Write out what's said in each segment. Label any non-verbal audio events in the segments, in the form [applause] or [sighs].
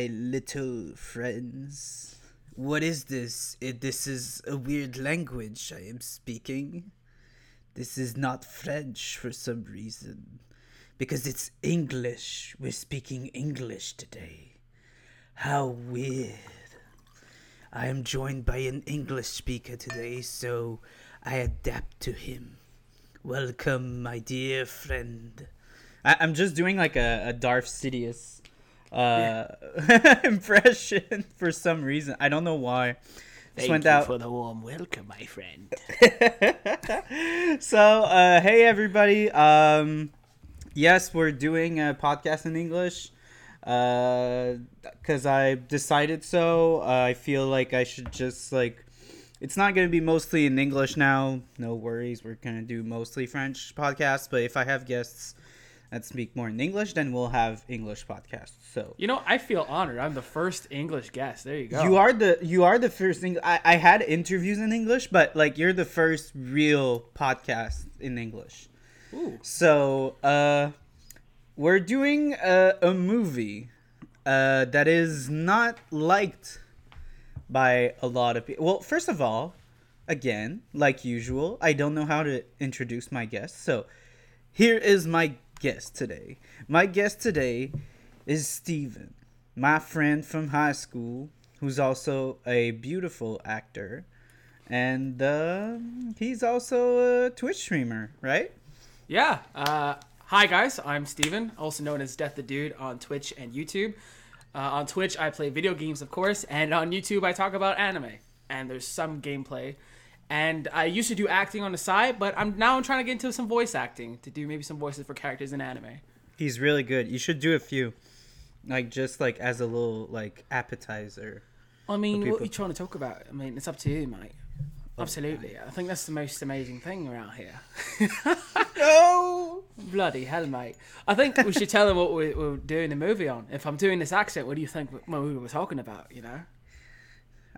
My little friends. What is this? It, this is a weird language I am speaking. This is not French for some reason. Because it's English. We're speaking English today. How weird. I am joined by an English speaker today, so I adapt to him. Welcome, my dear friend. I- I'm just doing like a, a Darth Sidious uh, [laughs] impression for some reason. I don't know why. Just Thank went you out. for the warm welcome, my friend. [laughs] so, uh, hey everybody. Um, yes, we're doing a podcast in English because I decided so. Uh, I feel like I should just like. It's not going to be mostly in English now. No worries. We're going to do mostly French podcasts. But if I have guests that speak more in English, then we'll have English podcasts. So You know, I feel honored. I'm the first English guest. There you go. you are the you are the first thing. I, I had interviews in English, but like you're the first real podcast in English. Ooh. So, uh, we're doing a, a movie uh, that is not liked by a lot of people. Well, first of all, again, like usual, I don't know how to introduce my guest. So, here is my guest today. My guest today is Steven, my friend from high school, who's also a beautiful actor. And uh, he's also a Twitch streamer, right? Yeah. Uh, hi, guys. I'm Steven, also known as Death the Dude on Twitch and YouTube. Uh, on Twitch, I play video games, of course, and on YouTube, I talk about anime. And there's some gameplay. And I used to do acting on the side, but I'm now I'm trying to get into some voice acting to do maybe some voices for characters in anime. He's really good. You should do a few, like just like as a little like appetizer. I mean, what are you trying to talk about? I mean, it's up to you, mate. Oh, Absolutely. I think that's the most amazing thing around here. [laughs] [laughs] Oh, Bloody hell, mate. I think we should tell them what we, we're doing the movie on. If I'm doing this accent, what do you think what movie we're talking about, you know?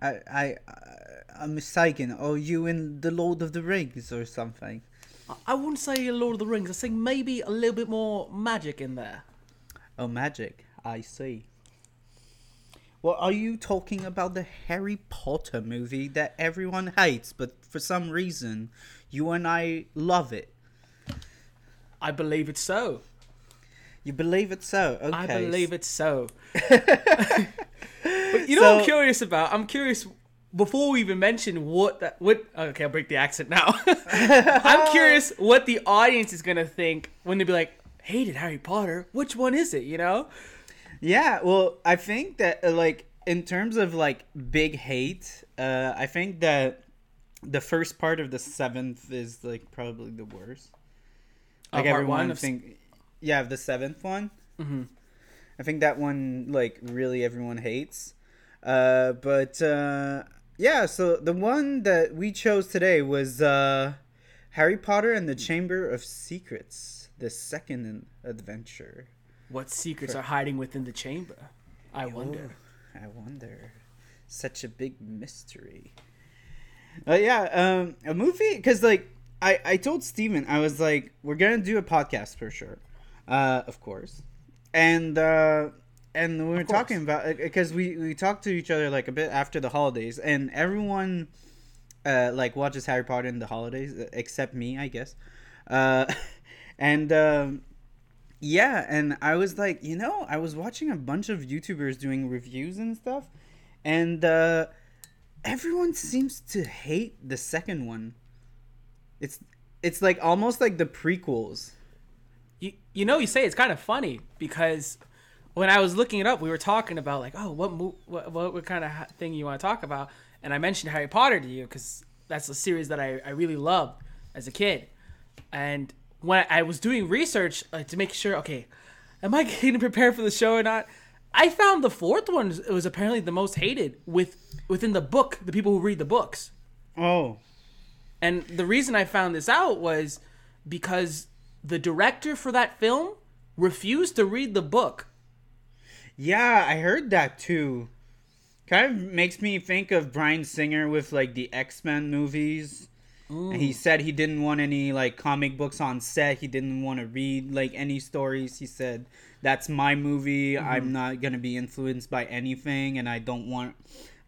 I I I'm mistaken. Are you in the Lord of the Rings or something? I- wouldn't say Lord of the Rings. I think maybe a little bit more magic in there. Oh, magic. I see. Well, are you talking about the Harry Potter movie that everyone hates, but for some reason you and I love it? I believe it's so. You believe it so? Okay. I believe it's so. [laughs] [laughs] but you know what I'm curious about? I'm curious before we even mention what that what okay, I'll break the accent now. [laughs] I'm curious what the audience is gonna think when they be like, hated Harry Potter. Which one is it, you know? Yeah, well, I think that uh, like in terms of like big hate, uh, I think that the first part of the seventh is like probably the worst. Oh, Like part everyone one s- think, yeah, the seventh one. Mhm. I think that one like really everyone hates. Uh, but uh, yeah, so the one that we chose today was uh, Harry Potter and the Chamber of Secrets, the second adventure. What secrets are hiding within the chamber? I wonder. I wonder. Such a big mystery. Uh, yeah, um, a movie because like I I told Steven I was like we're gonna do a podcast for sure, uh, of course, and uh, and we were talking about because we we talked to each other like a bit after the holidays, and everyone uh like watches Harry Potter in the holidays except me, I guess, uh, [laughs] and um yeah, and I was like, you know, I was watching a bunch of YouTubers doing reviews and stuff, and uh, everyone seems to hate the second one. It's it's like almost like the prequels. You, you know, you say it's kind of funny because when I was looking it up, we were talking about like, oh, what mo- what, what, what kind of ha- thing you want to talk about, and I mentioned Harry Potter to you because that's a series that I, I really loved as a kid, and when I was doing research like, to make sure, okay, am I [laughs] getting prepared for the show or not? I found the fourth one was- was apparently the most hated with within the book, the people who read the books. Oh, And the reason I found this out was because the director for that film refused to read the book. Yeah, I heard that too. Kind of makes me think of Bryan Singer with like the X Men movies. And he said he didn't want any like comic books on set. He didn't want to read like any stories. He said that's my movie. I'm mm-hmm. not going to be influenced by anything and I don't want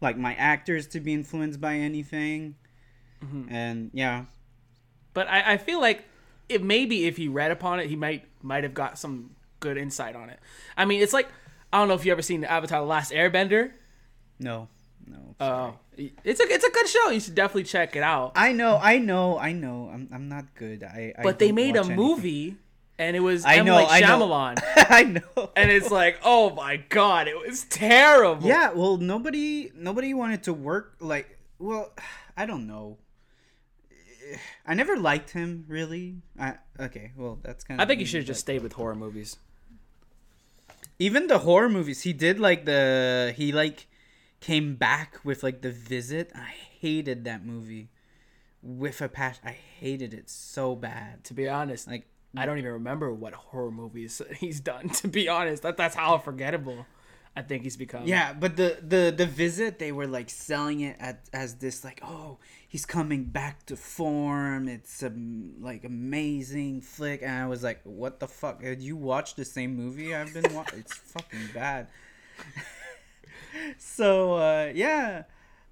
like my actors to be influenced by anything. Mm-hmm. And yeah. But I, I feel like it maybe if he read upon it, he might might have got some good insight on it. I mean, it's like I don't know if you ever seen the Avatar: The Last Airbender. No. No. Oh, it's a it's a good show. You should definitely check it out. I know, I know, I know. I'm, I'm not good. I, I But they made a anything. movie, and it was I M. know, Night I know. Shyamalan, [laughs] I know. and it's like, oh my god, it was terrible. Yeah, well, nobody nobody wanted to work like. Well, [sighs] I don't know. [sighs] I never liked him really. I okay. Well, that's kind of. I think you should have just stayed with horror movies. Even the horror movies. He did like the he like came back with like the visit. I hated that movie with a passion. I hated it so bad. To be honest, Like I don't even remember what horror movies [laughs] he's done. To be honest, that that's how forgettable I think he's become. Yeah, but the the the visit they were like selling it at, as this like oh he's coming back to form. It's a like amazing flick, and I was like, what the fuck? Did you watch the same movie I've been watching? it's fucking bad. [laughs] so uh, yeah,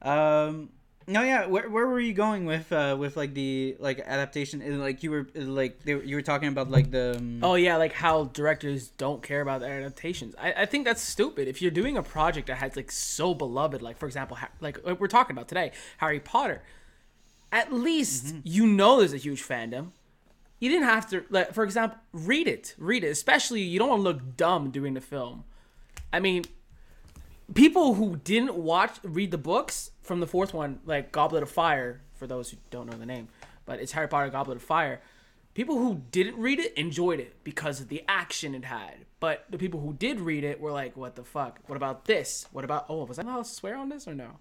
um, no yeah. Where, where were you going with uh, with like the like adaptation? Uh, Like you were like they, you were talking about like the um, Oh yeah, like how directors don't care about their adaptations. I, I think that's stupid. If you're doing a project that has like so beloved, like for example, ha- like we're talking about today, Harry Potter, at least mm-hmm. you know there's a huge fandom. You didn't have to, like, for example, read it, read it. Especially you don't want to look dumb doing the film. I mean, people who didn't watch read the books from the fourth one, like Goblet of Fire, for those who don't know the name, but it's Harry Potter Goblet of Fire. People who didn't read it enjoyed it because of the action it had. But the people who did read it were like, "What the fuck? What about this? What about? Oh, was I allowed to swear on this or no?"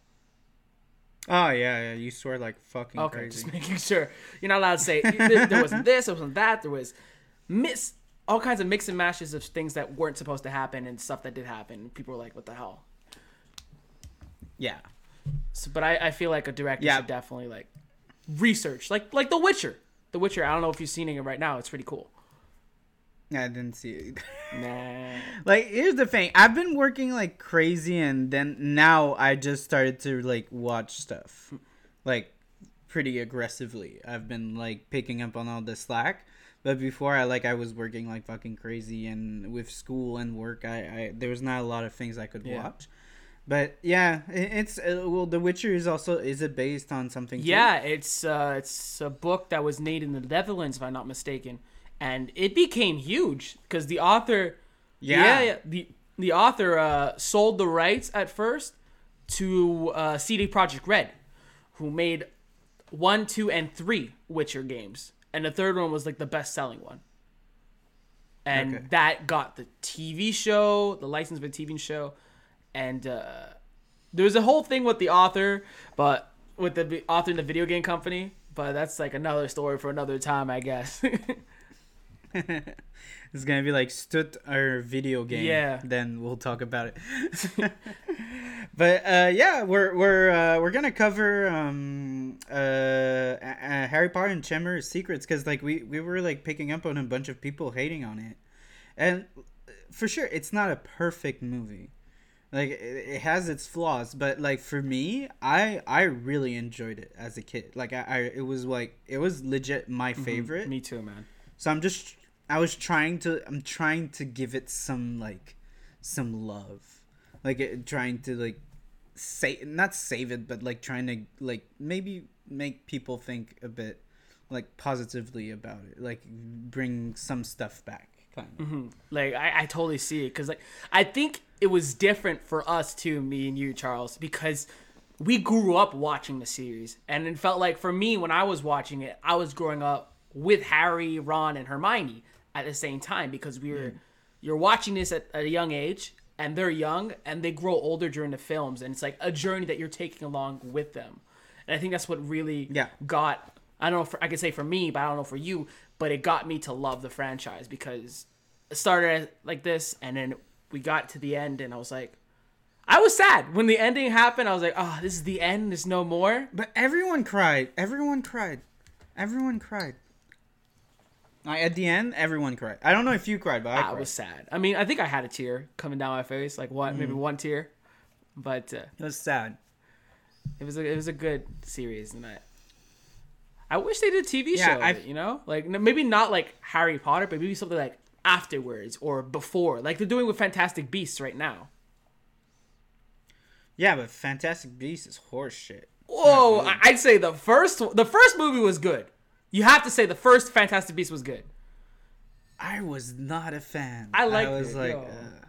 Oh yeah, yeah you swear like fucking Okay, crazy. just making sure you're not allowed to say there, there wasn't this, there wasn't that, there was miss all kinds of mix and matches of things that weren't supposed to happen and stuff that did happen. People were like, "What the hell?" Yeah. So, but I, I feel like a director Yeah. should definitely like research, like like The Witcher. The Witcher. I don't know if you've seen it right now. It's pretty cool. I didn't see it. Nah. [laughs] like here's the thing i've been working like crazy and then now i just started to like watch stuff like pretty aggressively i've been like picking up on all the slack but before i like i was working like fucking crazy and with school and work i, I there was not a lot of things i could Yeah. watch but yeah it's uh, well the witcher is also is it based on something too? Yeah, it's uh, it's a book that was made in the Netherlands, if I'm not mistaken, and it became huge because the author, Yeah. yeah, the the author uh, sold the rights at first to uh, CD Projekt Red, who made one, two, and three Witcher games, and the third one was like the best selling one. And Okay. that got the TV show, the license for the TV show, and uh, there was a whole thing with the author, but with the author in the video game company. But that's like another story for another time, I guess. [laughs] it's gonna be like Stut our video game. Yeah. Then we'll talk about it. [laughs] [laughs] but uh, yeah, we're we're uh, we're gonna cover um uh, uh Harry Potter and Chamber Secrets because like we we were like picking up on a bunch of people hating on it, and for sure it's not a perfect movie. Like it, has its flaws, but like for me, I I really enjoyed it as a kid. Like I, I it was like it was legit my favorite. Me too, man. So I'm just I was trying to I'm trying to give it some like some love. Like it, trying to like say not save it but like trying to like maybe make people think a bit like positively about it. Like bring some stuff back kind of. Mm-hmm. Like I, I totally see it because like I think it was different for us too, me and you, Charles, because we grew up watching the series, and it felt like for me when I was watching it, I was growing up with Harry, Ron, and Hermione at the same time because we were you're watching this at a young age, and they're young and they grow older during the films, and it's like a journey that you're taking along with them, and I think that's what really Yeah. got I don't know if I could say for me, but I don't know for you, but it got me to love the franchise because it started like this and then we got to the end and I was like I was sad when the ending happened. I was like, "Oh, this is the end. There's no more." But everyone cried. Everyone cried. Everyone cried. I, at the end, everyone cried. I don't know if you cried, but I, I cried. was sad. I mean, I think I had a tear coming down my face, like one, Mm. maybe one tear, but uh, It was sad. it was a, it was a good series, and I I wish they did a TV Yeah, show. It, you know, like maybe not like Harry Potter, but maybe something like afterwards or before, like they're doing with Fantastic Beasts right now. Yeah, but Fantastic Beasts is horse shit. Whoa, I- I'd say the first the first movie was good. You have to say the first Fantastic Beast was good. I was not a fan. I liked it. I was it, like, uh,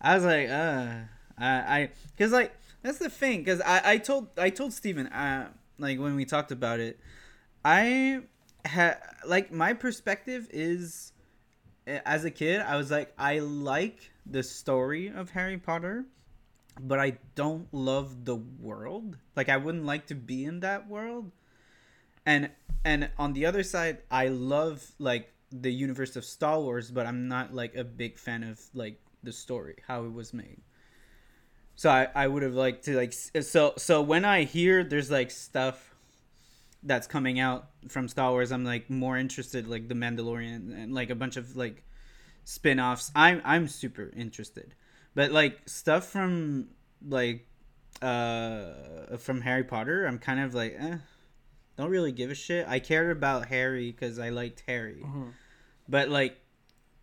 I was like, uh, I, I, cause like that's the thing, cause I, I told, I told Steven, uh, like when we talked about it, I had like my perspective is, eh, as a kid, I was like, I like the story of Harry Potter, but I don't love the world. Like I wouldn't like to be in that world and and on the other side i love like the universe of star wars but i'm not like a big fan of like the story how it was made. So i i would have liked to like so so when i hear there's like stuff that's coming out from star wars i'm like more interested like the mandalorian and like a bunch of like spin-offs. I'm i'm super interested. But like stuff from like uh from harry potter i'm kind of like eh don't really give a shit. I cared about Harry because I liked Harry, mm-hmm. but like,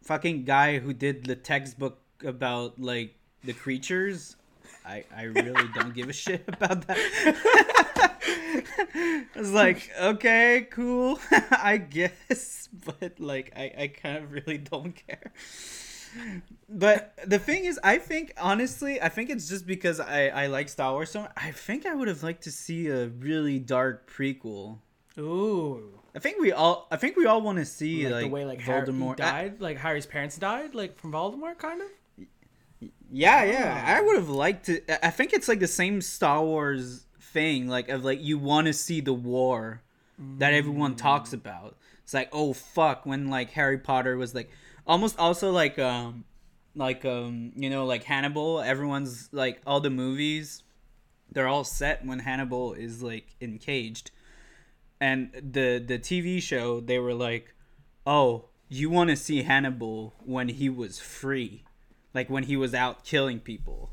fucking guy who did the textbook about like the creatures, I I really [laughs] don't give a shit about that. [laughs] I was like, okay, cool, [laughs] I guess, but like, I I kind of really don't care. But the thing is, I think honestly, I think it's just because I I like Star Wars so much. I think I would have liked to see a really dark prequel. Ooh, I think we all I think we all want to see like, like, the way like Harry Voldemort. died, like Harry's parents died, like from Voldemort, kind of. yeah, yeah. Ah. I would have liked to. I- I think it's like the same Star Wars thing, like of like you want to see the war that everyone talks about. It's like oh fuck when like Harry Potter was like almost also like um like um you know like Hannibal. Everyone's like all the movies, they're all set when Hannibal is like encaged, and the the TV show they were like, oh you want to see Hannibal when he was free like when he was out killing people.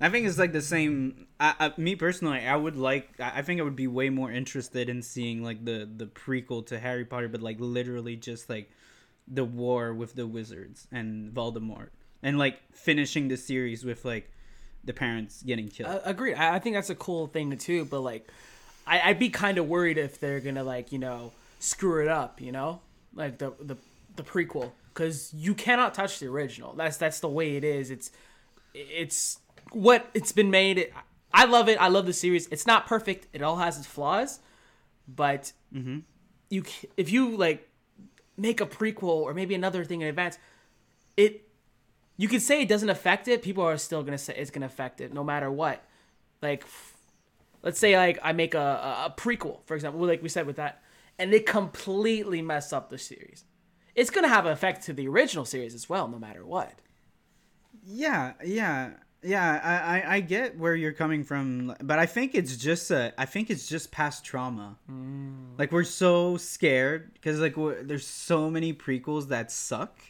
I think it's like the same. I, I, me personally, I would like. I I think I would be way more interested in seeing like the the prequel to Harry Potter, but like literally just like the war with the wizards and Voldemort, and like finishing the series with like the parents getting killed. Uh, agreed. I, I think that's a cool thing too. But like, I, I'd be kind of worried if they're gonna like you know screw it up. You know, like the the the prequel because you cannot touch the original. That's that's the way it is. It's it's what it's been made. I love it. I love the series. It's not perfect. It all has its flaws, but you if you like make a prequel or maybe another thing in advance, it you could say it doesn't affect it. People are still gonna say it's gonna affect it no matter what. Like, let's say like I make a, a, prequel, for example, like we said with that, and they completely mess up the series. It's gonna have an effect to the original series as well, no matter what. Yeah, yeah, yeah. I, I, I get where you're coming from, but I think it's just a. I think it's just past trauma. Mm. Like we're so scared because like there's so many prequels that suck,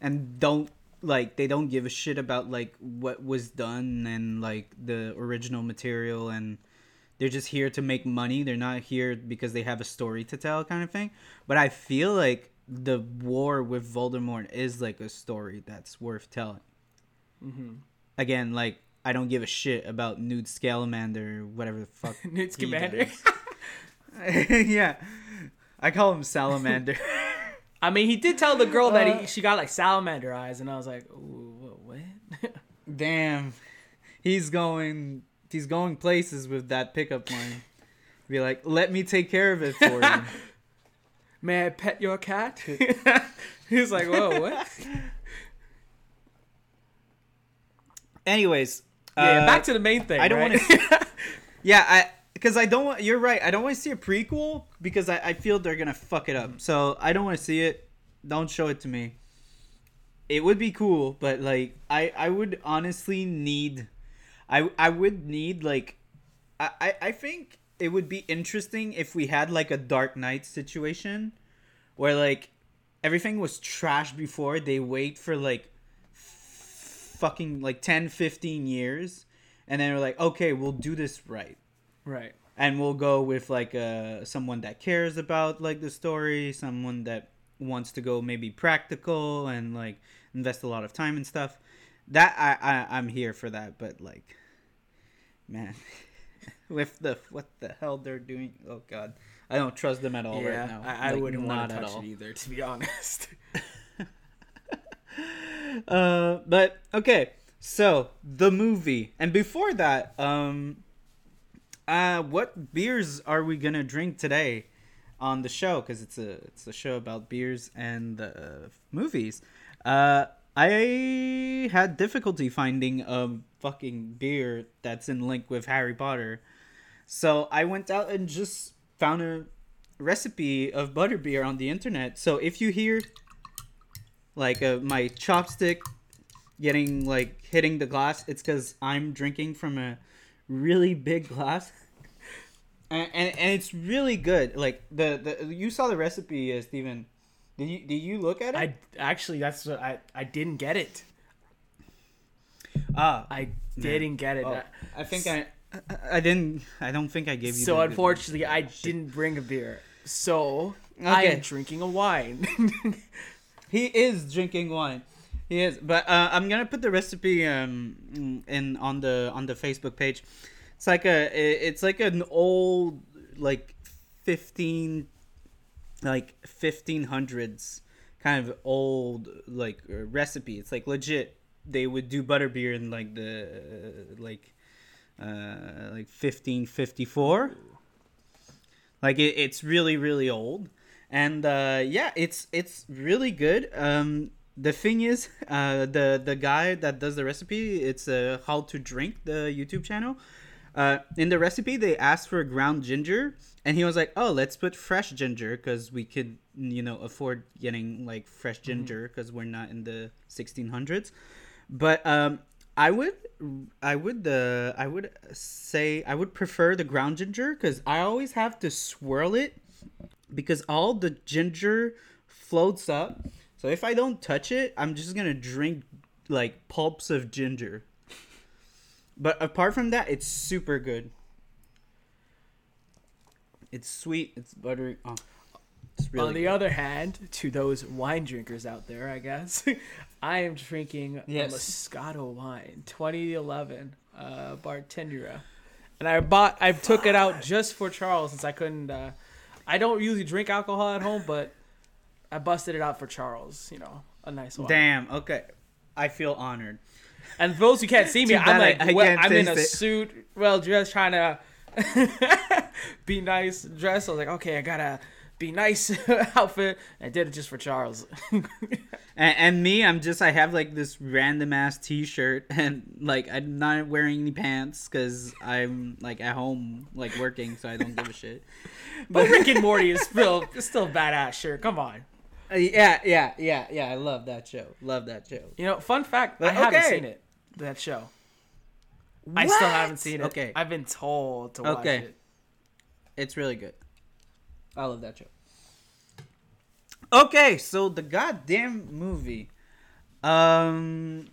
and don't like they don't give a shit about like what was done and like the original material and they're just here to make money they're not here because they have a story to tell kind of thing but i feel like the war with voldemort is like a story that's worth telling mm-hmm. Again like i don't give a shit about newt scamander whatever the fuck [laughs] he Scamander. [laughs] yeah i call him salamander [laughs] I mean, he did tell the girl that Uh, he, she got like salamander eyes, and I was like, Ooh, what? what? damn he's going he's going places with that pickup line be like let me take care of it for you May I pet your cat? He's like, whoa, what? Anyways yeah, uh, back to the main thing. I don't right? wanna [laughs] yeah i because i don't want you're right i don't want to see a prequel because I, I feel they're gonna fuck it up so i don't want to see it don't show it to me it would be cool but like i i would honestly need i i would need like i i, I think it would be interesting if we had like a Dark Knight situation where like everything was trash before they wait for like fucking like 10 15 years and then they're like okay we'll do this right Right. and we'll go with like uh someone that cares about like the story someone that wants to go maybe practical and like invest a lot of time and stuff that i, I i'm here for that but like man [laughs] with the what the hell they're doing oh god i don't trust them at all yeah, right now I, I Like, wouldn't want to touch all. it either, to be honest. [laughs] Uh, but okay, so the movie, and before that, um, uh, what beers are we gonna drink today on the show? Because it's a it's a show about beers and uh, movies. Uh, I had difficulty finding a fucking beer that's in link with Harry Potter, so I went out and just found a recipe of butterbeer on the internet. So if you hear like uh, my chopstick getting like hitting the glass it's because i'm drinking from a really big glass [laughs] and, and, and it's really good like the, the you saw the recipe uh, steven did you did you look at it I actually, that's what I I didn't get it. ah I didn't get it. oh, i think I, I i didn't i don't think i gave you so unfortunately, I didn't bring a beer. So i am drinking a wine. [laughs] He is drinking wine. He is, but uh, I'm gonna put the recipe um in on the on the Facebook page. It's like a it's like an old like fifteen like fifteen hundreds kind of old like recipe. It's like legit. They would do butterbeer in like the uh, like uh like fifteen fifty four. Like it, it's really really old, and uh, yeah, it's it's really good. Um, the thing is, [laughs] uh, the the guy that does the recipe, it's uh, how to drink the YouTube channel. Uh, in the recipe, they asked for ground ginger, and he was like, "Oh, let's put fresh ginger because we could, you know, afford getting like fresh ginger because we're not in the 1600s." But um, I would, I would, uh, I would say I would prefer the ground ginger because I always have to swirl it because all the ginger floats up. So if I don't touch it, I'm just gonna drink like pulps of ginger. But apart from that, it's super good. It's sweet. It's buttery. Oh, it's really On the good. other hand, to those wine drinkers out there, I guess, [laughs] I am drinking Yes. a Moscato wine, 2011, uh, Bartenura. And I bought, I took it out just for Charles since I couldn't, uh, I don't usually drink alcohol at home, but I busted it out for Charles, you know, a nice one. Damn. Okay. I feel honored. And for those who can't see me, I'm like, I, I well, I'm in a it. suit, well dressed, trying to [laughs] be nice dressed. I was like, okay, I gotta be nice [laughs] outfit. I did it just for Charles. [laughs] And, and me, I'm just I have like this random ass T-shirt, [laughs] and like I'm not wearing any pants because I'm like at home like working, so I don't give a shit. but Rick and Morty is still still a badass shirt. Come on. Uh, yeah, yeah, yeah, yeah. I love that show. Love that show. You know, fun fact, But I haven't seen it. That show. I still haven't seen it. Okay. I've been told to watch Okay. it. It's really good. I love that show. Okay, so the goddamn movie. Um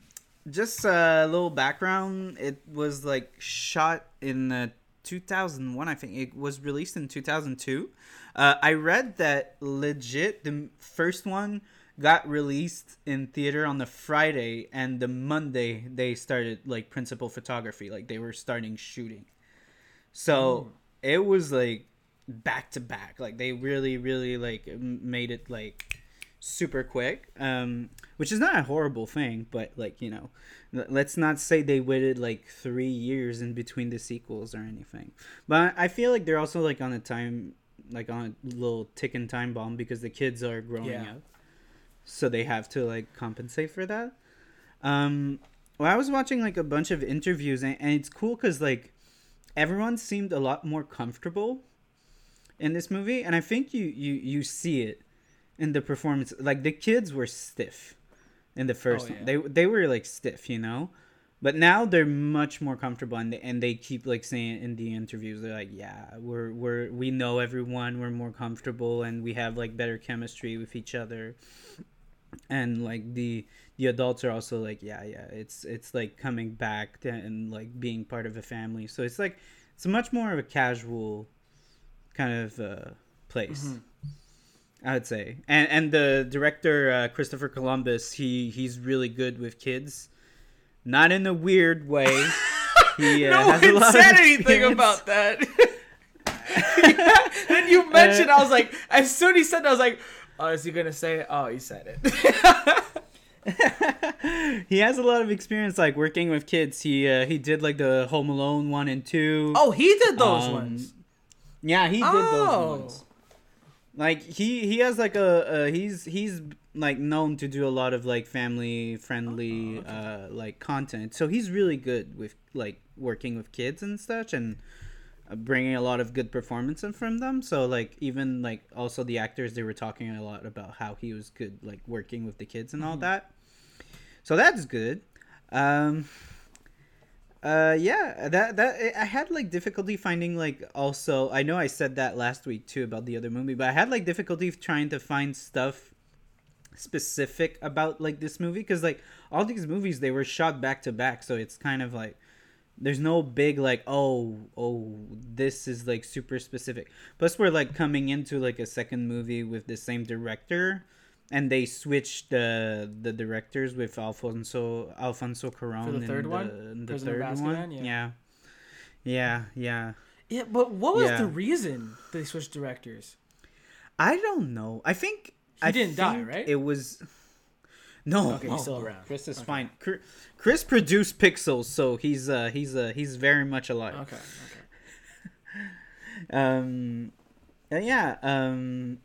just a little background. It was like shot in uh, 2001, I think. It was released in 2002. Uh, I read that legit the first one got released in theater on the Friday and the Monday they started like principal photography, like they were starting shooting. So it was like back to back. Like they really, really like made it like super quick. Um, which is not a horrible thing, but like you know, let's not say they waited like three years in between the sequels or anything. But I feel like they're also like on a time, like on a little ticking time bomb because the kids are growing Yeah. up, so they have to like compensate for that. Um, well, I was watching like a bunch of interviews, and, and it's cool because like everyone seemed a lot more comfortable in this movie, and I think you you you see it in the performance. Like the kids were stiff in the first Oh, yeah. one. They they were like stiff, you know. but now they're much more comfortable and they, and they keep like saying in the interviews they're like yeah we're we're we know everyone we're more comfortable and we have like better chemistry with each other and like the the adults are also like yeah yeah it's it's like coming back to, and like being part of a family so it's like it's much more of a casual kind of uh, place i would say and and the director uh, christopher columbus he he's really good with kids not in a weird way [laughs] he uh, no one said anything about that. [laughs] [laughs] then you mentioned, I was like, as soon as he said that, I was like, oh, is he gonna say it? Oh, he said it. he has a lot of experience like working with kids he uh, he did like the home alone one and two oh, he did those Um, ones. Yeah, he did Oh. those ones. Like he he has like a, a he's he's like known to do a lot of like family friendly uh like content. So he's really good with like working with kids and such and uh, bringing a lot of good performances from them. So like even like also the actors they were talking a lot about how he was good like working with the kids and all that. So that's good. Um uh yeah that that i had like difficulty finding like also i know i said that last week too about the other movie but i had like difficulty trying to find stuff specific about like this movie because like all these movies they were shot back to back so it's kind of like there's no big like oh oh this is like super specific. Plus we're like coming into like a second movie with the same director and they switched the the directors with Alfonso Alfonso Cuarón For the third one? the Prisoner of third one. Yeah. Yeah. yeah, yeah, Yeah, but what was Yeah. the reason they switched directors? I don't know. I think He I didn't die, right? It was no. Okay, he's still around. Chris is Okay. fine. Chris produced Pixels, so he's uh he's uh he's very much alive. Okay, okay. [laughs] Um, uh, yeah. Um,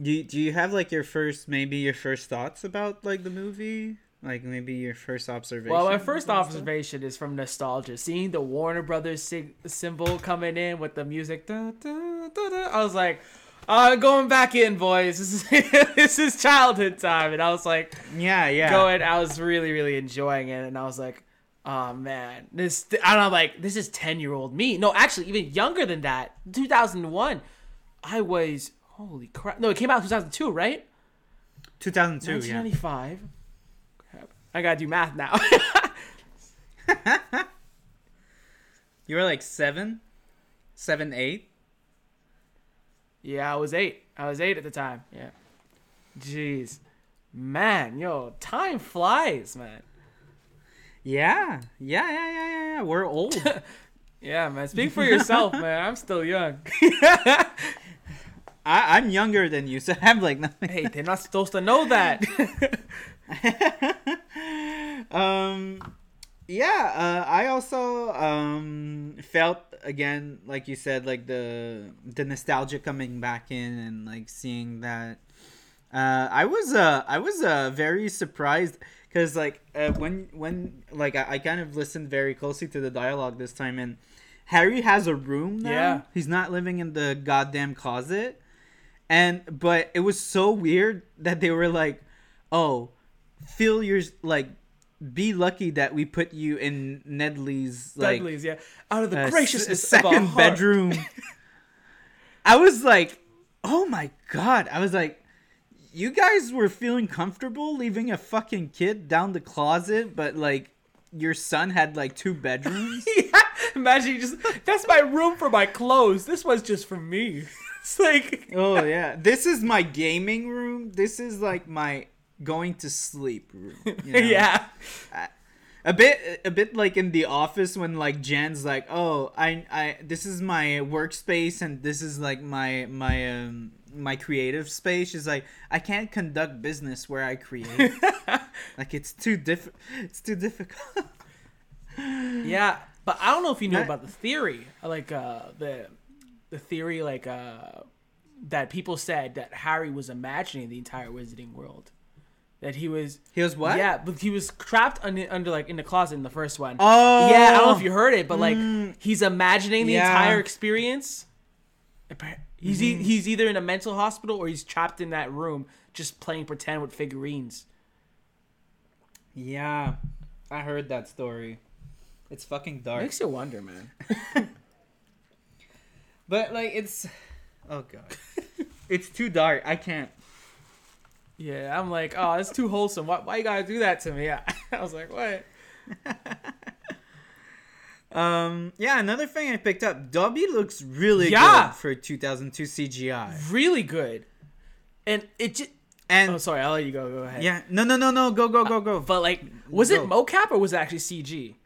do you, do you have like your first maybe your first thoughts about like the movie? Like maybe your first observation. Well, my first and stuff? observation is from nostalgia. Seeing the Warner Brothers sig- symbol coming in with the music, da, da, da, da, I was like, uh, going back in, boys. [laughs] This is this is childhood time, and I was like, Yeah, yeah. going. I was really, really enjoying it, and I was like, oh man, this. And I'm like, this is ten year old me. No, actually, even younger than that. 2001, I was holy crap. No, it came out in 2002, right? 2002. Yeah. 1995. Crap. I gotta do math now. [laughs] You were like seven, seven, eight. yeah, I was eight. I was eight at the time. Yeah. Jeez, man, yo, time flies, man. Yeah, yeah, yeah, yeah, yeah. yeah. We're old. [laughs] Yeah, man. Speak for yourself, [laughs] man. I'm still young. I, I'm younger than you, [laughs] so I'm like nothing. hey, they're not supposed to know that. [laughs] um, yeah. Uh, I also um felt again, like you said, like the the nostalgia coming back in and like seeing that. Uh, I was uh I was uh very surprised because like uh, when when like I, I kind of listened very closely to the dialogue this time and Harry has a room now. Yeah. He's not living in the goddamn closet. And but it was so weird that they were like, "Oh, feel your like be lucky that we put you in Nedley's like Dudley's, yeah. Out of the uh, graciousness s- of our second bedroom." [laughs] I was like, "Oh my god." I was like, "You guys were feeling comfortable leaving a fucking kid down the closet, but like your son had like two bedrooms?" [laughs] yeah. Imagine you just that's my room for my clothes. This one's just for me. It's like oh yeah. This is my gaming room. This is like my going to sleep room. you [laughs] know? yeah. a bit a bit like in the office when like Jan's like, "Oh, I I this is my workspace and this is like my my um my creative space." She's like, "I can't conduct business where I create." [laughs] like it's too diff it's too difficult. Yeah, but I don't know if you know Not- about the theory, like uh, the the theory, like uh, that people said that Harry was imagining the entire Wizarding world, that he was. He was what? Yeah, but he was trapped under, under like in the closet in the first one. Oh. yeah, I don't know if you heard it, but like Mm. he's imagining the Yeah. entire experience. He's Mm-hmm. e- he's either in a mental hospital or he's trapped in that room just playing pretend with figurines. Yeah. I heard that story. It's fucking dark. Makes you wonder, man. [laughs] But like it's oh god. [laughs] it's too dark. I can't. Yeah, I'm like, oh, it's too wholesome. Why, why you gotta do that to me? [laughs] I, was like, what? [laughs] Um yeah, another thing I picked up. Dobby looks really Yeah. good for 2002 CGI. Really good. And it just. And Oh, sorry. I'll let you go. Go ahead. yeah, no no no no, go go go go. But like, was Go. it mocap or was it actually CG?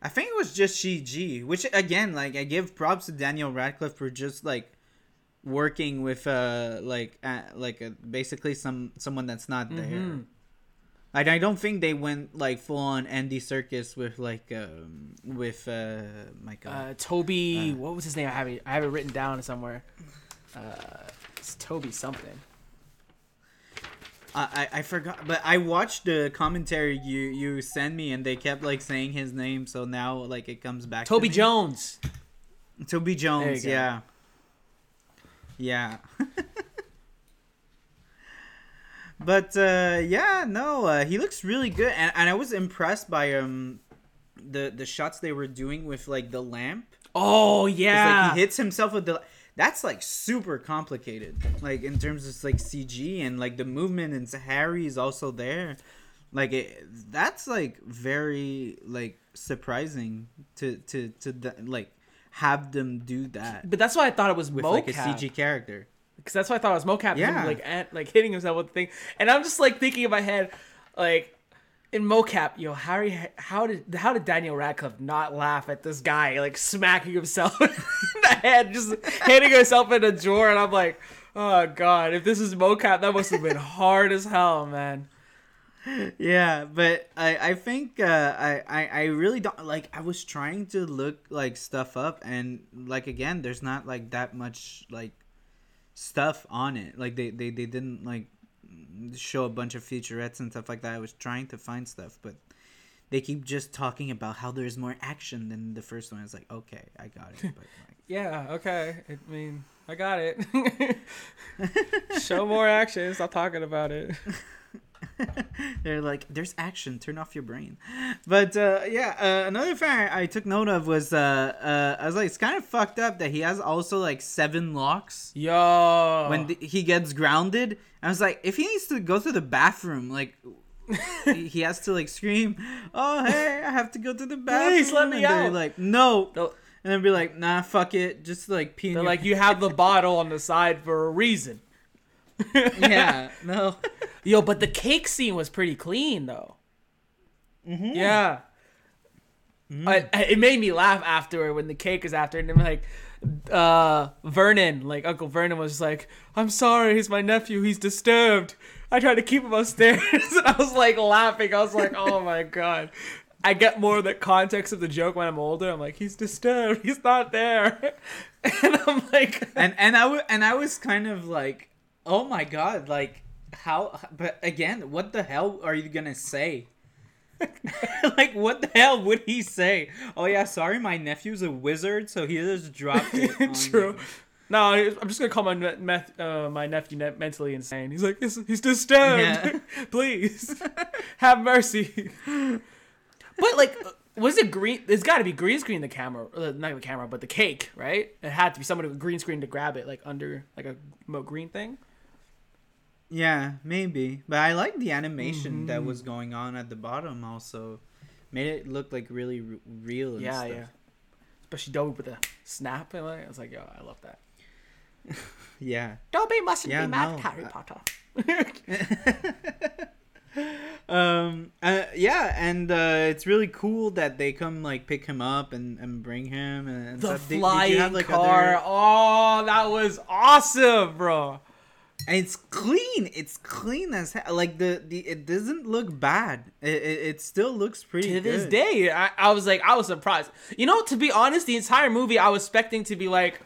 I think it was just CG, which again, like I give props to Daniel Radcliffe for just like working with uh like uh, like uh basically some someone that's not there. Mhm. Like I don't think they went like full on Andy Serkis with like um with uh my god. Uh, Toby. Uh. what was his name? I have it. I have it written down somewhere. Uh, it's Toby something. I, I forgot, but I watched the commentary you you sent me, and they kept like saying his name, so now like it comes back. to Toby me. Jones. Toby Jones, yeah. Yeah. [laughs] but uh yeah, no, uh, he looks really good and, and I was impressed by um the the shots they were doing with like the lamp. Oh yeah. like he hits himself with the that's like super complicated. Like in terms of like CG and like the movement and Harry is also there. Like it, that's like very like surprising to to to the, like have them do that but that's why I thought it was with mocap. like a CG character. because that's why I thought it was mocap. Yeah. Like at, like hitting himself with the thing, and I'm just like thinking in my head, like in mocap, yo, Harry, how did how did Daniel Radcliffe not laugh at this guy like smacking himself [laughs] in the head, just hitting himself in a drawer, and I'm like, oh god, if this is mocap, that must have been hard as hell, man. Yeah, but I I think uh, I, I I really don't like. I was trying to look like stuff up, and like again, there's not like that much like stuff on it. Like they they, they didn't like show a bunch of featurettes and stuff like that. I was trying to find stuff, but they keep just talking about how there's more action than the first one. It's like okay, I got it, but like. [laughs] Yeah, okay. I mean, I got it. [laughs] Show more action. Stop talking about it. [laughs] [laughs] They're like, there's action. Turn off your brain. But uh, yeah, uh, another thing I, took note of was uh, uh, I was like, it's kind of fucked up that he has also like seven locks Yo. when th- he gets grounded. I was like, if he needs to go to the bathroom, like. [laughs] he has to like scream, "Oh hey, I have to go to the bathroom." [laughs] Please let me and out. like, "No," They're- and then be like, "Nah, fuck it, just like pee." in They're your like, you have the bottle on the side for a reason. [laughs] yeah, no. Yo, but the cake scene was pretty clean though. Mm-hmm. Yeah. I, I- it made me laugh afterward when the cake is after, and I'm like, uh, Vernon, like Uncle Vernon was like, "I'm sorry, he's my nephew. He's disturbed. I tried to keep him upstairs," and [laughs] I was like laughing. I was like, "Oh my god." I get more of the context of the joke when I'm older. I'm like, he's disturbed. He's not there, [laughs] and I'm like, and and I w- and I was kind of like, oh my god, like how? But again, what the hell are you gonna say? [laughs] like, what the hell would he say? Oh yeah, sorry, my nephew's a wizard, so he just dropped it. [laughs] True. you." No, I'm just gonna call my ne- meth, uh, my nephew ne- mentally insane. He's like, he's, he's disturbed. Yeah. [laughs] Please, have mercy. but like, uh, was it green? It's got to be green screen the camera, uh, not the camera, but the cake, right? It had to be somebody with green screen to grab it, like under like a green thing. Yeah, maybe. But I like the animation that was going on at the bottom. Also, made it look like really r- real. And Yeah, stuff. yeah. Especially Dobby with the snap and like, I was like, yo, I love that. [laughs] yeah. Dobby mustn't Yeah, be mad no, at Harry I- Potter. [laughs] um uh, yeah and uh it's really cool that they come like pick him up and, and bring him and, and the stuff. Did- did flying have, like, car. other- Oh, that was awesome, bro. And it's clean. It's clean as hell like the, the it doesn't look bad. It, it, it still looks pretty to this day I, I was like i was surprised. You know to be honest the entire movie i was expecting to be like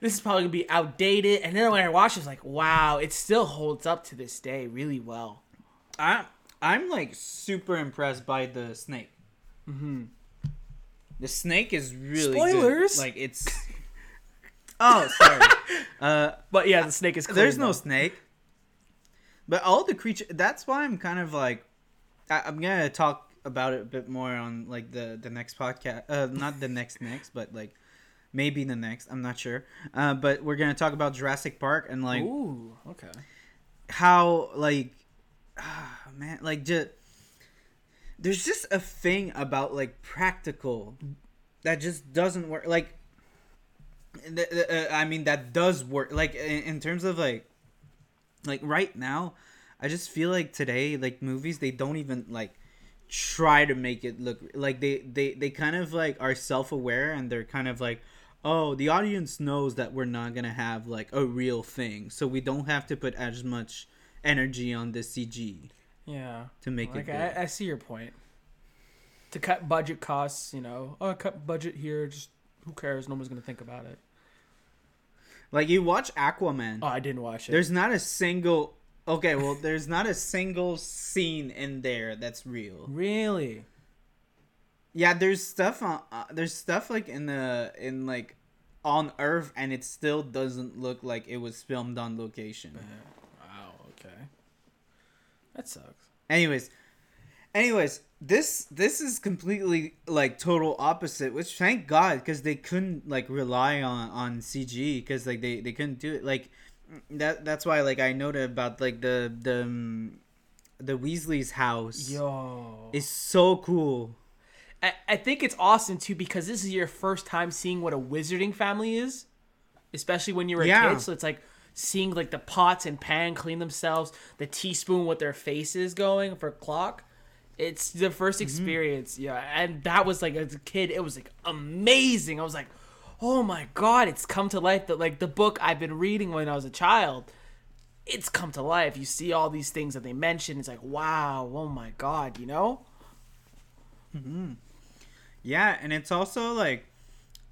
this is probably gonna be outdated. And then when i watched it, was like wow it still holds up to this day really well. I, i'm like super impressed by the snake. Mm-hmm. the snake is really good. Like it's oh sorry [laughs] uh but yeah the snake is There's no though. snake. But all the creature that's why I'm kind of like I, I'm gonna talk about it a bit more on like the the next podcast. Uh, not the next next, but like maybe the next. I'm not sure. Uh, but we're gonna talk about Jurassic Park and like Ooh, okay. how like ah, man like just there's just a thing about like practical that just doesn't work like uh, i mean that does work like in, in terms of like like right now i just feel like today like movies they don't even like try to make it look like they they they kind of like are self-aware and they're kind of like oh the audience knows that we're not gonna have like a real thing so we don't have to put as much energy on the cg Yeah. to make Like it good. I, I see your point. To cut budget costs, you know, oh, cut budget here. Just who cares? No one's gonna think about it. Like you watch aquaman Oh, I didn't watch it. there's not a single okay well there's not a single scene in there that's real really. yeah there's stuff on uh, there's stuff like in the in like on earth and it still doesn't look like it was filmed on location Wow. Okay. That sucks. anyways anyways this this is completely like total opposite which thank god because they couldn't like rely on on cg because like they they couldn't do it like that that's why like i noted about like the the um, the weasley's house Yo. is so cool I, I think it's awesome too because this is your first time seeing what a wizarding family is, especially when you were a Yeah. kid. So it's like seeing like the pots and pan clean themselves, the teaspoon with their faces going for clock. It's the 1st experience, yeah. And that was like as a kid, it was like amazing. I was like, oh my god, it's come to life. That like the book I've been reading when I was a child, it's come to life. You see all these things that they mention. It's like wow, oh my god, you know. yeah and it's also like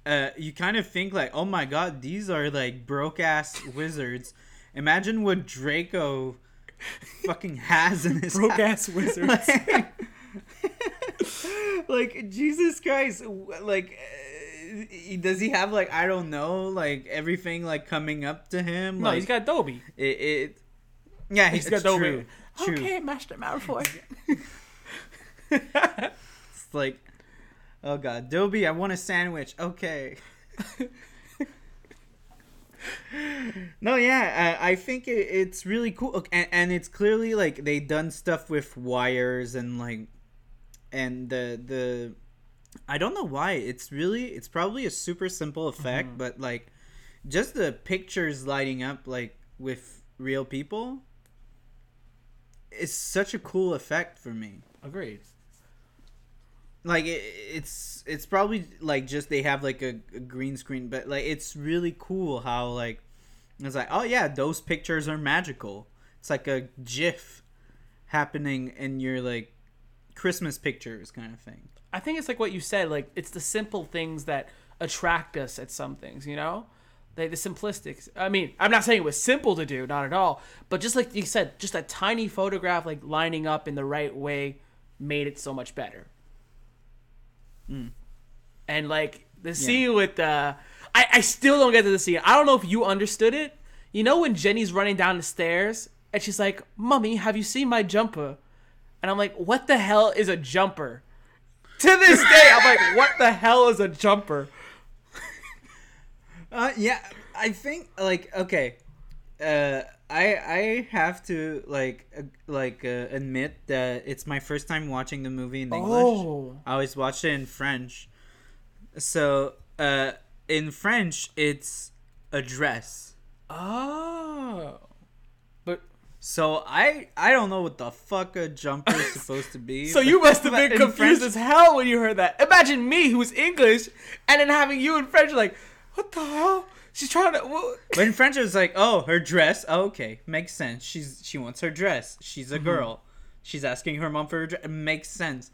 uh you kind of think like oh my god these are like broke ass [laughs] wizards imagine what draco [laughs] fucking has in his Broke ass [laughs] wizards. like, like, jesus christ like uh, does he have like i don't know like everything like coming up to him No, like, he's got Adobe. it, it yeah he's got Adobe. true, true. Okay, Master Malfoy. [laughs] It's like, oh god, Dobby, I want a sandwich. Okay. [laughs] no, yeah, I, I think it, it's really cool, and, and it's clearly like they done stuff with wires and like, and the the, I don't know why. It's really, it's probably a super simple effect, mm-hmm. but like, just the pictures lighting up like with real people. Is such a cool effect for me Agreed. like it, it's it's probably like just they have like a, a green screen but like it's really cool how like it's like oh yeah those pictures are magical it's like a gif happening in your like christmas pictures kind of thing I think it's like what you said. Like it's the simple things that attract us at some things. You know, like the simplistic. I mean, I'm not saying it was simple to do, not at all. But just like you said, just a tiny photograph like lining up in the right way made it so much better. Hmm. And like the scene with the, I I still don't get to the scene. I don't know if you understood it. You know when Ginny's running down the stairs and she's like, "Mummy, have you seen my jumper?" And I'm like, "What the hell is a jumper?" To this day, I'm like, "What the hell is a jumper?" [laughs] uh yeah i think like okay uh i i have to like uh, like uh, admit that it's my first time watching the movie in english Oh, I always watched it in French. So, uh, in French, it's a dress. oh, So I I don't know what the fuck a jumper is supposed to be. [laughs] so you must have [laughs] been confused French- as hell when you heard that. Imagine me, who's English, and then having you in French, like, what the hell? She's trying to. What? In French, it was like, oh, her dress. Oh, okay, makes sense. She's she wants her dress. She's Mm-hmm. a girl. She's asking her mom for her dress. It makes sense.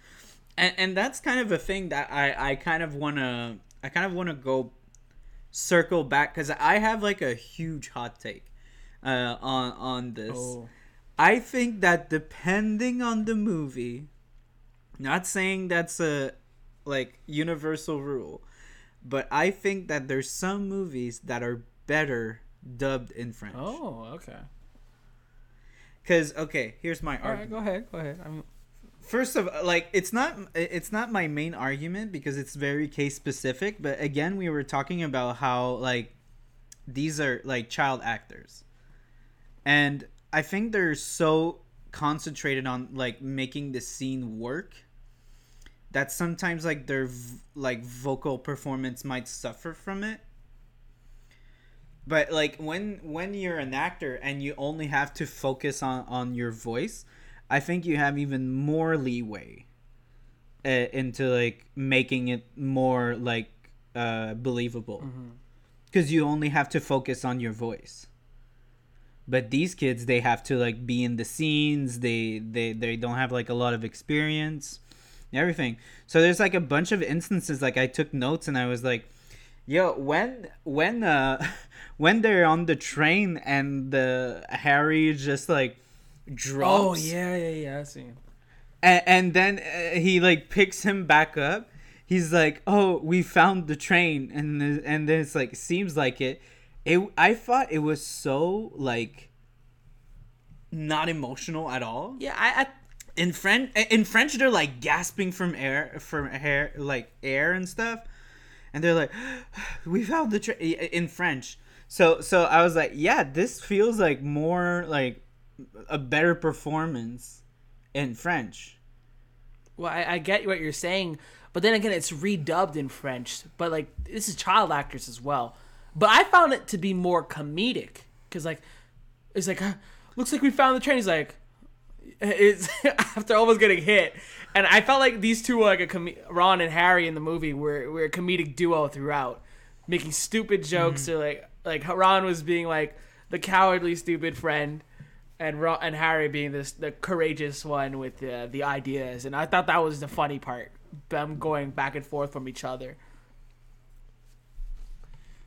And and that's kind of a thing that I I kind of wanna I kind of wanna go circle back because I have like a huge hot take uh on on this. Oh. I think that depending on the movie, not saying that's a like universal rule, but I think that there's some movies that are better dubbed in French. Oh, okay. Cause okay, here's my All right, argument. go ahead. Go ahead. I'm, first of like it's not it's not my main argument because it's very case specific but again we were talking about how like these are like child actors and i think they're so concentrated on like making the scene work that sometimes like their v- like vocal performance might suffer from it. But like when when you're an actor and you only have to focus on on your voice i think you have even more leeway uh, into like making it more like uh believable. Because you only have to focus on your voice but these kids they have to like be in the scenes they they they don't have like a lot of experience everything so there's like a bunch of instances like i took notes and i was like yo when when uh [laughs] when they're on the train and the harry just like drops Oh yeah, yeah, yeah. I see. and, and then uh, he like picks him back up he's like oh we found the train and and then it's like seems like it it i thought it was so like not emotional at all Yeah, I, I in french in french they're like gasping from air from air like air and stuff and they're like [gasps] we found the train in french so so i was like yeah this feels like more like a better performance in french well, I, I get what you're saying, but then again, it's redubbed in French. But like, this is child actors as well. But I found it to be more comedic because like, it's like, looks like we found the train. He's like, it's [laughs] after almost getting hit, and I felt like these two were like a com- Ron and Harry in the movie were were a comedic duo throughout, making stupid jokes mm. or like like Ron was being like the cowardly stupid friend. And Ron, and Harry being this the courageous one with the the ideas, and I thought that was the funny part. Them going back and forth from each other.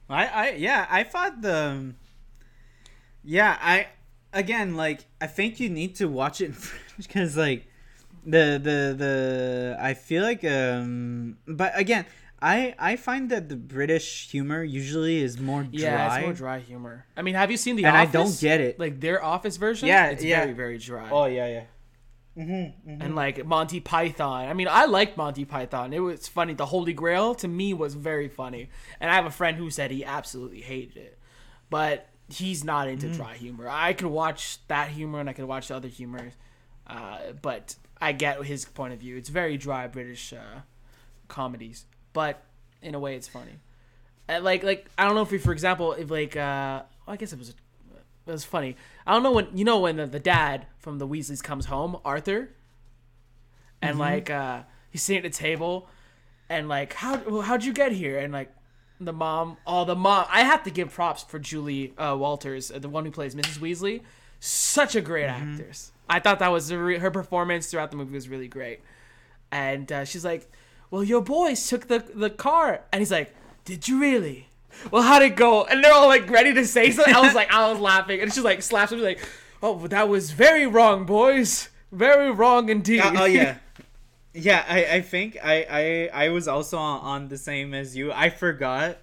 I, I yeah, I thought the yeah, I again like I think you need to watch it in [laughs] French because like the the the I feel like um but again I I find that the British humor usually is more dry. Yeah, it's more dry humor. I mean, have you seen the And I don't get it. Like their Office version. Yeah, it's yeah. very very dry. Oh yeah, yeah. And like Monty Python. I mean, I liked Monty Python. It was funny. The Holy Grail to me was very funny, and I have a friend who said he absolutely hated it, but he's not into Mm. dry humor. I could watch that humor and I could watch the other humor, uh, but I get his point of view. It's very dry British uh, comedies, but in a way, it's funny. Uh, like like I don't know if we, for example, if like uh, I guess it was it was funny. I don't know when you know when the, the dad from the Weasleys comes home, Arthur, and like uh, he's sitting at the table, and like how well, how'd you get here? And like the mom, oh the mom, I have to give props for Julie uh, Walters, uh, the one who plays Mrs. Weasley, such a great actress. I thought that was re- her performance throughout the movie was really great, and uh, she's like, well your boys took the the car, and he's like, did you really? Well, how'd it go? And they're all like ready to say something. I was like, I was laughing, and she's like slaps me like, oh, that was very wrong, boys. Very wrong indeed. Uh, oh yeah. [laughs] Yeah, I, I think I, I I was also on, on the same as you. I forgot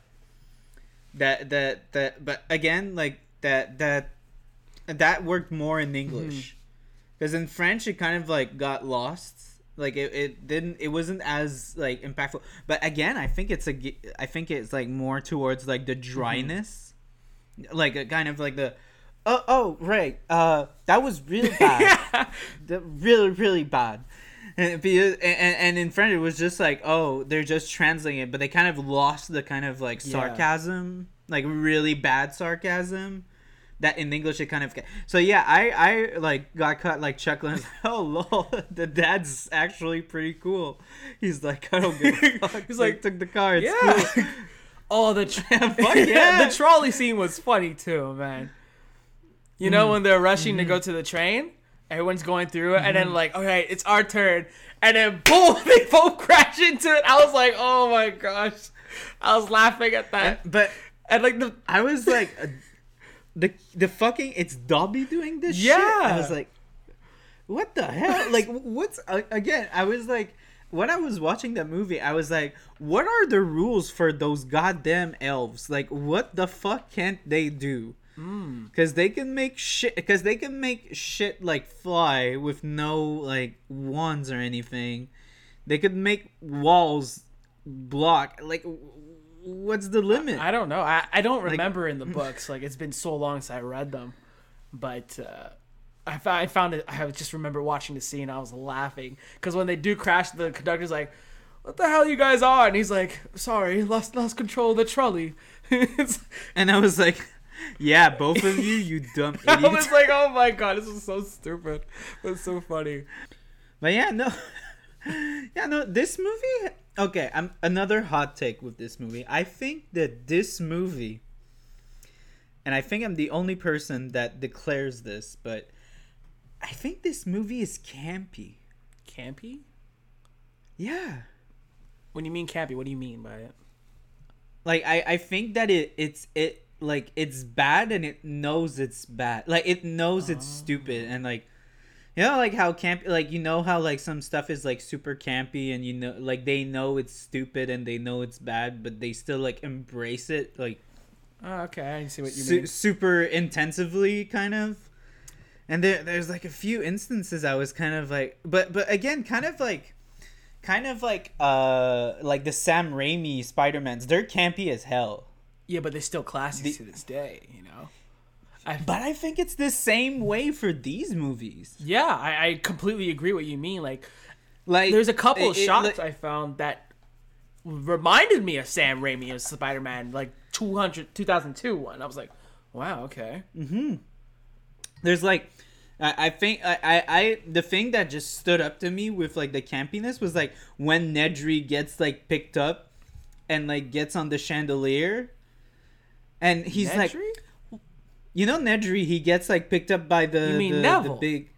that that that but again like that that that worked more in English. Cuz in French it kind of like got lost. Like it, it didn't it wasn't as like impactful. But again, I think it's a I think it's like more towards like the dryness. Like a kind of like the Oh, oh, right. Uh, that was really [laughs] bad. The- really, really bad. And, because- and and in French it was just like, oh, they're just translating it, but they kind of lost the kind of like Yeah. sarcasm, like really bad sarcasm. That in English it kind of so yeah I I like got caught like chuckling [laughs] oh lol [laughs] the dad's actually pretty cool he's like I don't give a [laughs] fuck He's like like, took the car it's yeah. cool Oh, the tr- Fuck yeah. the trolley scene was funny too, man. You know mm. when they're rushing to mm-hmm. go to the train, everyone's going through it, and then mm-hmm. like, okay, it's our turn, and then boom, they both crash into it. I was like, oh my gosh, I was laughing at that, but and like the I was like, the the fucking it's Dobby doing this shit. Yeah. I was like, what the hell? Like, what's uh, again? I was like, when I was watching that movie, I was like, what are the rules for those goddamn elves? Like, what the fuck can't they do? because they can make shit because they can make shit like fly with no like wands or anything. They could make walls block like what's the limit? I don't know. I, I don't remember in the [laughs] books. Like it's been so long since I read them, but uh, I found I found it. I just remember watching the scene. I was laughing because when they do crash, the conductor's like, "What the hell you guys are?" And he's like, "Sorry, lost lost control of the trolley." [laughs] And I was like, yeah, both of you, you dumb [laughs] I was like, "Oh my god, this is so stupid, but it's so funny." But yeah, no, yeah, no. This movie, okay. I'm another hot take with this movie. I think that this movie, and I think I'm the only person that declares this, but I think this movie is campy. Campy? Yeah, When you mean campy, what do you mean by it? like I, I think that it, it's it like it's bad and it knows it's bad. Like it knows it's oh. stupid and like. You know, like how camp, like you know how like some stuff is like super campy, and you know, like they know it's stupid and they know it's bad, but they still like embrace it, like Oh, okay, I see what you su- mean. super intensively, kind of. And there, there's like a few instances I was kind of like, but but again, kind of like, kind of like uh like the Sam Raimi Spider Mans. They're campy as hell. Yeah, but they're still classics The- to this day, you know. I, But I think it's the same way for these movies. yeah, I, I completely agree what you mean. Like, Like there's a couple of it- it- shots like- I found that reminded me of Sam Raimi Spider-Man, like 200, 2002 one. I was like, wow, okay. Mm-hmm. there's like I, I think I, I I the thing that just stood up to me with like the campiness was like when Nedry gets like picked up and like gets on the chandelier and he's like Nedry? You know Nedry he gets like picked up by the You mean the, Neville? the big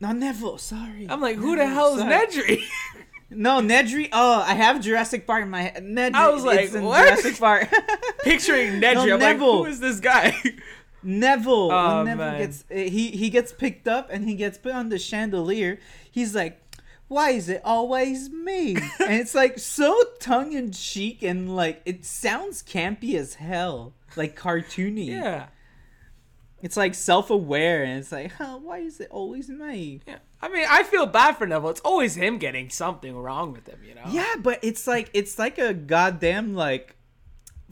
no Neville sorry I'm like, who the hell is sorry. Nedry? [laughs] no Nedry oh I have Jurassic Park in my head Nedry I was like, it's in what? Jurassic Park [laughs] Picturing Nedry, No, I'm like, Neville. who is this guy? [laughs] Neville. Oh, when Neville man. gets uh, he he gets picked up and he gets put on the chandelier. He's like, "Why is it always me?" and it's like so tongue in cheek and like it sounds campy as hell, like cartoony. yeah. It's like self aware and it's like, huh, why is it always me? Yeah. I mean, I feel bad for Neville. It's always him getting something wrong with him, you know? Yeah, but it's like it's like a goddamn like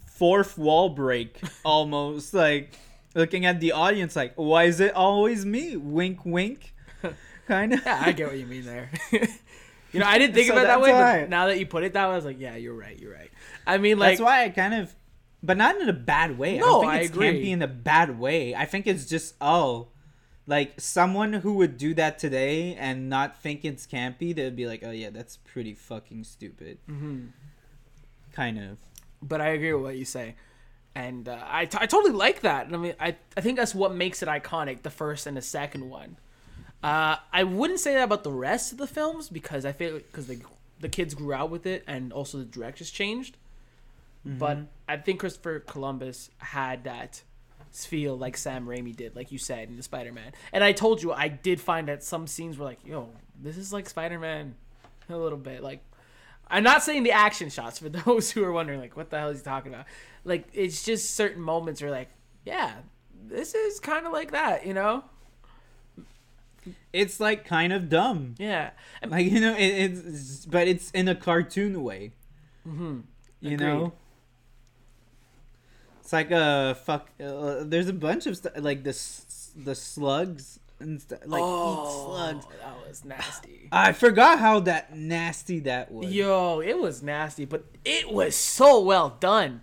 fourth wall break [laughs] almost like looking at the audience like why is it always me wink wink [laughs] kind of Yeah, I get what you mean there. [laughs] you know, I didn't think So it that way, why- but now that you put it that way, I was like, yeah, you're right, you're right. I mean, like, that's why i kind of but not in a bad way i No, don't think I it's agree. campy in a bad way i think it's just oh like someone who would do that today and not think it's campy they'd be like oh yeah that's pretty fucking stupid Mm-hmm. kind of but I agree with what you say. And uh, I, t- I totally like that. And I mean, I, I think that's what makes it iconic, the first and the second one. Uh, I wouldn't say that about the rest of the films because I feel because the, the kids grew out with it and also the directors changed. But I think Christopher Columbus had that feel like Sam Raimi did, like you said in the Spider Man. And I told you, I did find that some scenes were like, yo, this is like Spider Man a little bit. Like, I'm not saying the action shots for [laughs] those who are wondering, like, what the hell is he talking about? Like, it's just certain moments where, like, yeah, this is kind of like that, you know? it's like kind of dumb Yeah. Like you know it, it's but it's in a cartoon way mm-hmm. you Agreed. know it's like a fuck uh, there's a bunch of stuff like the the slugs and stuff like eat slugs Oh, that was nasty. i forgot how that nasty that was Yo, it was nasty, but it was so well done.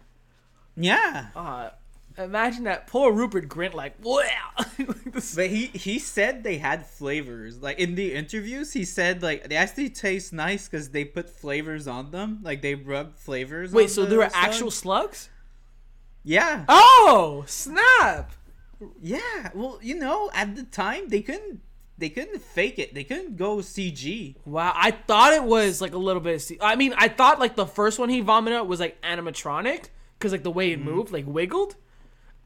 yeah Uh, imagine that poor Rupert Grint, like, [laughs] wow. This- but he he said they had flavors like in the interviews he said like they actually taste nice because they put flavors on them like they rub flavors Wait, so the there were slugs. actual slugs? Yeah Oh, snap! Yeah, well, you know, at the time they couldn't they couldn't fake it. They couldn't go CG. Wow, I thought it was like a little bit. Of C- I mean, I thought like the first one he vomited out was like animatronic because like the way it mm-hmm. moved, like wiggled,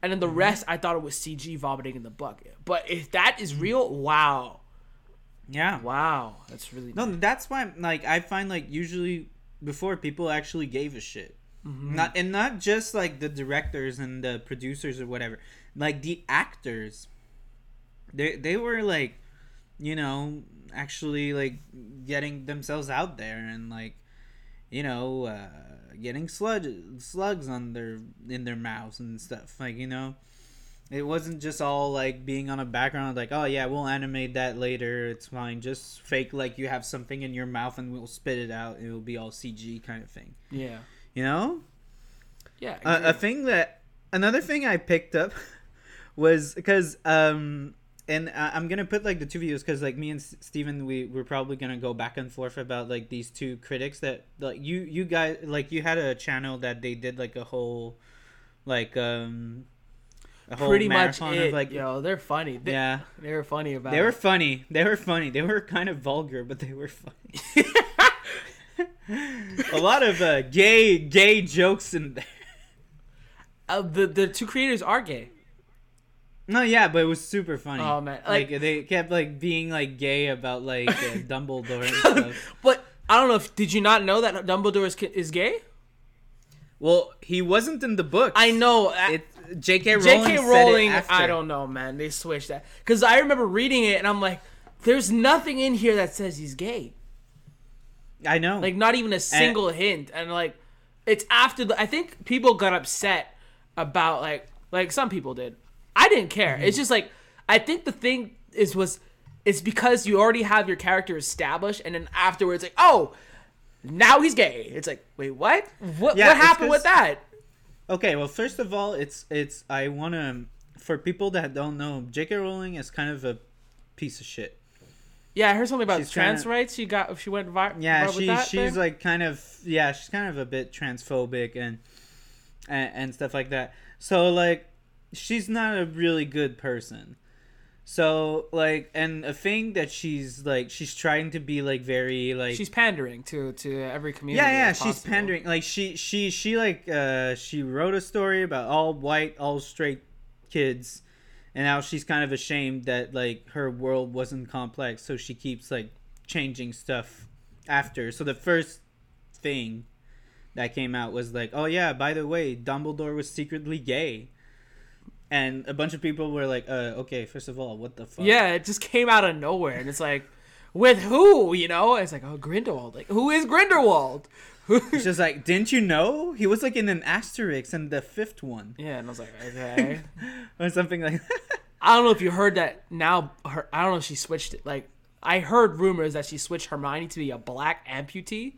and then the mm-hmm. rest I thought it was CG vomiting in the bucket. But if that is mm-hmm. real, wow, Yeah. wow, that's really No, that's why like I find like usually before people actually gave a shit. Not and not just like the directors and the producers or whatever. Like the actors. They they were like, you know, actually like getting themselves out there and like, you know, uh, getting sludge slugs on their in their mouths and stuff. Like you know, it wasn't just all like being on a background like, oh yeah, we'll animate that later. It's fine. Just fake like you have something in your mouth and we'll spit it out. It will be all CG kind of thing. Yeah. You know, Yeah. uh, a thing that another thing I picked up [laughs] was because um and I'm gonna put like the two videos because like me and S- Steven we we're probably gonna go back and forth about like these two critics that like you you guys like you had a channel that they did like a whole like um a whole Pretty much it. of, like Yo, they're funny. They, yeah They were funny about they it. were funny they were funny they were kind of vulgar but they were funny [laughs] a lot of uh, gay gay jokes in there. Uh, the the two creators are gay. No, yeah, but it was super funny. Oh, man. like, Like- they kept like being like gay about like uh, [laughs] Dumbledore and [laughs] stuff. But I don't know if did you not know that Dumbledore is, is gay? Well, he wasn't in the book. I know. It J.K. Rowling. J.K. Rowling. I don't know, man. They switched that because I remember reading it and I'm like, there's nothing in here that says he's gay. I know. Like not even a single hint. And like, it's after the. I think people got upset about like like some people did. I didn't care. Mm-hmm. It's just like I think the thing is was it's because you already have your character established and then afterwards like oh now he's gay. It's like wait what what Yeah, what happened with that? okay, well, first of all, it's it's I want to for people that don't know, J.K. Rowling is kind of a piece of shit. Yeah, I heard something about She's trans kinda- rights. She got if she went vi- Yeah, viral with she she's thing? like kind of yeah, she's kind of a bit transphobic and, and and stuff like that. So like she's not a really good person. So like and a thing that she's like she's trying to be like very like she's pandering to to every community. yeah yeah she's possible. pandering like she she she like uh she wrote a story about all white all straight kids and now she's kind of ashamed that like her world wasn't complex so she keeps like changing stuff after so the first thing that came out was like oh yeah by the way dumbledore was secretly gay and a bunch of people were like uh okay first of all what the fuck Yeah, it just came out of nowhere, and it's like, with who? You know? It's like, oh, Grindelwald. Like, who is Grindelwald? It's just like didn't you know he was like in an asterisk in the fifth one yeah, and I was like, okay. [laughs] or something like I don't know if you heard that. Now, her, I don't know if she switched it. Like, I heard rumors that she switched Hermione to be a black amputee.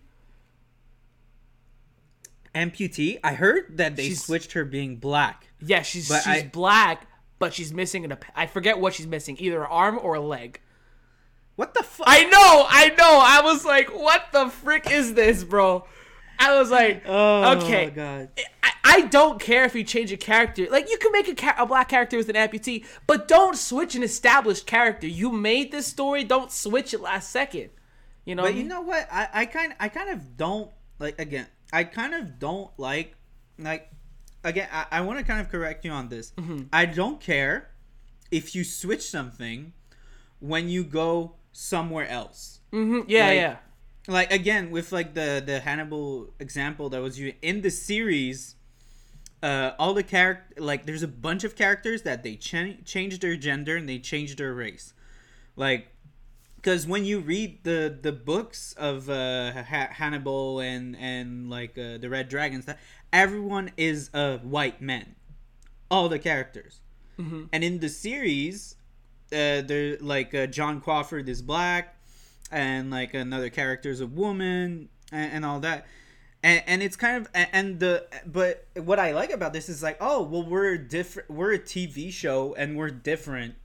amputee. I heard that they She's- switched her being black. Yeah, she's she's I- black, but she's missing an. I forget what she's missing, either an arm or a leg. What the fuck? I know, I know. I was like, what the frick is this, bro? I was like, oh okay. god. I, I don't care if you change a character. Like you can make a, ca- a black character with an amputee, but don't switch an established character. You made this story. Don't switch it last second. You know. what I But you know what? I, I kind I kind of don't like again. I kind of don't like like again. I, I want to kind of correct you on this. Mm-hmm. I don't care if you switch something when you go somewhere else. Mhm, yeah, like- yeah. like again with like the the Hannibal example that was you in the series uh all the character like there's a bunch of characters that they ch- changed their gender and they change their race. Like because when you read the the books of uh ha- Hannibal and and like uh, the Red Dragons that everyone is a white man all the characters. And in the series uh they're like uh, John Crawford is black and like another character is a woman and, and all that. And, and it's kind of and- and the but what i like about this is like oh well we're different we're a tv show and we're different.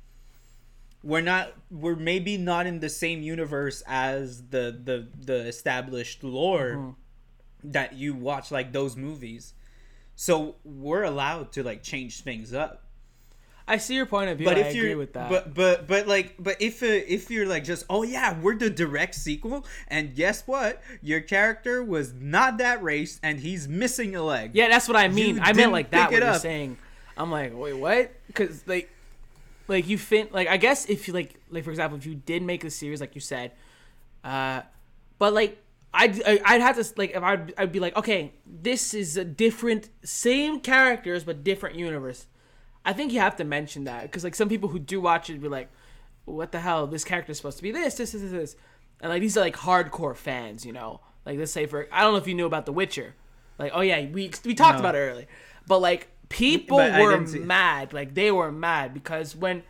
We're not we're maybe not in the same universe as the the the established lore that you watch like those movies. So we're allowed to like change things up I see your point of view. but I if agree you're with that. but but but like but if uh, if you're like just oh yeah we're the direct sequel and guess what your character was not that race and he's missing a leg yeah, that's what I mean. You I meant like that. What you're saying. I'm like, wait, what? Because like, like you fin like I guess if you like like for example if you did make the series like you said, uh, but like. I'd I- I'd have to like if I'd I'd be like, okay, this is a different, same characters but different universe. I think you have to mention that because like some people who do watch it be like, what the hell? This character is supposed to be this, this, this, this, and like these are like hardcore fans, you know. Like let's say for I don't know if you knew about The Witcher, like oh yeah we we talked No. about it earlier, but like people But were mad, like they were mad because when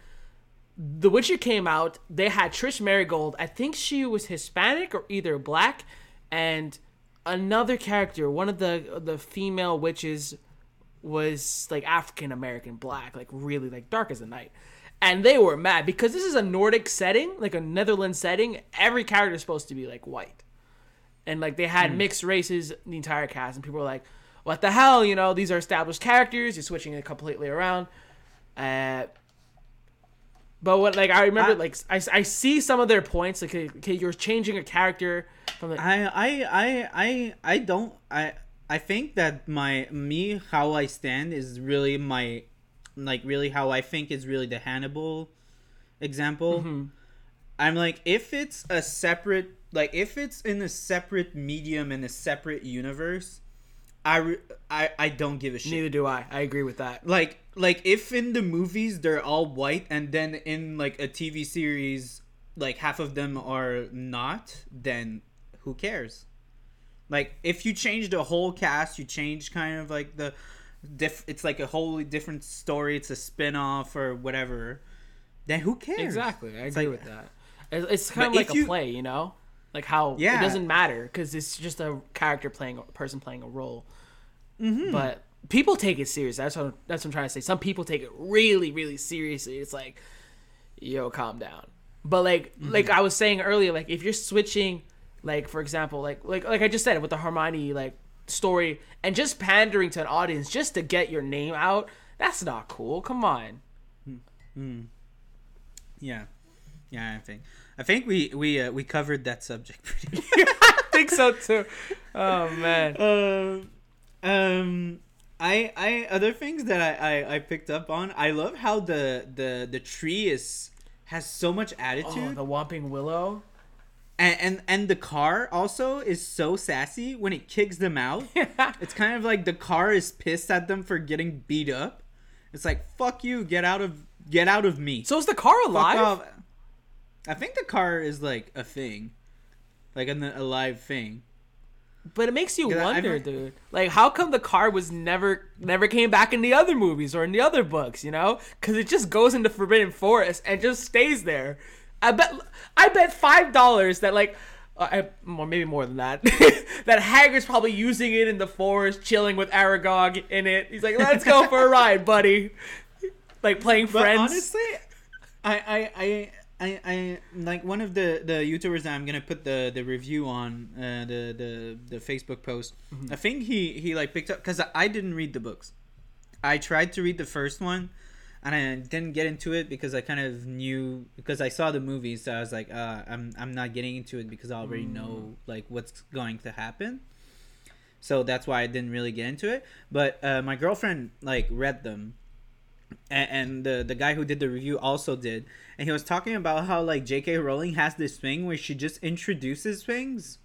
the Witcher came out, they had Trish Merigold. I think she was Hispanic or either black, and another character, one of the the female witches, was like African American black, like really like dark as the night. And they were mad because this is a Nordic setting, like a Netherlands setting. Every character is supposed to be like white, and like they had mixed races, the entire cast, and people were like, "What the hell?" You know, these are established characters. You're switching it completely around. Uh, but what like I remember I- like I, I see some of their points like okay, okay, you're changing a character from the I I I I I don't I I think that my me how I stand is really my like really how I think is really the Hannibal example. Mm-hmm. I'm like if it's a separate like if it's in a separate medium in a separate universe, I re- I I don't give a shit. neither do I. I agree with that. like like if in the movies they're all white and then in like a TV series like half of them are not, then who cares? Like if you change the whole cast, you change kind of like the diff it's like a wholly different story, it's a spin-off or whatever. Then who cares? Exactly, I It's agree like- with that. It's, it's kind of like a you- play, you know, like how yeah. it doesn't matter because it's just a character playing a person playing a role. Mm-hmm. But people take it serious. That's what that's what I'm trying to say. Some people take it really, really seriously. It's like, yo, calm down. But like Mm-hmm. like I was saying earlier, like if you're switching, like for example, like like like I just said with the Hermione like story and just pandering to an audience just to get your name out, that's not cool. Come on. Yeah. Yeah, I think I think we we uh, we covered that subject pretty [laughs] [laughs] I think so too. Oh man. um, um, I I other things that I, I I picked up on. I love how the the the tree is has so much Oh, attitude, the Whomping Willow. And, and and the car also is so sassy when it kicks them out. [laughs] it's kind of like the car is pissed at them for getting beat up. It's like fuck you, get out of get out of me. So is the car Fuck alive? off. I think the car is like a thing, like an alive thing. But it makes you wonder, I've- dude. Like, how come the car was never never came back in the other movies or in the other books? You know, because it just goes into Forbidden Forest and just stays there. I bet I bet five dollars that like. Uh, I, or maybe more than that. [laughs] that Hagrid's probably using it in the forest, chilling with Aragog in it. He's like, "Let's go for a [laughs] ride, buddy." Like playing But friends. honestly, I, I, I, I, I like one of the the YouTubers that I'm gonna put the the review on uh, the the the Facebook post. Mm-hmm. I think he he like picked up because I didn't read the books. I tried to read the first one, and I didn't get into it because I kind of knew because I saw the movie, So I was like, uh, I'm I'm not getting into it because I already Mm. know like what's going to happen. So that's why I didn't really get into it. But uh, my girlfriend like read them and, and the the guy who did the review also did, and he was talking about how like J.K. Rowling has this thing where she just introduces things,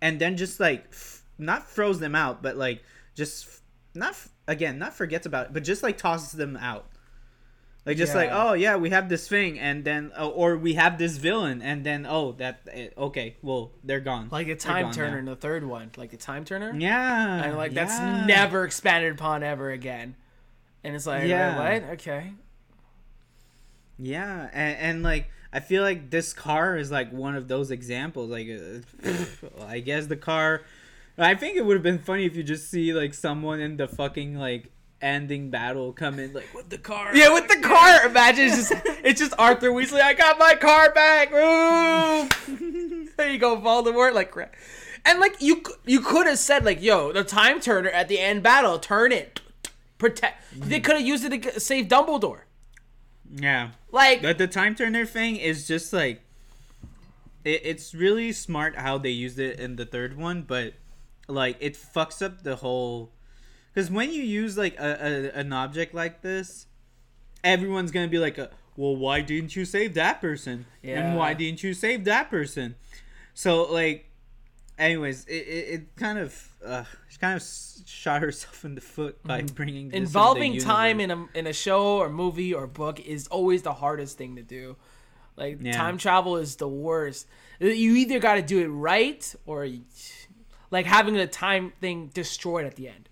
and then just like f- not throws them out, but like just f- not f- again not forgets about it, but just like tosses them out. Like just like oh yeah we have this thing and then oh, or we have this villain and then oh that eh, okay well they're gone like the They're time turner now. in the third one, like the time turner. yeah and like yeah. that's never expanded upon ever again. And it's like, Yeah. yeah, what? Okay. Yeah, and, and like I feel like this car is like one of those examples. Like, uh, [laughs] I guess the car. I think it would have been funny if you just see like someone in the fucking like ending battle come in like with the car. Yeah, with the car. [laughs] Imagine it's just it's just Arthur Weasley. I got my car back. Woo! [laughs] there you go, Voldemort. Like, crap. and like you you could have said like, yo, the time turner at the end battle, turn it, protect. They hmm. could have used it to save Dumbledore. Yeah, Like, but the time turner thing is just like. It, it's really smart how they used it in the third one, but like it fucks up the whole. Because when you use like a, a an object like this, everyone's gonna be like, uh, "Well, why didn't you save that person? Yeah. And why didn't you save that person?" So like, anyways, it, it, it kind of uh, she kind of shot herself in the foot by bringing this Mm-hmm. Involving time in a in a show or movie or book is always the hardest thing to do. Like Yeah. time travel is the worst. You either got to do it right or like having the time thing destroyed at the end.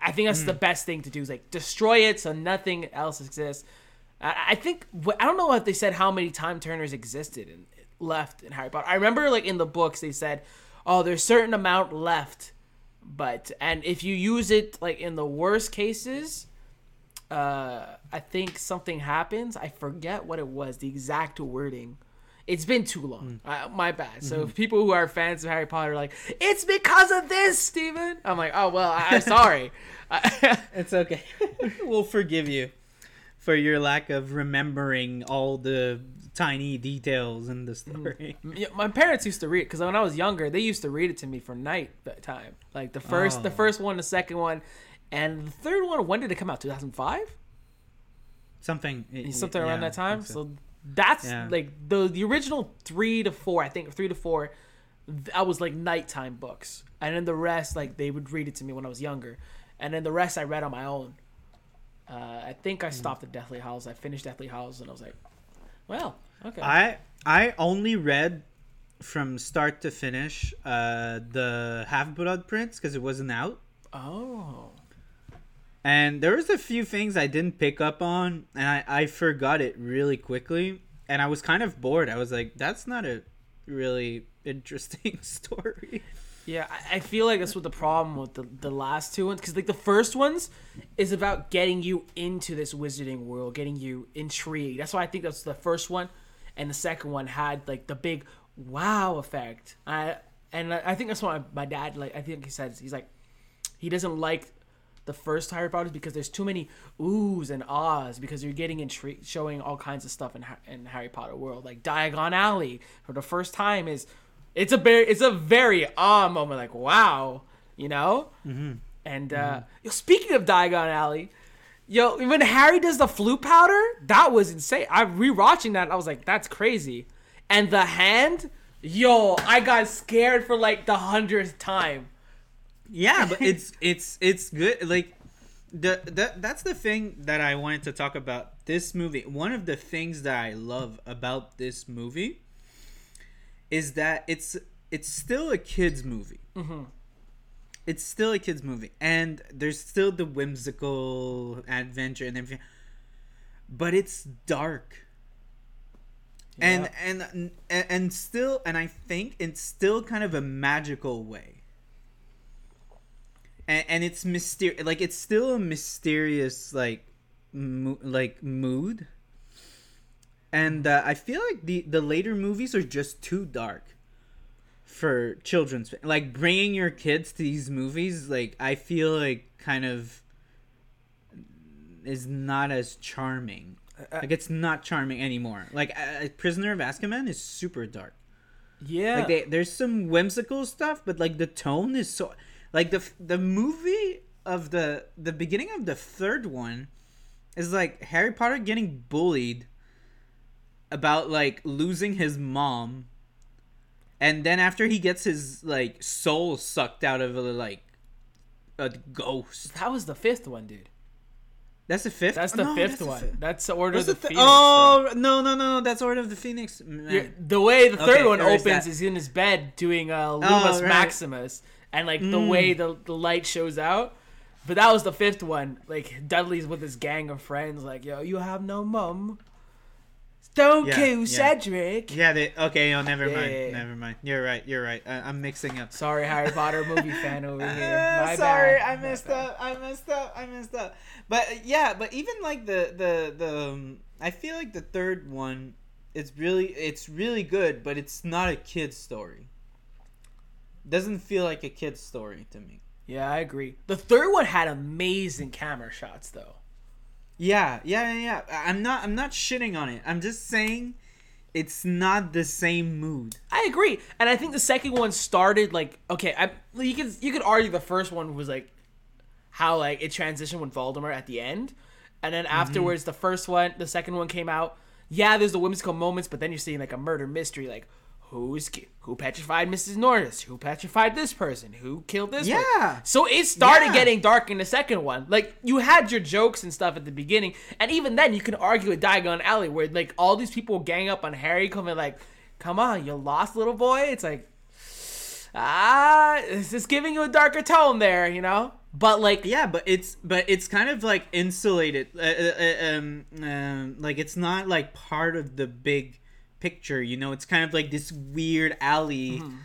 I, think that's Hmm. the best thing to do is like destroy it so nothing else exists. I, I think I don't know if they said how many time turners existed and left in Harry Potter. I remember like in the books they said, "Oh, there's certain amount left." But and if you use it like in the worst cases, uh, I think something happens. I forget what it was, the exact wording. It's been too long. Uh, my bad. So if people who are fans of Harry Potter are like, it's because of this, Steven. I'm like, oh well, I- I'm sorry. [laughs] It's okay. [laughs] we'll forgive you for your lack of remembering all the tiny details in the story. [laughs] Yeah, my parents used to read because when I was younger, they used to read it to me for night time. Like the first, the Oh. first one, the second one, and the third one. When did it come out? 2005. Something. something around yeah, that time. Think So. That's Yeah. like the the original three to four. I think three to four. I was like nighttime books, and then the rest like they would read it to me when I was younger, and then the rest I read on my own. Uh, I think Hmm. I stopped at Deathly Hallows. I finished Deathly Hallows, and I was like, well, okay. I I only read from start to finish uh, the Half Blood Prince because it wasn't out, oh, and there was a few things I didn't pick up on, and I I forgot it really quickly, and I was kind of bored. I was like, that's not a really interesting [laughs] story. Yeah, I, feel like that's what the problem with the, the last two ones because like the first ones is about getting you into this wizarding world, getting you intrigued. That's why I think that's the first one, and the second one had like the big wow effect. I and I I think that's why my dad like I think he says he's like he doesn't like the first Harry Potters because there's too many oohs and ahs because you're getting intrigued, showing all kinds of stuff in in Harry Potter world. Like Diagon Alley for the first time is it's a very it's a very ah moment. Like wow, you know. Mm-hmm. And uh, yo, speaking of Diagon Alley. Yo, when Harry does the Floo powder, that was insane. I'm rewatching that. I was like, that's crazy. And the hand, yo, I got scared for like the hundredth time. Yeah but it's it's it's good like the that that's the thing that i wanted to talk about this movie. One of the things that i love about this movie is that it's it's still a kids movie. Mm-hmm. It's still a kids movie and there's still the whimsical adventure and everything but it's dark. And and and and still and i think it's still kind of a magical way and, and it's mysterious like it's still a mysterious like mo- like mood. And uh, i feel like the the later movies are just too dark for children's like bringing your kids to these movies like i feel like kind of is not as charming. Like it's not charming anymore. Like uh, prisoner of azkaban is super dark. Yeah. like they, there's some whimsical stuff but like the tone is so like the the movie of the the beginning of the third one is like harry potter getting bullied about like losing his mom and then after he gets his like soul sucked out of a like a ghost that was the fifth one, dude. that's the fifth That's the No, fifth that's the one. fi- That's the Order of the the thi- Phoenix. oh no no no no! that's order of the phoenix the way the third Okay, one opens that- is in his bed doing uh, Lumos Oh, right. Maximus, and like the Mm. way the the light shows out. But that was the fifth one. Like Dudley's with his gang of friends. Like, yo, you have no mum. Don't Yeah, kill yeah. Cedric. yeah they okay oh never Yeah. mind never mind you're right you're right I, i'm mixing up Sorry, Harry Potter movie fan over [laughs] here. My sorry, bad. I My messed bad. up. I messed up. I messed up. But uh, yeah, but even like the the the um, I feel like the third one it's really it's really good, but it's not a kid's story. Doesn't feel like a kid's story to me. Yeah, I agree. The third one had amazing camera shots, though. Yeah, yeah, yeah, I'm not I'm not shitting on it. I'm just saying it's not the same mood. I agree, and I think the second one started like okay. I you could you could argue the first one was like how like it transitioned with Voldemort at the end, and then mm-hmm. afterwards the first one, the second one came out. Yeah, there's the whimsical moments, but then you're seeing like a murder mystery. Like, who's who petrified Mrs. Norris, who petrified this person, who killed this. one. Yeah. So it started Yeah. getting dark in the second one. Like you had your jokes and stuff at the beginning, and even then you can argue with Diagon Alley, where like all these people gang up on Harry, coming like, "Come on, you lost little boy." It's like, ah, it's just giving you a darker tone there, you know. But like, Yeah, but it's but it's kind of like insulated. Uh, uh, uh, um, um, like it's not like part of the big picture. You know, it's kind of like this weird alley, mm-hmm.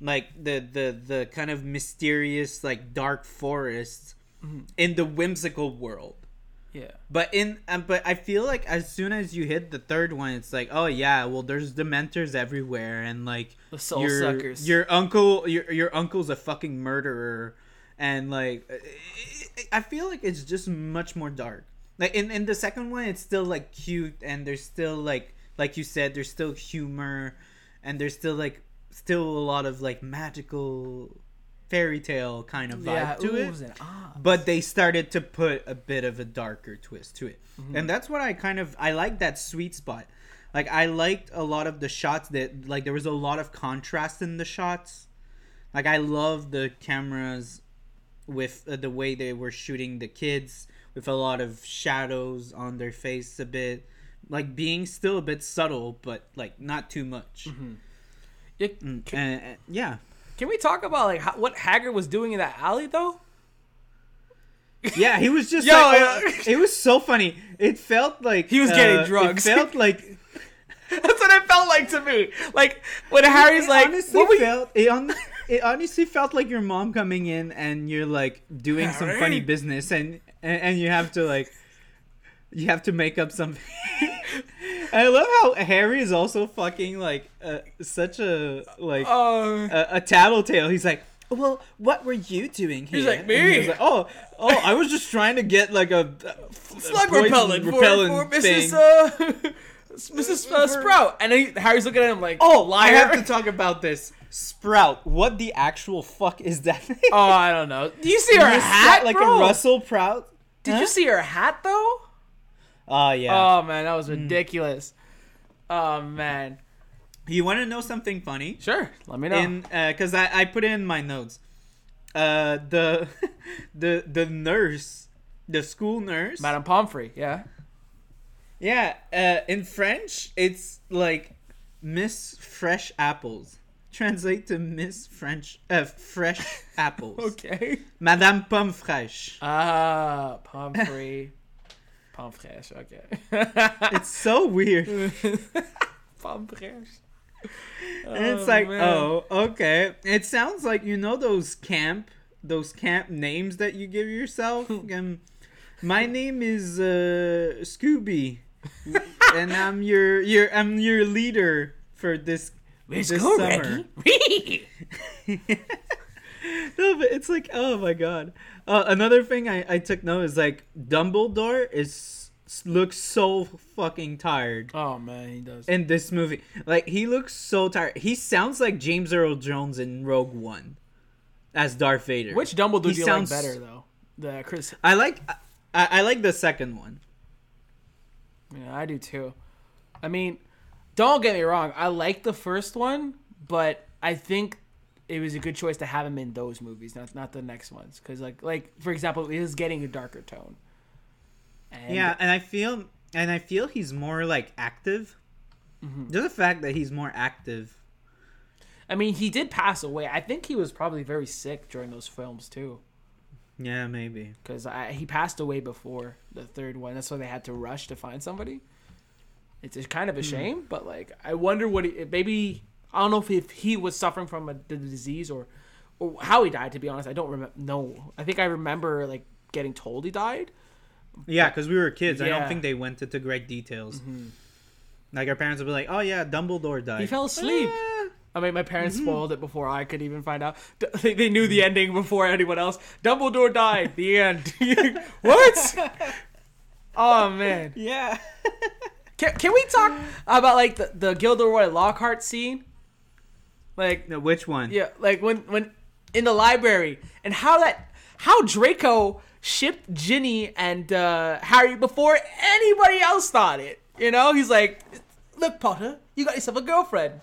like the the the kind of mysterious like dark forest mm-hmm. in the whimsical world. yeah, But in um, but I feel like as soon as you hit the third one, it's like, oh yeah, well there's dementors everywhere, and like The soul your, suckers. Your uncle, your your uncle's a fucking murderer, and like uh, I feel like it's just much more dark. Like in in the second one, it's still like cute, and there's still like like you said, there's still humor, and there's still like still a lot of like magical fairy tale kind of vibe yeah, to it. but they started to put a bit of a darker twist to it. Mm-hmm. and that's what i kind of i like that sweet spot. Like i liked a lot of the shots that like there was a lot of contrast in the shots. Like i love the cameras with uh, the way they were shooting the kids with a lot of shadows on their face a bit like being still a bit subtle but like not too much Yeah, Mm, can, and- and- yeah can we talk about like how, what Hagrid was doing in that alley though? [laughs] Yeah, he was just [laughs] Yo, like, uh, [laughs] it was so funny. It felt like He was uh, getting drugs. It felt like That's what it felt like to me. Like when Harry's it like, honestly what felt it, on, it honestly felt like your mom coming in and you're like doing some funny business and, and and you have to like you have to make up something. I love how Harry is also fucking like uh, such a like uh, a, a tattletale. He's like, well, what were you doing here? He's like, "Me?" was like, oh, oh, I was just trying to get like a, a slug repellent, repellent for, for thing. [laughs] Mrs. Uh, Mrs. Uh, Sprout, and then Harry's looking at him like, Oh, liar. I have to talk about this. Sprout. What the actual fuck is that? oh, I don't know. Do you see her Is hat, like bro? a Russell Prout? Did you see her hat though? Oh yeah. Oh man, that was ridiculous. Oh man. you want to know something funny? Sure, let me know. In because I I put it in my notes. Uh, the [laughs] the the nurse, the school nurse. Madame Pomfrey, yeah. Yeah. Uh, in French, it's like Miss Fresh Apples. Translate to Miss French uh, Fresh [laughs] Apples. Okay. Madame Pomme Fraîche. Ah, Pomfrey. Pomfrey, okay. It's so weird. [laughs] Pomfrey. And it's like, oh, okay. It sounds like you know those camp, those camp names that you give yourself. [laughs] um, my name is uh, Scooby, [laughs] and I'm your your I'm your leader for this Let's this go, summer. No, but it's like, oh my god. Uh, another thing I, I took note is like Dumbledore is looks so fucking tired oh man, he does. in this movie. Like he looks so tired. He sounds like James Earl Jones in Rogue One as Darth Vader. Which Dumbledore He do you sounds- like better though? The Chris. I like I, I like the second one. Yeah, I do too. I mean, don't get me wrong. I like the first one, but I think it was a good choice to have him in those movies, not not the next ones. Because like like for example, it is getting a darker tone. And yeah, and I feel and I feel he's more like active. Mm-hmm. Just the fact that he's more active. I mean, he did pass away. I think he was probably very sick during those films too. Yeah, maybe. because he passed away before the third one. That's why they had to rush to find somebody. It's kind of a shame, but like I wonder what he, maybe I don't know if, if he was suffering from a, the disease or or how he died. To be honest, I don't remember. No, I think I remember like getting told he died. Yeah, because we were kids. I don't think they went into great details. Like our parents would be like, "Oh yeah, Dumbledore died." He fell asleep. Eh, I mean, my parents spoiled it before I could even find out. They, they knew the ending before anyone else. Dumbledore died. The end. [laughs] what? [laughs] Oh man. yeah. Can, can we talk about like the, the Gilderoy Lockhart scene? Like no, which one? yeah, like when when in the library and how that how Draco shipped Ginny and uh, Harry before anybody else thought it. You know, he's like, "Look, Potter, you got yourself a girlfriend."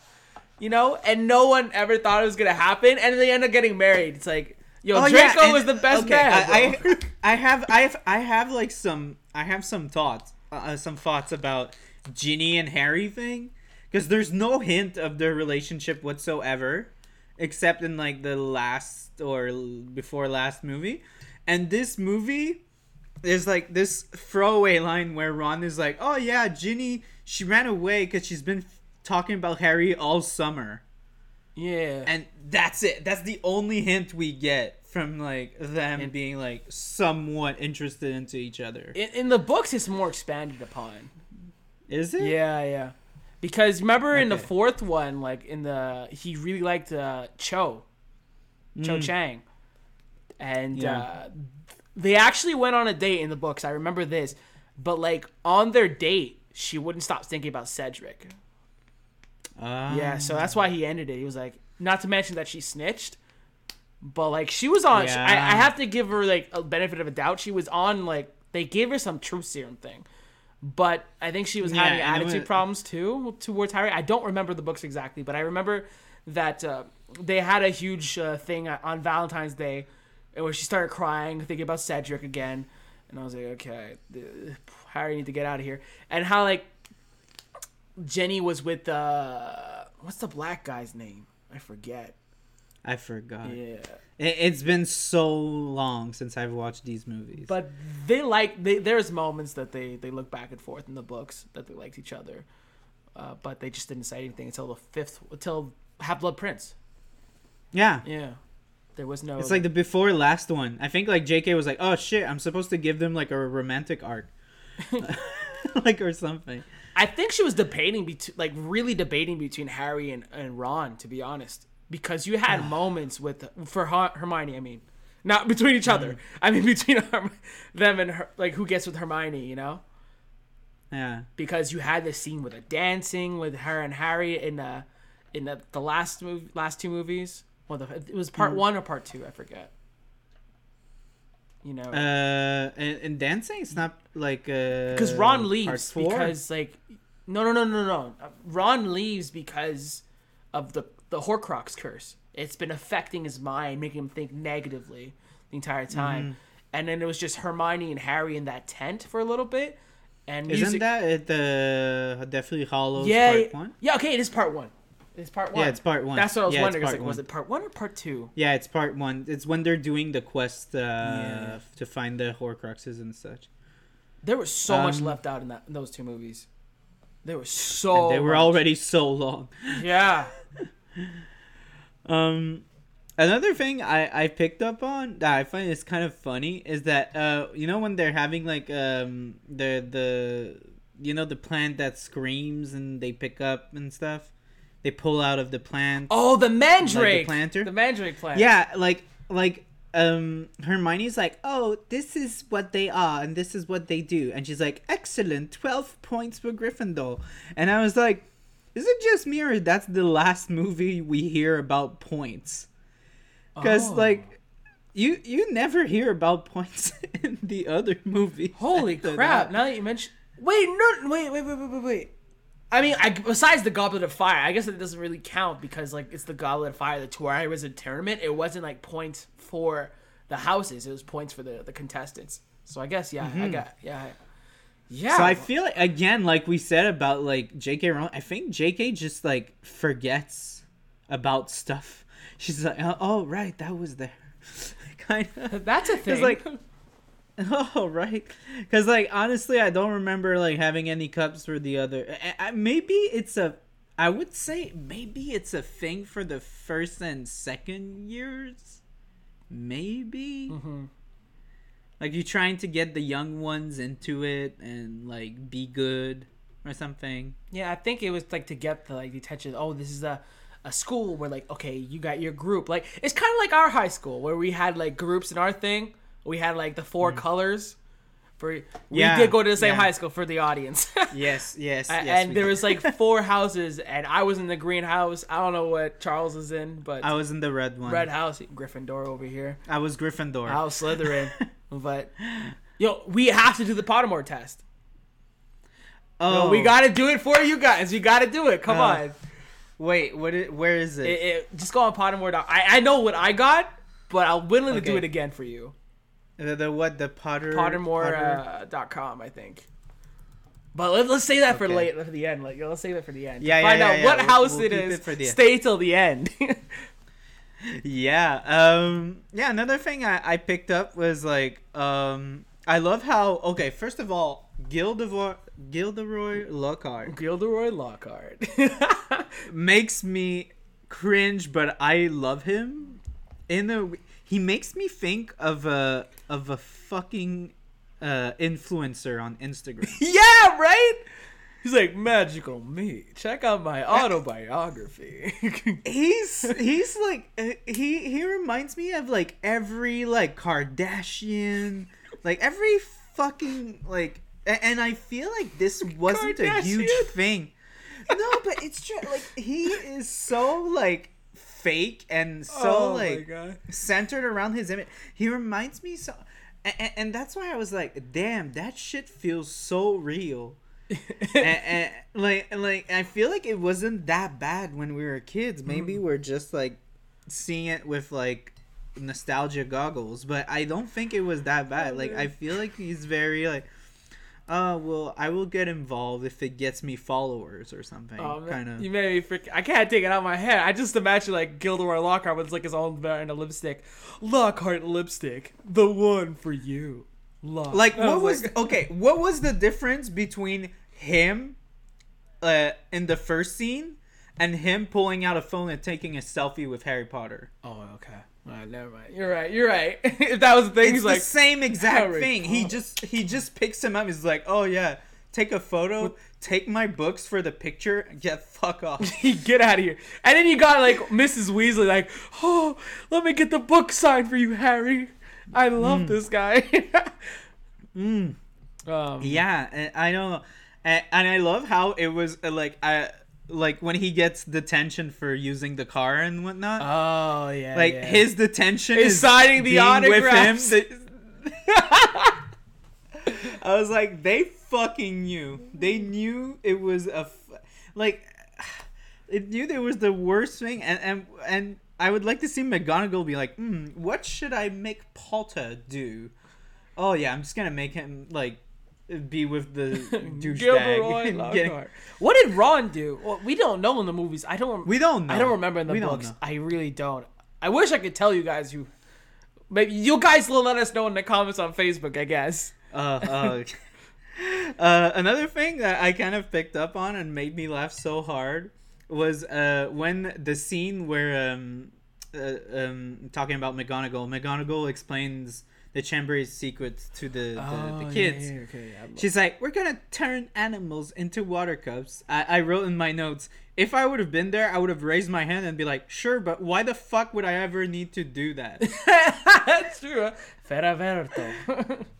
you know, and no one ever thought it was gonna happen, and they end up getting married. It's like, yo, Oh, yeah, Draco and- was the best okay, man. I, bro. I, I have, I have, I have like some, I have some thoughts, uh, some thoughts about Ginny and Harry thing, because there's no hint of their relationship whatsoever, except in like the last or before last movie, and this movie. There's like this throwaway line where Ron is like, "Oh yeah, Ginny, she ran away because she's been f- talking about Harry all summer." yeah, and that's it that's the only hint we get from like them And- being like somewhat interested into each other in, in the books, it's more expanded upon. is it Yeah, yeah. Because remember in the fourth one, like in the he really liked uh, Cho, Cho Chang, and Mm. Yeah. uh, they actually went on a date in the books. I remember this, but like on their date, she wouldn't stop thinking about Cedric. Ah. Yeah, so that's why he ended it. He was like, not to mention that she snitched, but like she was on. I, I have to give her like a benefit of a doubt. She was on like they gave her some truth serum thing, but I think she was Yeah, having attitude problems too towards Harry. I don't remember the books exactly, but I remember that uh, they had a huge uh, thing on Valentine's Day where she started crying, thinking about Cedric again, and I was like, okay, [sighs] Harry need to get out of here. And how like Ginny was with uh what's the black guy's name? I forget. I forgot Yeah. it, it's been so long since i've watched these movies But they like they, there's moments that they they look back and forth in the books that they liked each other. Uh, but they just didn't say anything until the fifth until Half Blood Prince. yeah Yeah. There was no it's like the before last one i think like jk was like oh shit i'm supposed to give them like a romantic arc [laughs] [laughs] like or something I think she was debating between like really debating between Harry and, and Ron to be honest because you had [sighs] moments with for Her- Hermione I mean not between each other. I mean [laughs] between Herm- them and her like who gets with Hermione you know? Yeah. Because you had this scene with the dancing with her and Harry in the in the, the last movie last two movies? Well the, it was part one or part two I forget. You know? Uh and, and dancing it's not like uh because Ron leaves because like no no no no no. Ron leaves because of the the Horcrux curse. It's been affecting his mind, making him think negatively the entire time. Mm-hmm. And then it was just Hermione and Harry in that tent for a little bit. And Isn't music- that at the Deathly Hallows yeah part one? yeah okay it is part one. It's part one. Yeah, it's part one. That's what I was Yeah, wondering. Was like, was it part one or part two? Yeah, it's part one. It's when they're doing the quest uh, Yeah. to find the Horcruxes and such. There was so much Um, left out in that in those two movies. There was so they were much. already so long. yeah. [laughs] [laughs] Um, another thing I I picked up on that I find is kind of funny is that uh you know when they're having like um the the you know the plant that screams and they pick up and stuff, they pull out of the plant. Oh, the Mandrake. planter? The Mandrake plant. Yeah, like like um Hermione's like, "Oh, this is what they are and this is what they do." And she's like, "Excellent. 12 points for Gryffindor." And I was like, "Is it just me or that's the last movie we hear about points?" Cuz Oh. like you you never hear about points [laughs] in the other movies. Holy [laughs] crap! that. Now that you mention, wait, no, wait, wait, wait, wait, wait, wait. I mean, I, besides the Goblet of Fire, I guess it doesn't really count because like it's the Goblet of Fire. The Twilight was a tournament. It wasn't like points for the houses. It was points for the the contestants. So I guess yeah, I mm-hmm. got yeah, yeah. Mm-hmm. So I feel like again, like we said about like J.K. Rowling, I think J.K. just like forgets about stuff. She's like, oh, oh right, that was there, [laughs] kind of. that's a thing. like- [laughs] Oh right, because like honestly, I don't remember like having any cups for the other. I, I, maybe it's a. I would say maybe it's a thing for the first and second years. Maybe. Mhm. Like you're trying to get the young ones into it and like be good or something. Yeah, I think it was like to get the like the attention. Oh, this is a a school where like okay, you got your group. Like it's kind of like our high school where we had like groups in our thing. We had like the four mm. colors. For we. Yeah, did go to the same yeah. high school for the audience. [laughs] Yes, yes, A- and there was like [laughs] four houses, and I was in the green house. I don't know what Charles is in, but I was in the red one. red house, Gryffindor over here. I was Gryffindor. I was Slytherin, [laughs] but yo, we have to do the Pottermore test. oh, Yo, we got to do it for you guys. We got to do it. Come Uh, on. Wait, what? It, where is it? It, it, just go on Pottermore. I I know what I got, but I'm willing to do it again for you. the, the what? The Potter. Pottermore Potter- uh, dot com, I think. But let, let's say that for late for the end. Like let's save it for the end. Yeah, yeah, Find yeah, out yeah. what We'll- house we'll it is. it for the end. Stay till the end. [laughs] Yeah. Um. Yeah. Another thing I, I picked up was like um. I love how okay. First of all, Gilderoy Gilderoy Lockhart Gilderoy Lockhart. [laughs] makes me cringe, but I love him. In the he makes me think of a of a fucking uh, influencer on Instagram. [laughs] yeah, right. He's like magical me. Check out my autobiography. [laughs] he's he's like uh, he he reminds me of like every like Kardashian, like every fucking like, and I feel like this wasn't a huge thing. No, but it's true. Like he is so like fake and so oh like centered around his image. He reminds me so, and, and that's why I was like, damn, that shit feels so real. [laughs] and, and like like I feel like it wasn't that bad when we were kids. Maybe Mm. we're just like seeing it with like nostalgia goggles, but I don't think it was that bad. Like I feel like he's very like uh well I will get involved if it gets me followers or something. Oh, kind of. You made me freak. I can't take it out of my head. I just imagine like Gilderoy Lockhart with like his own brand of lipstick. Lockhart lipstick, the one for you. Lock. Like what was like- [laughs] okay, what was the difference between him uh in the first scene and him pulling out a phone and taking a selfie with Harry Potter? Oh, okay. All right, never mind. You're right. You're right. [laughs] if that was the thing, it's he's the like, same exact Harry thing. He just he just picks him up. He's like, oh yeah, take a photo, take my books for the picture, get fuck off. [laughs] get out of here. And then you got like Mrs. Weasley, like, oh, let me get the book signed for you, Harry. I love this guy. [laughs] mm. um, Yeah, I don't know, and, and I love how it was uh, like I like when he gets detention for using the car and whatnot. Oh yeah. like yeah. his detention Is is signing the autographs. The- [laughs] I was like, they fucking knew. They knew it was a f- like. [sighs] It knew there was the worst thing, and and and I would like to see McGonagall be like, hmm, what should I make Potter do? Oh yeah, I'm just gonna make him like be with the [laughs] douchebag. Gilderoy [laughs] and get- Lockhart. What did Ron do? Well, we don't know in the movies. I don't. We don't know. I don't remember in the We books. I really don't. I wish I could tell you guys who. Maybe you guys will let us know in the comments on Facebook. I guess. Uh, uh, [laughs] uh, another thing that I kind of picked up on and made me laugh so hard was uh, when the scene where um, uh, um, talking about McGonagall, McGonagall explains the Chambers secret to the, the, Oh, the kids. okay, yeah. She's like, "We're gonna turn animals into water cups." I, I wrote in my notes, if I would have been there, I would have raised my hand and be like, "Sure, but why the fuck would I ever need to do that?" [laughs] That's true. huh? Fera Verto. [laughs]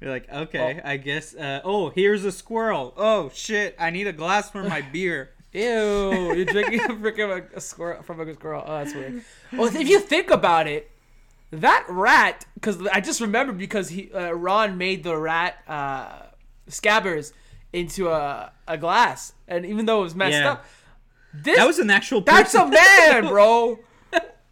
You're like, okay, I guess. Uh, oh, here's a squirrel. Oh shit, I need a glass for my [laughs] beer. Ew, you're drinking a freaking a squirrel from a squirrel. Oh, that's weird. Well, if you think about it, that rat, because I just remember because he uh, Ron made the rat uh, scabbers into a, a glass, and even though it was messed Yeah. up, this That was an actual. that's a man, [laughs] bro.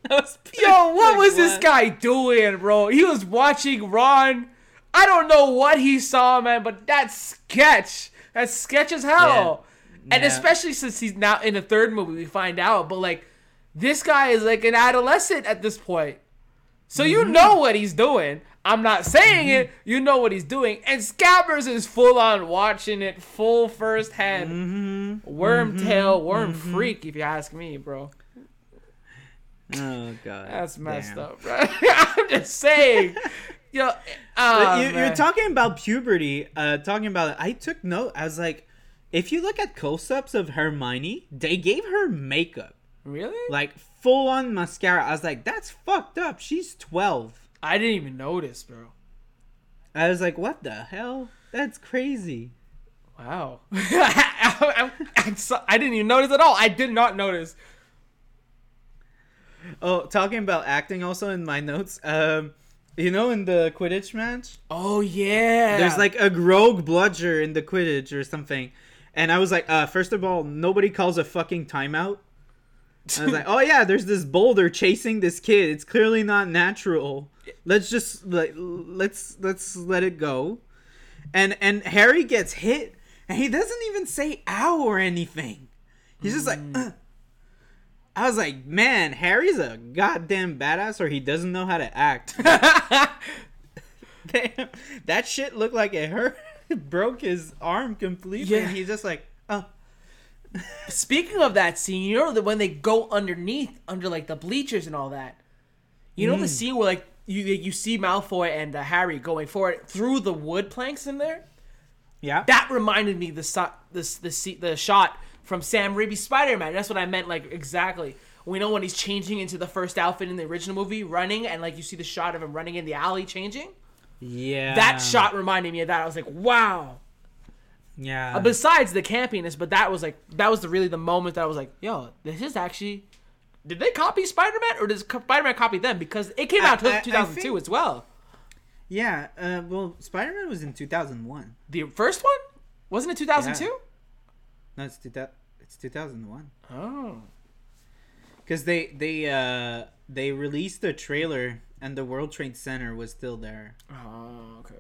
Yo, what was this guy doing, bro? He was watching Ron. I don't know what he saw, man, but that sketch, that sketch as hell. And Yeah. especially since he's now in the third movie, we find out. But like, this guy is like an adolescent at this point, so you Mm-hmm. know what he's doing. I'm not saying it. You know what he's doing, and Scabbers is full on watching it, full first hand. Mm-hmm. Wormtail, worm freak, if you ask me, bro. Oh god. That's messed Damn. up, bro. [laughs] I'm just saying. [laughs] Yo, you, you're talking about puberty. Uh, talking about it. I took note. I was like, if you look at close-ups of Hermione, they gave her makeup, really? like full-on mascara. I was like, that's fucked up. She's twelve. I didn't even notice, bro. I was like, what the hell? That's crazy. Wow. [laughs] I, I'm so- I didn't even notice at all. I did not notice. Oh, talking about acting also in my notes. Um, you know, in the Quidditch match, Oh yeah. there's like a rogue bludger in the Quidditch or something, and I was like, uh, first of all, nobody calls a fucking timeout. I was like, oh yeah, there's this boulder chasing this kid. It's clearly not natural. Let's just like let's let's let it go. And and Harry gets hit, and he doesn't even say ow or anything. He's just like. "Ugh." Mm. [clears throat] I was like, man, Harry's a goddamn badass, or he doesn't know how to act. [laughs] [laughs] Damn, that shit looked like it hurt. [laughs] broke his arm completely, Yeah. and he's just like, oh. Speaking of that scene, you know that when they go underneath, under like the bleachers and all that, you know the scene where like you you see Malfoy and uh, Harry going forward through the wood planks in there. Yeah. That reminded me the so- this the the shot from Sam Raimi's Spider Man. That's what I meant, like exactly. We know when he's changing into the first outfit in the original movie, running, and like you see the shot of him running in the alley changing. yeah. That shot reminded me of that. I was like, wow. Yeah. Uh, besides the campiness, but that was like that was the really the moment that I was like, yo, this is actually. Did they copy Spider Man or does Spider Man copy them? Because it came out I- I in 2002 think- as well. yeah. Uh, well, Spider Man was in 2001. The first one wasn't it 2002? Yeah. No, it's 2000. It's 2001. Oh, Because they they uh they released the trailer and the World Trade Center was still there, oh, okay.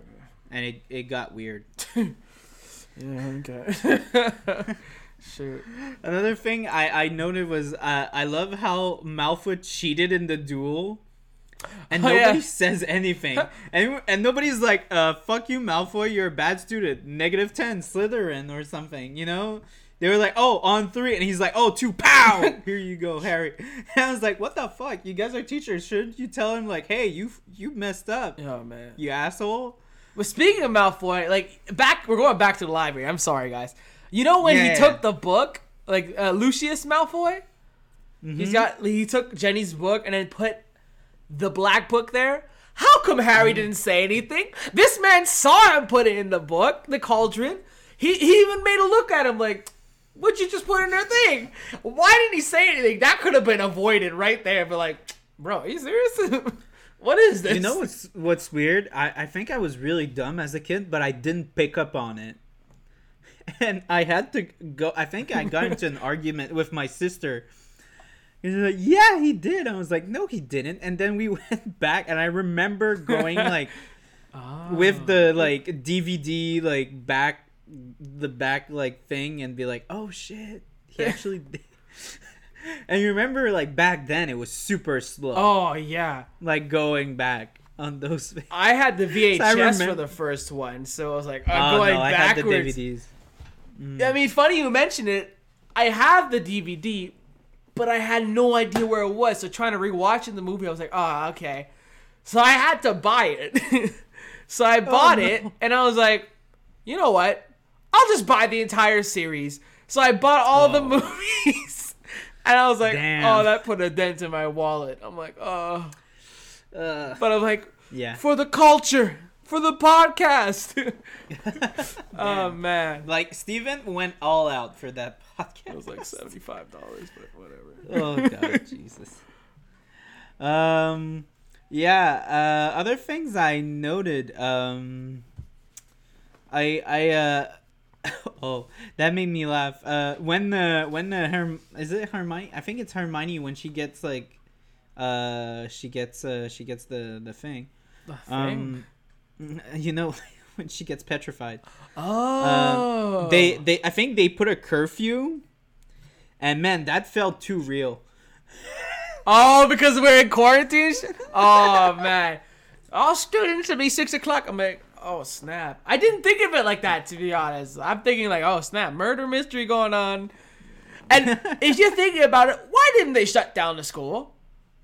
and it it got weird. [laughs] Yeah, okay. [laughs] Shoot. [laughs] Another thing I I noted was uh, I love how Malfoy cheated in the duel. And Oh, nobody yeah. says anything, [laughs] and and nobody's like, "Uh, fuck you, Malfoy. You're a bad student. Negative ten, Slytherin, or something." You know, they were like, "Oh, on three. and he's like, "Oh, two, pow! Here you go, Harry." And I was like, "What the fuck? You guys are teachers. Shouldn't you tell him like, hey, you you messed up, Oh man. you asshole?" But speaking of Malfoy, like back, we're going back to the library. I'm sorry, guys. You know when he Yeah. took the book, like uh, Lucius Malfoy, Mm-hmm. he's got he took Ginny's book and then put the black book there. How come Harry Mm-hmm. didn't say anything? This man saw him put it in the book, the cauldron. He he even made a look at him like, "What'd you just put in their thing? Why didn't he say anything? That could have been avoided right there." But like, bro, are you serious? [laughs] what is this? You know what's what's weird? I, I think I was really dumb as a kid, but I didn't pick up on it. [laughs] And I had to go I think I got into an argument with my sister. He's like, Yeah, he did. I was like, No, he didn't. And then we [laughs] went back and I remember going like Ah. [laughs] with the like DVD like back the back like thing and be like, Oh shit. He actually did. And you remember like back then it was super slow. Oh yeah. Like going back on those [laughs] I had the VHS I for the first one, so I was like, oh, I'm Oh, going no, I backwards. DVDs. Mm. I mean, funny you mention it. I have the DVD, but I had no idea where it was. So trying to rewatching the movie, I was like, oh, okay. So I had to buy it. [laughs] so I oh, bought no. it, and I was like, you know what? I'll just buy the entire series. So I bought all the oh. movies. And I was like, Damn. oh, that put a dent in my wallet. I'm like, oh. Uh, But I'm like, yeah. for the culture, for the podcast. [laughs] [laughs] oh man, Like Steven went all out for that podcast. it was like seventy five dollars, but whatever. [laughs] oh god, Jesus. Um, yeah. Uh, other things I noted. Um, I I uh. [laughs] Oh, that made me laugh. Uh, when the when the Herm is it Hermione? I think it's Hermione when she gets like, uh, she gets uh she gets the the thing. the Um, [laughs] you know [laughs] when she gets petrified. oh, Um, They they I think they put a curfew, and man, that felt too real. oh because we're in quarantine. oh man, all students should be six o'clock. I'm like, oh snap! I didn't think of it like that to be honest. I'm thinking like, oh snap, murder mystery going on. And [laughs] if you're thinking about it, why didn't they shut down the school?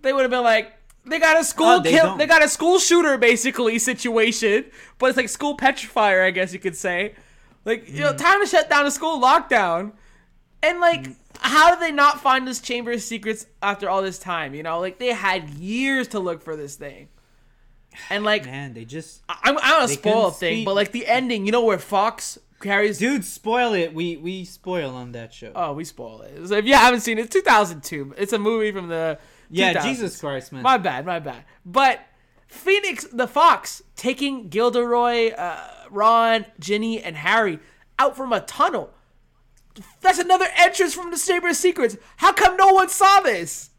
They would have been like, they got a school Oh, they kill, don't. they got a school shooter basically situation, but it's like school petrifier, I guess you could say. Like, you Mm. know, time to shut down the school lockdown. And like, how did they not find this Chamber of Secrets after all this time? You know, like they had years to look for this thing. And like, Man, they just I- I'm, I'm gonna spoil a thing, speak- but like the ending, you know, where Fawkes carries dude spoil it. We we spoil on that show. Oh, we spoil it. So if you haven't seen it, 2002. It's a movie from the yeah, 2000s. Jesus Christ, man. My bad, my bad. But Phoenix, the Fawkes, taking Gilderoy, uh, Ron, Ginny, and Harry out from a tunnel. That's another entrance from the Chamber of Secrets. How come no one saw this?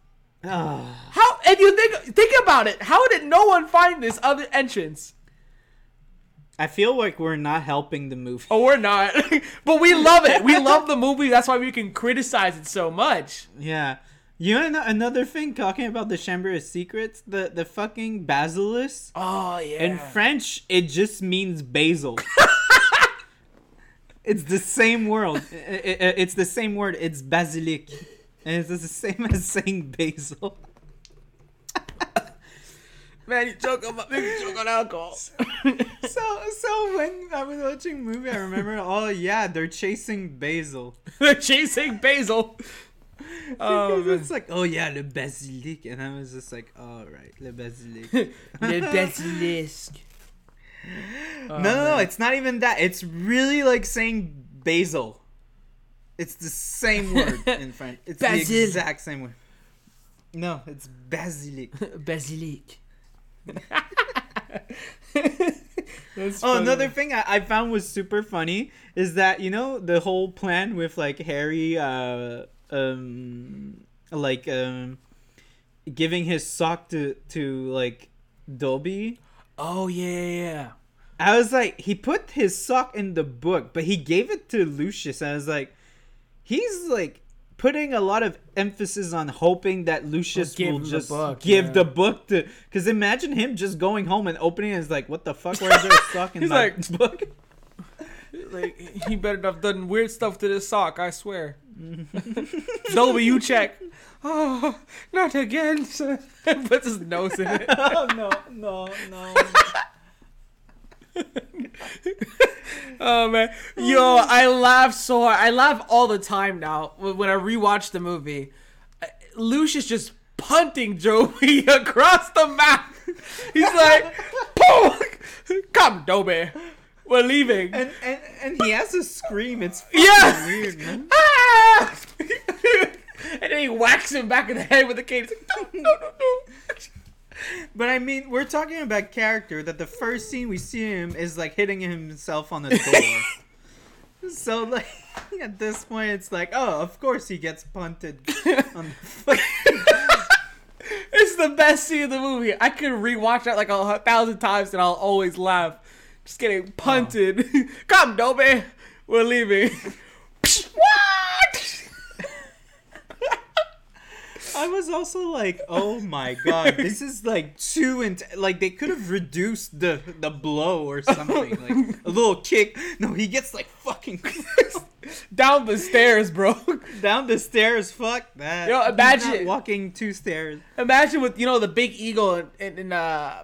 Oh. How and you think think about it? How did no one find this other entrance? I feel like we're not helping the movie. Oh, we're not. [laughs] but we love it. We love the [laughs] movie. That's why we can criticize it so much. Yeah. You know another thing talking about the Chamber of Secrets, the the fucking basilisk. Oh yeah. In French, it just means basil. [laughs] it's the same I- It's the same word. It's basilic, and it's the same as saying basil. [laughs] Man, you joke on you joke on alcohol. So so when I was watching the movie, I remember, oh yeah, they're chasing basil. [laughs] They're chasing Basil. Oh, Because man. it's like, oh yeah, le basilic, and I was just like, all right, le basilic. [laughs] Le basilisk. no, no, no, oh, it's not even that. It's really like saying basil. It's the same word [laughs] in French. It's the exact same word. No, it's basilic. [laughs] Basilic. [laughs] Oh, another thing I, I found was super funny is that you know the whole plan with like Harry, uh, um, like um, giving his sock to to like Dobby. Oh yeah, yeah, yeah. I was like, he put his sock in the book, but he gave it to Lucius. And I was like, he's like putting a lot of emphasis on hoping that Lucius will him the just book, give yeah. the book to. Because imagine him just going home and opening it and is like, what the fuck? Where's there a [laughs] sock in He's my like- [laughs] book? Like he better have done weird stuff to this sock. I swear. [laughs] You check. Oh, not again. Puts his nose in it. oh, no, no, no. [laughs] Oh man, yo, I laugh so hard. I laugh all the time now when I rewatch the movie. Lucius just punting Joey [laughs] across the map. He's like, [laughs] "Pooh! "Come, Dobby, we're leaving." And, and and he has a scream. It's Yeah. weird, man. Ah! and then he whacks him back in the head with the cane. He's like, "No, no, no, no." But I mean, we're talking about character. That the first scene we see him is like hitting himself on the [laughs] door. so like [laughs] at this point, it's like, oh, of course he gets punted [laughs] on the foot. It's the best scene of the movie. I could rewatch that like a thousand times and I'll always laugh. Just getting oh. punted. Come, Dobby. We're leaving. what? I was also like, oh my god, this is like too int- like they could have reduced the the blow or something, like a little kick. No, he gets like fucking [laughs] Down the stairs, bro. down the stairs. Fuck that. Yo, He's imagine- walking two stairs. Imagine with you know the big eagle in, in, in uh,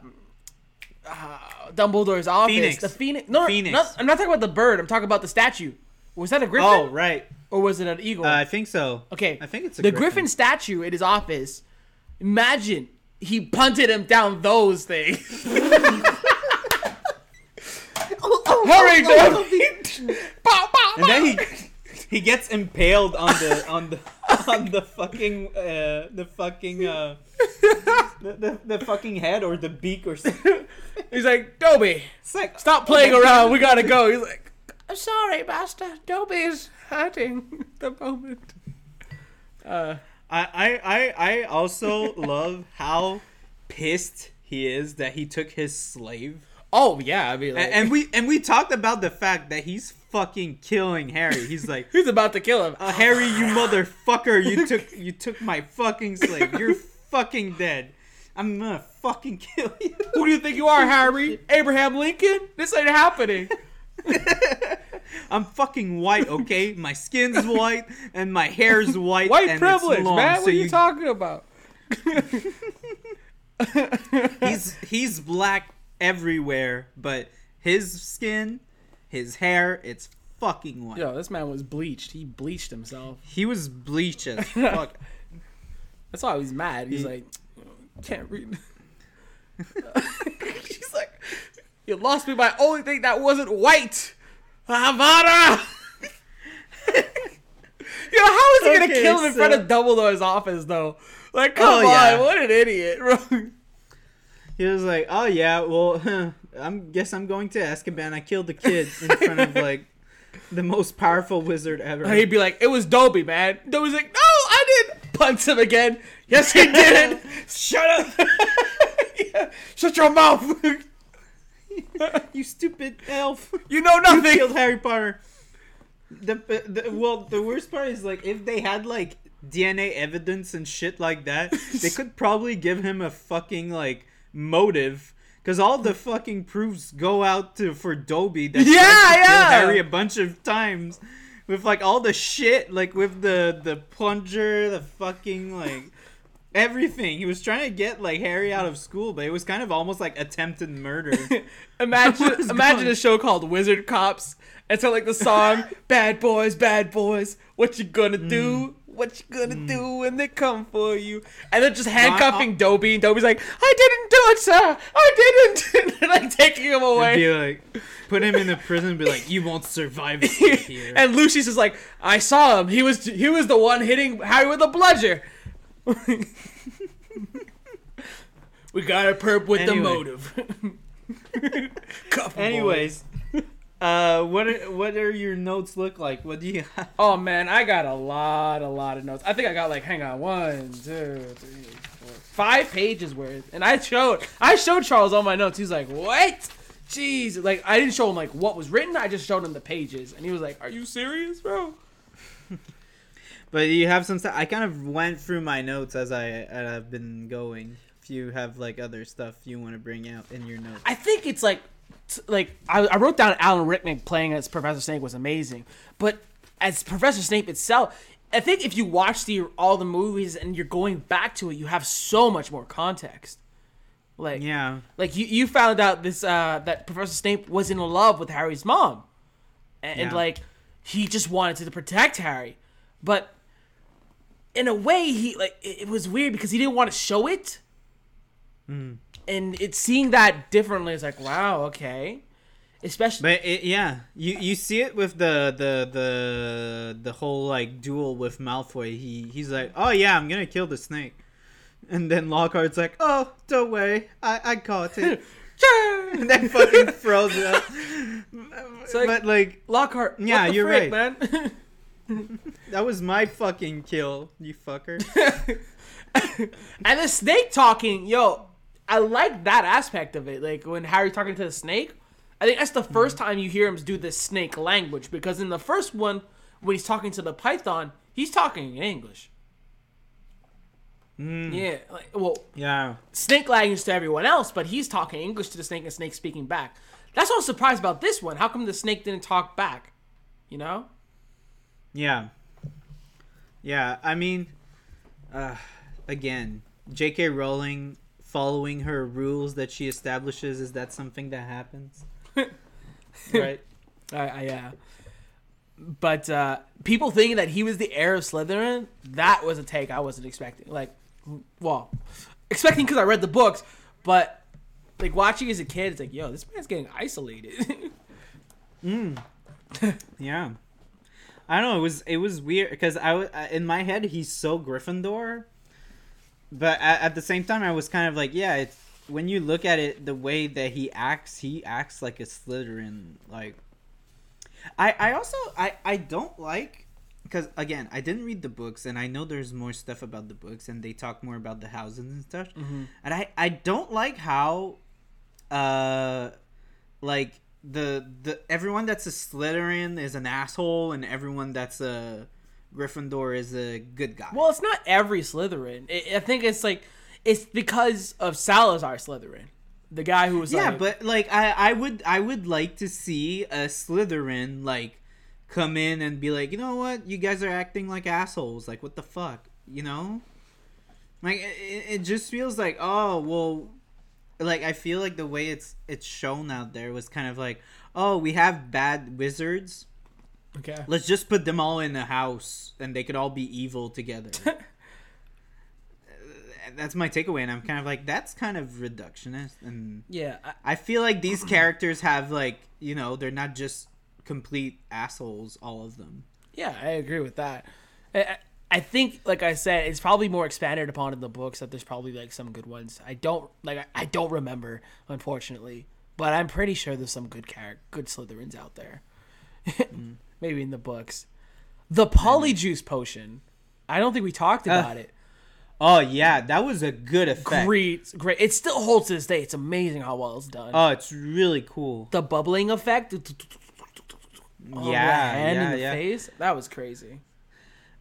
uh, Dumbledore's office. Phoenix. The phoenix. No, Phoenix. Not, I'm not talking about the bird. I'm talking about the statue. Was that a griffin? Oh right, Or was it an eagle? uh, I think so. Okay, I think it's a the griffin. griffin. statue in his office. Imagine he punted him down those things. [laughs] Hurry, Dobby! Pow, pow, and then he he gets impaled on the on the [laughs] on the fucking uh the fucking uh the, the, the fucking head or the beak or something. [laughs] He's like, Dobby, It's like stop playing around. We gotta go. He's like, I'm sorry, master. Dobby is hurting the moment. Uh, I, I, I, I also [laughs] love how pissed he is that he took his slave. oh yeah, I mean, like, And, and we and we talked about the fact that he's fucking killing Harry. He's like, [laughs] he's about to kill him. uh, Harry, you [laughs] motherfucker, you took you took my fucking slave. You're fucking dead. I'm gonna fucking kill you. Who do you think you are, Harry? Abraham Lincoln? This ain't happening. I'm fucking white, [laughs] okay? My skin's white and my hair's white. White and privilege, man. so What are you, talking about? [laughs] he's [laughs] he's black everywhere, but his skin, his hair, it's fucking white. Yo, this man was bleached. He bleached himself. He was bleached as fuck. That's why he's mad. He's He- like, can't read. He's like, you lost me by only thing that wasn't white. Havana. [laughs] Yo, how is he gonna kill him in front so- of Dumbledore's office though? Like, oh, come Oh, on, yeah. what an idiot, [laughs] bro. He was like, "Oh yeah, well, [laughs] I'm guess I'm going to Azkaban. I killed the kid in front of like the most powerful wizard ever. And he'd be like, "It was Dobby, man." Dobby's like, "No, I didn't." Punch him again. Yes, he did. Shut up, Yeah. Shut your mouth. [laughs] you stupid elf! you know You nothing. killed Harry Potter. The, uh, the well, the worst part is like if they had like DNA evidence and shit like that, [laughs] they could probably give him a fucking like motive. Cause all the fucking proofs go out to for Dobby that Yeah, tried to kill yeah. Harry a bunch of times, with like all the shit, like with the the plunger, the fucking like everything. He was trying to get like Harry out of school, but it was kind of almost like attempted murder. [laughs] Imagine, [laughs] imagine going- a show called Wizard Cops. And so like the song, [laughs] "Bad Boys, Bad Boys, what you gonna Mm. do? What you gonna do when they come for you?" And they're just handcuffing Dobby, and Dobby's like, "I didn't do it, sir. I didn't." and like taking him away. be like, put him in the prison, and be like, you won't survive here. and Lucius is like, "I saw him. He was he was the one hitting Harry with a bludger." [laughs] we got a perp with Anyway. the motive. Cuff him, boy. Anyways, uh, what are, what are your notes look like? What do you have? Oh man, I got a lot, a lot of notes. I think I got like, hang on, one, two, three, four, five pages worth. And I showed, I showed Charles all my notes. He's like, what? Jeez, like I didn't show him like what was written. I just showed him the pages, and he was like, "Are you serious, bro?" But you have some stuff. I kind of went through my notes as I as I've been going. If you have like other stuff you want to bring out in your notes, I think it's like, like I, I wrote down Alan Rickman playing as Professor Snape was amazing, but as Professor Snape itself, I think if you watch the all the movies and you're going back to it, you have so much more context. Like, yeah, like you, you found out this uh, that Professor Snape was in love with Harry's mom, and, and like he just wanted to protect Harry, but in a way he like it, was weird because he didn't want to show it, Hmm. and it's seeing that differently is like wow okay, especially but it, yeah, you you see it with the the the the whole like duel with Malfoy. He he's like, oh yeah, I'm gonna kill the snake, and then Lockhart's like, oh don't worry, I I caught it. [laughs] [laughs] and then fucking throws it up. like- but like Lockhart. Yeah, you're frick, right. man. [laughs] [laughs] that was my fucking kill, you fucker. [laughs] and the snake talking, yo, I like that aspect of it. Like when Harry talking to the snake, I think that's the mm-hmm. 1st time you hear him do the snake language because in the first one, when he's talking to the python, he's talking in English. Mm. Yeah, like well, yeah. snake language to everyone else, but he's talking English to the snake and snake speaking back. That's what I'm surprised about this one. How come the snake didn't talk back? You know? Yeah. Yeah, I mean, uh, again, J.K. Rowling following her rules that she establishes, is that something that happens? [laughs] right? I, I yeah. But uh, people thinking that he was the heir of Slytherin, that was a take I wasn't expecting. Like, well, expecting because I read the books, but like watching as a kid, it's like, yo, this man's getting isolated. [laughs] [laughs] Yeah. I don't know. It was it was weird because I wa- I- in my head he's so Gryffindor, but at, at the same time I was kind of like, yeah. It's when you look at it, the way that he acts, he acts like a Slytherin. Like, I I also I I don't like because again I didn't read the books and I know there's more stuff about the books and they talk more about the houses and stuff, and I I don't like how, uh, like the the everyone that's a Slytherin is an asshole and everyone that's a Gryffindor is a good guy. well, it's not every Slytherin. I I think it's like it's because of Salazar Slytherin, the guy who was yeah, like, but like I I would I would like to see a Slytherin like come in and be like, you know what, you guys are acting like assholes. Like what the fuck, you know? Like it, it just feels like oh well, like I feel like the way it's it's shown out there was kind of like oh we have bad wizards. okay, Let's just put them all in a house and they could all be evil together. [laughs] Uh, that's my takeaway, and I'm kind of like, that's kind of reductionist. And yeah, I, I feel like these characters have, like, you know, they're not just complete assholes, all of them. Yeah, I agree with that. I, I- think, like I said, it's probably more expanded upon in the books. That there's probably like some good ones. I don't like. I, don't remember, unfortunately, but I'm pretty sure there's some good character, good Slytherins out there. [laughs] Mm. maybe in the books. The polyjuice potion. I don't think we talked uh. about it. Oh yeah, that was a good effect. Great, great. It still holds to this day. It's amazing how well it's done. Oh, it's really cool. the bubbling effect. Oh, yeah, hand yeah, in the yeah. face. That was crazy.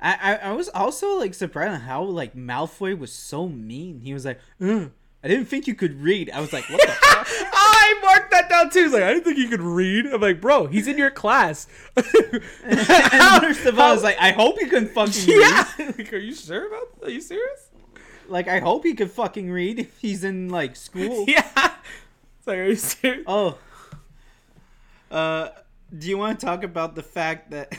I, I I was also like surprised at how like Malfoy was so mean. He was like, "Ugh, I didn't think you could read. I was like, what the fuck? [laughs] I marked that down too. He's like, I didn't think you could read. I'm like, bro, he's in your class. [laughs] and first of all, I was like, I hope you can fucking yeah. read. [laughs] like, are you sure about? Are you serious? Like, I hope he could fucking read if he's in like school. Yeah. It's like, are you serious? Oh. Uh, do you want to talk about the fact that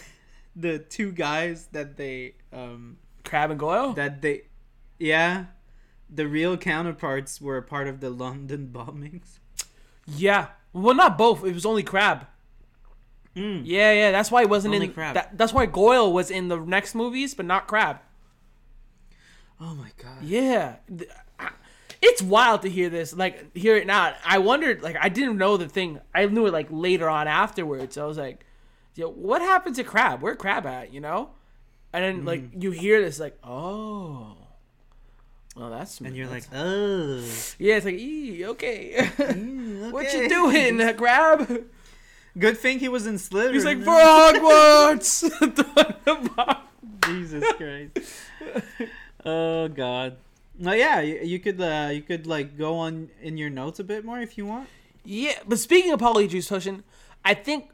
the two guys that they um Crabbe and Goyle. that they yeah the real counterparts were a part of the London [laughs] bombings. yeah. Well, not both. It was only Crabbe. Mm. Yeah, yeah. That's why he wasn't Only in. Crabbe. That, that's why Goyle was in the next movies, but not Crabbe. Oh my god. Yeah. It's wild to hear this, like hear it now. I wondered, like I didn't know the thing. I knew it like later on afterwards. I was like, Yo, what happened to Crabbe? Where Crabbe at? You know? And then like you hear this, like, oh, well that's. And you're like, oh, yeah, it's like, ee, okay. mm, [laughs] what you doing, [laughs] Crabbe? Good thing he was in Slytherin. He's like, for Hogwarts. [laughs] Jesus Christ. oh God. No, yeah, you, you could uh, you could like go on in your notes a bit more if you want. Yeah, but speaking of polyjuice potion, I think,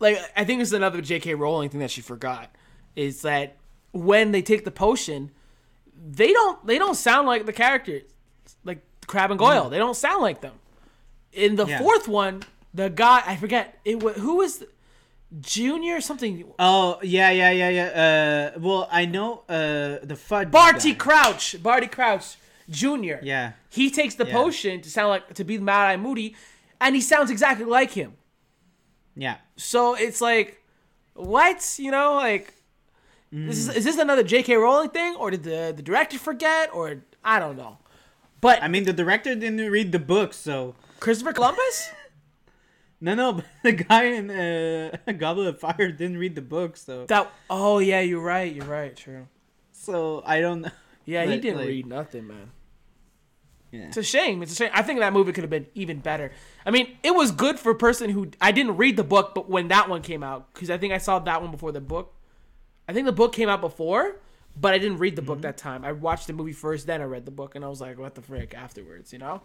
like, I think this is another J.K. Rowling thing that she forgot is that when they take the potion, they don't they don't sound like the characters, like Crabbe and Goyle. They don't sound like them. In the Yeah. fourth one, the guy I forget it was who was Junior or something. Oh yeah, yeah, yeah, yeah. Uh, well, I know uh the fudge. Barty guy. Crouch, Barty Crouch Junior. Yeah. he takes the Yeah. potion to sound like to be Mad Eye Moody, and he sounds exactly like him. Yeah. So it's like, what? You know, like, is, this, is this another J.K. Rowling thing, or did the the director forget, or I don't know. But I mean, the director didn't read the book, so Christopher Columbus, [laughs] no, no. But [laughs] the guy in uh, [laughs] Goblet of Fire didn't read the book, so that oh yeah, you're right, you're right, true. so I don't know. Yeah, he didn't like- read nothing, man. Yeah. It's a shame. It's a shame. I think that movie could have been even better. I mean, it was good for a person who I didn't read the book, but when that one came out, because I think I saw that one before the book. I think the book came out before, but I didn't read the book mm-hmm. that time. I watched the movie first, then I read the book, and I was like, "What the frick?" Afterwards, you know.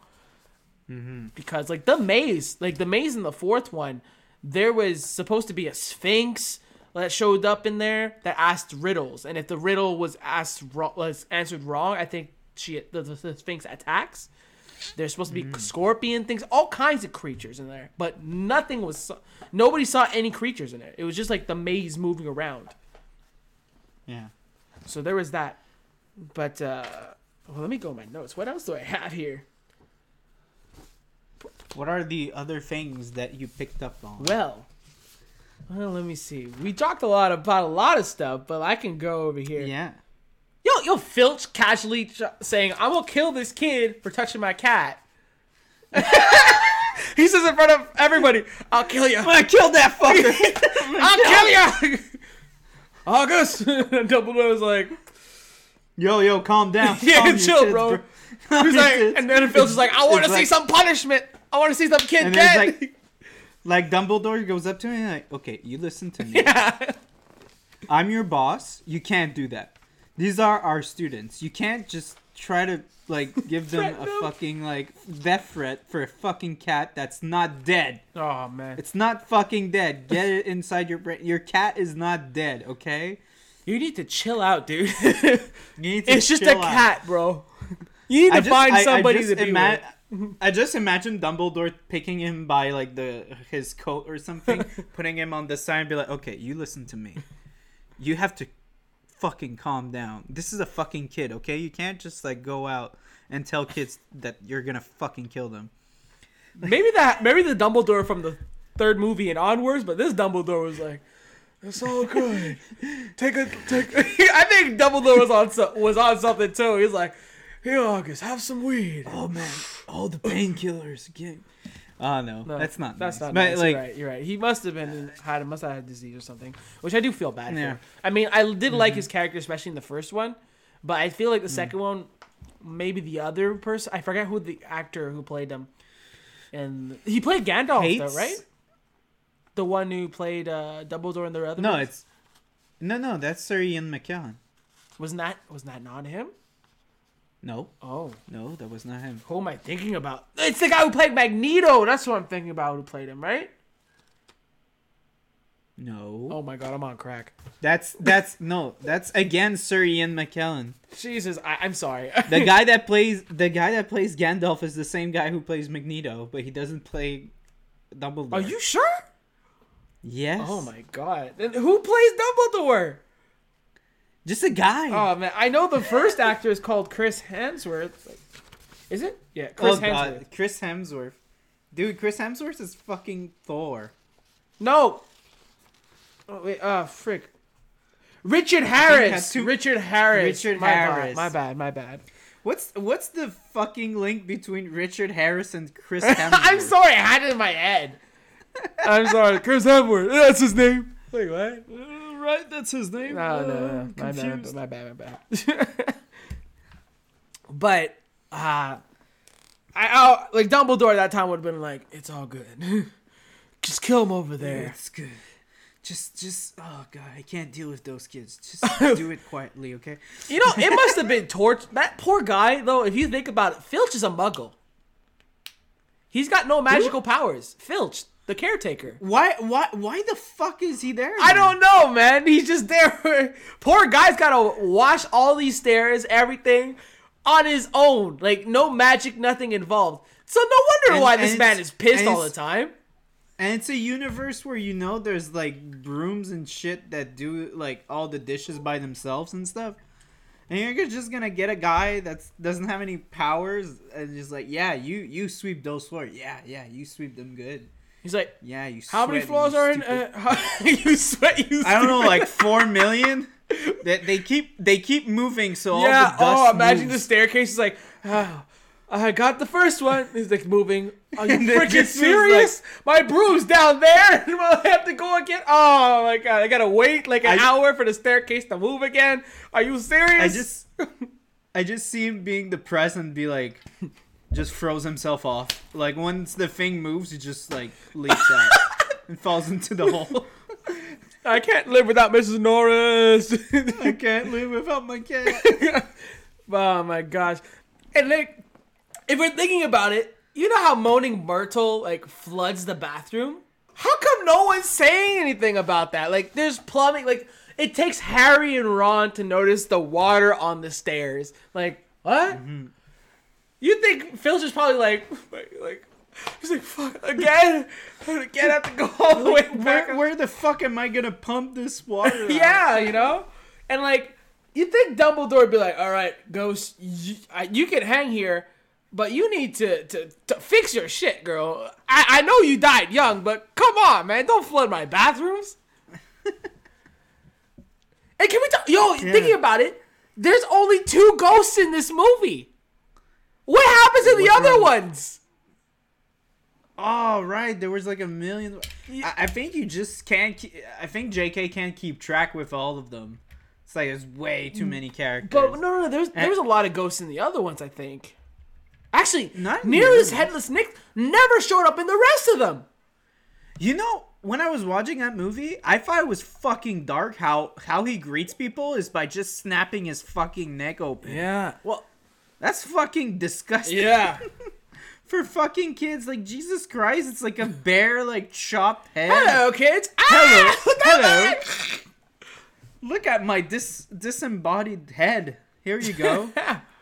Mm-hmm. Because like the maze, like the maze in the fourth one, there was supposed to be a sphinx that showed up in there that asked riddles, and if the riddle was asked was answered wrong, I think she the, the, the sphinx attacks. There's supposed to be scorpion things, all kinds of creatures in there, but nothing was. Nobody saw any creatures in it. It was just like the maze moving around. Yeah. So there was that. But uh well, let me go my notes. What else do I have here? What are the other things that you picked up on? Well, well, let me see. We talked a lot about a lot of stuff, but I can go over here. Yeah. Yo, yo, Filch casually ch- saying, "I'm gonna kill this kid for touching my cat." [laughs] he says in front of everybody, "I'll kill you. I killed that fucker. [laughs] I'll [laughs] kill you." August. and Dumbledore's like, yo, yo, calm down. Yeah, Calm chill, tits, bro. Calm he's like, and then Filch is like, "I want to see like- some punishment. I want to see some kid And dead." it's Like Dumbledore goes up to him and like, okay, you listen to me. yeah. I'm your boss. You can't do that. These are our students. You can't just try to like [laughs] give them a them. fucking like death threat for a fucking cat that's not dead. Oh man, It's not fucking dead. Get it inside your brain. Your cat is not dead, okay? you need to chill out, dude. [laughs] You need to it's just a out. cat, bro. [laughs] You need to I just- find I- I somebody just to be ima- with. I just imagine Dumbledore picking him by like the his coat or something, putting him on the side and be like, "Okay, you listen to me. You have to fucking calm down. This is a fucking kid, okay? You can't just like go out and tell kids that you're gonna fucking kill them." Maybe that, maybe the Dumbledore from the third movie and onwards, but this Dumbledore was like, "It's all good. Take a take." [laughs] I think Dumbledore was on so, was on something too. He's like, "Here, August, have some weed." Oh man, all the painkillers again. Oh no, No, that's not. That's nice. not But, nice. like, you're right. You're right. He must have been had must have had a disease or something, which I do feel bad Yeah. for. I mean, I did Mm-hmm. like his character, especially in the first one, but I feel like the second one, maybe the other person, I forget who the actor who played him, and he played Gandalf hates. though, right? The one who played uh, Dumbledore in the other. No, movies? it's no, no. That's Sir Ian McKellen. wasn't that wasn't that not him? No, Oh, no, that was not him. who am I thinking about? It's the guy who played Magneto. That's what I'm thinking about. Who played him, right? No, Oh my god, I'm on crack. that's that's no, that's again Sir Ian McKellen. Jesus, I, I'm sorry. [laughs] The guy that [laughs] plays the guy that plays Gandalf is the same guy who plays Magneto, but he doesn't play Dumbledore. Are you sure? Yes. Oh my god. Then who plays Dumbledore? Just a guy. Oh man, I know the first actor is called Chris Hemsworth. Is it? Yeah, Chris Oh, Hemsworth. God. Chris Hemsworth. Dude, Chris Hemsworth is fucking Thor. No. Oh wait, uh frick. Richard Harris. two- Richard Harris. Richard my Harris. Bad, my bad, my bad. What's what's the fucking link between Richard Harris and Chris [laughs] Hemsworth? I'm sorry, I had it in my head. [laughs] I'm sorry, Chris Hemsworth. That's his name. Wait, what? Uh, right, that's his name. No, no, no. Uh, My bad, my bad, my bad. [laughs] but uh I oh, like Dumbledore at that time would have been like, it's all good. [laughs] Just kill him over there. It's good. Just, just, oh god, I can't deal with those kids. Just [laughs] do it quietly, okay? You know, it must have been torture. That poor guy, though, if you think about it, Filch is a muggle. He's got no magical powers. Filch, the caretaker. Why, why, why the fuck is he there? I don't know, man. He's just there. [laughs] Poor guy's got to wash all these stairs, everything, on his own. Like, no magic, nothing involved. So, no wonder And- why and this man is pissed all the time. And it's a universe where you know there's like brooms and shit that do like all the dishes by themselves and stuff. And you're just gonna get a guy that doesn't have any powers and just like, yeah, you you sweep those floors. Yeah, yeah, you sweep them good. He's like, Yeah, you. how many floors are in? Uh, [laughs] how, [laughs] you sweat, you I don't know, like four [laughs] million. They, they keep they keep moving, so all Yeah. the dust Oh, imagine the staircase is like, [sighs] oh, I got the first one. He's like moving. [laughs] Are you freaking serious? My broom's down there, [laughs] and I have to go again. Oh my god! I gotta wait like an I- hour for the staircase to move again. Are you serious? I just I just see him being depressed and be like just throws himself off. Like once the thing moves, he just like leaps out [laughs] and falls into the hole. I can't live without Mrs. Norris. I can't live without my cat. oh my gosh! And like, if we're thinking about it, you know how Moaning Myrtle like floods the bathroom? How come no one's saying anything about that? Like, there's plumbing. Like, it takes Harry and Ron to notice the water on the stairs. Like, what? Mm-hmm. You think Phil's just probably like, like, he's like, fuck again, again. I have to go all the way back. where, where the fuck am I gonna pump this water? [laughs] yeah, you know, and like you think Dumbledore would be like, "All right, Ghost, you, I, you can hang here, but you need to, to to fix your shit, girl. I I know you died young, but come on, man, don't flood my bathrooms." [laughs] and can we talk? Yo, thinking about it, there's only two ghosts in this movie. What happens in the What's other wrong? ones? Oh right, there was like a million. I, I think you just can't. Keep, I think J.K. can't keep track with all of them. It's like there's way too mm. many characters. But no, no, no. There's there's a lot of ghosts in the other ones. I think. Actually, Not Nearest Headless Nick never showed up in the rest of them. You know, when I was watching that movie, I thought it was fucking dark how how he greets people is by just snapping his fucking neck open. Yeah. Well. That's fucking disgusting. Yeah. [laughs] For fucking kids, like Jesus Christ, it's like a bare like chopped head. Hello, kids. Hello. Ah, look at Hello. Look at my dis disembodied head. Here you go. [laughs]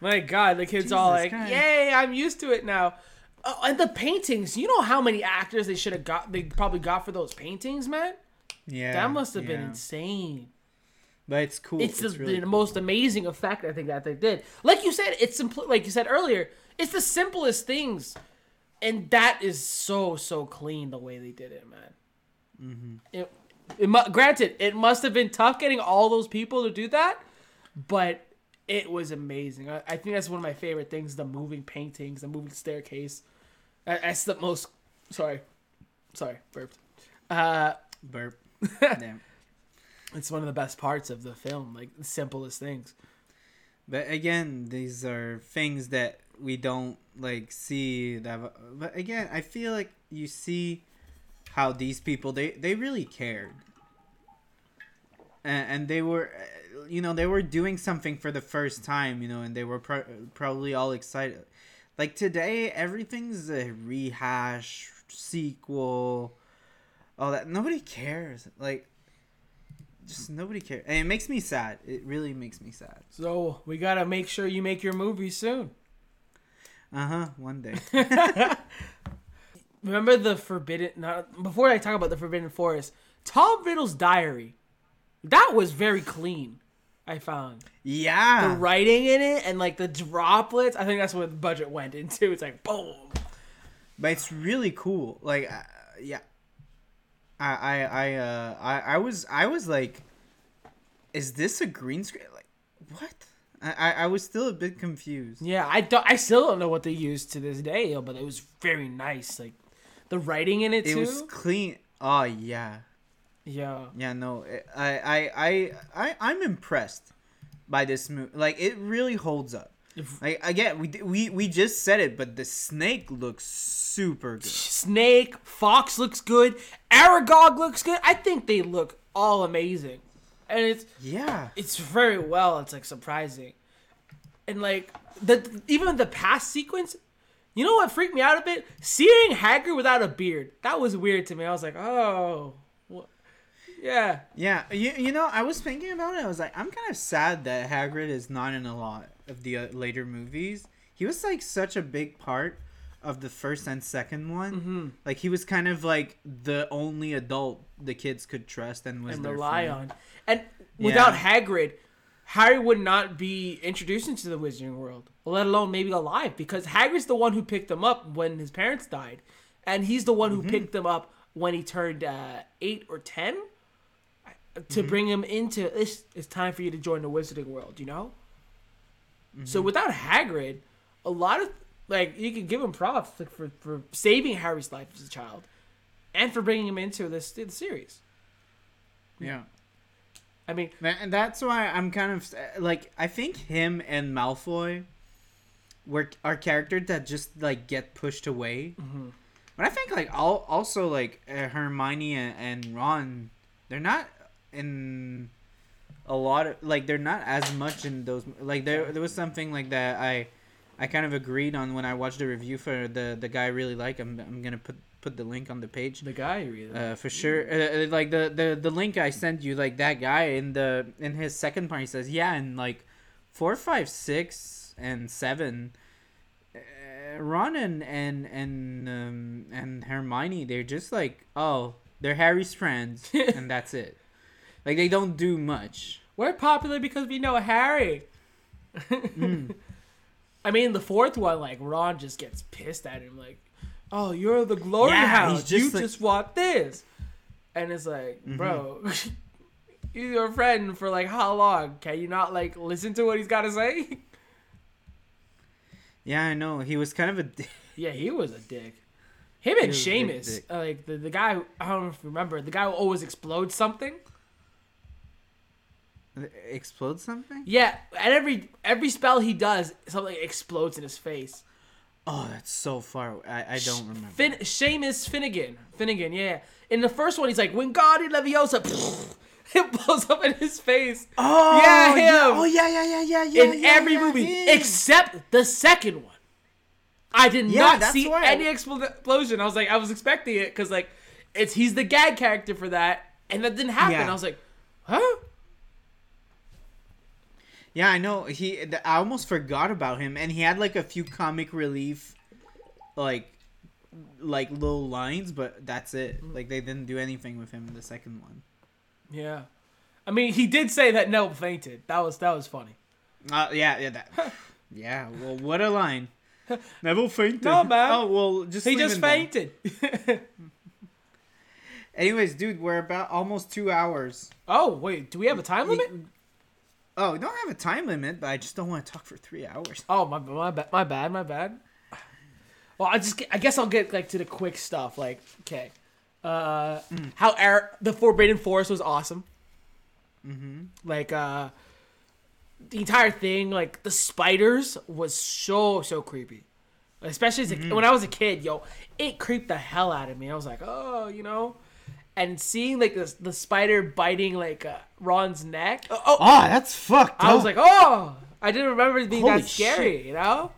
My God, the kids all like, Christ. "Yay, I'm used to it now." Oh, and the paintings. You know how many actors they should have got? They probably got for those paintings, man. yeah. That must have been insane. But it's cool. It's, the, really the most amazing effect I think that they did. Like you said, it's simple. Like you said earlier, it's the simplest things, and that is so so clean the way they did it, man. Mm-hmm. It, it granted, it must have been tough getting all those people to do that, but it was amazing. I, I think that's one of my favorite things: the moving paintings, the moving staircase. That- That's the most. Sorry, sorry, burped. Uh, Burp. [laughs] Damn. it's one of the best parts of the film. Like the simplest things. But again, these are things that we don't like see that but again, I feel like you see how these people they they really cared. And, and they were you know, they were doing something for the first time, you know, and they were pro- probably all excited. Like today everything's a rehash, sequel, all that. Nobody cares. Like just nobody cares. And it makes me sad. It really makes me sad. So we gotta make sure you make your movie soon. Uh huh. One day. [laughs] Remember the Forbidden? Not before I talk about the Forbidden Forest. Tom Riddle's diary. That was very clean. I found Yeah. the writing in it and like the droplets. I think that's what the budget went into. It's like boom. But it's really cool. Like, uh, yeah. I I I uh I I was I was like, is this a green screen? Like, what? I I, was still a bit confused. Yeah, I don't. I still don't know what they used to this day, but it was very nice. Like the writing in it It too. was clean. Oh yeah. Yeah. Yeah. No. Eh, I I I I I'm impressed by this movie. Like, it really holds up. If- Like again, we we we just said it, but the snake looks super good. Snake, Fawkes looks good. Aragog looks good. I think they look all amazing, and it's Yeah. it's very well. It's like surprising, and like the even the past sequence. You know what freaked me out a bit? Seeing Hagrid without a beard. That was weird to me. I was like, oh? Yeah. Yeah, you, you know, I was thinking about it. I was like, I'm kind of sad that Hagrid is not in a lot of the uh, later movies. He was like such a big part of the first and second one. Mm-hmm. Like he was kind of like the only adult the kids could trust and was and rely friend. on. And without Yeah. Hagrid, Harry would not be introduced into the Wizarding World, let alone maybe alive, because Hagrid's the one who picked him up when his parents died, and he's the one who Mm-hmm. picked him up when he turned uh, eight or ten Mm-hmm. to bring him into this. It's time for you to join the Wizarding World, you know. Mm-hmm. So without Hagrid, a lot of like you can give him props like, for for saving Harry's life as a child, and for bringing him into this the series. Yeah. I mean, And that's why I'm kind of like I think him and Malfoy were are characters that just like get pushed away. But I think like all also like uh, Hermione and Ron, they're not in a lot of like they're not as much in those like there there was something like that I I kind of agreed on when I watched the review for the the guy I really like. I'm I'm gonna put put the link on the page. the guy really Uh, for sure. Uh, uh, like the, the the link I sent you, like that guy in the in his second part, he says, yeah, and like four, five, six, and seven, uh, Ron and and and um, and Hermione, they're just like, oh, they're Harry's friends, [laughs] and that's it. Like they don't do much. We're popular because we know Harry. Mm. [laughs] I mean, the fourth one, like Ron just gets pissed at him, like, "Oh, you're the glory Yeah, hound. he's just you like- just want this," and it's like, mm-hmm. bro, [laughs] he's your friend for like how long? Can you not like listen to what he's got to say? Yeah, I know. He was kind of a. d- [laughs] yeah, he was a dick. Him and Seamus, like the, the guy, I don't know if you remember, the guy who always explodes something. Explode something? Yeah, at every every spell he does, something explodes in his face. Oh, that's so far. I, I don't remember. Fin- Seamus Finnigan. Finnigan, yeah. In the first one, he's like, Wingardium Leviosa. [laughs] It blows up in his face. Oh Yeah, him. Oh yeah, yeah, yeah, yeah, yeah. in yeah, every yeah, movie, him. except the second one. I did Yeah, not see I- any explosion. I was like, I was expecting it because like, it's he's the gag character for that, and that didn't happen. Yeah. I was like, huh? Yeah, I know. He. I almost forgot about him, and he had like a few comic relief, like, like little lines, but that's it. Like they didn't do anything with him in the second one. Yeah. I mean, he did say that Neville fainted. That was that was funny. Uh, yeah, yeah, that. [laughs] yeah. Well, what a line. [laughs] Neville fainted. No, man. Oh well, just He just fainted. [laughs] Anyways, dude, we're about almost two hours. oh wait, do we have a time limit? Oh, we don't have a time limit, but I just don't want to talk for three hours. Oh my my bad my bad my bad. Well, I just I guess I'll get like to the quick stuff. Like, okay, uh, how Ar- the Forbidden Forest was awesome. Mm-hmm. Like, uh, the entire thing, like the spiders, was so so creepy. Especially as a, when I was a kid, yo, it creeped the hell out of me. I was like, oh, you know, and seeing like the the spider biting like uh, Ron's neck. Oh, oh, Oh, that's fucked. I was like, oh, I didn't remember it being Holy that scary. You know,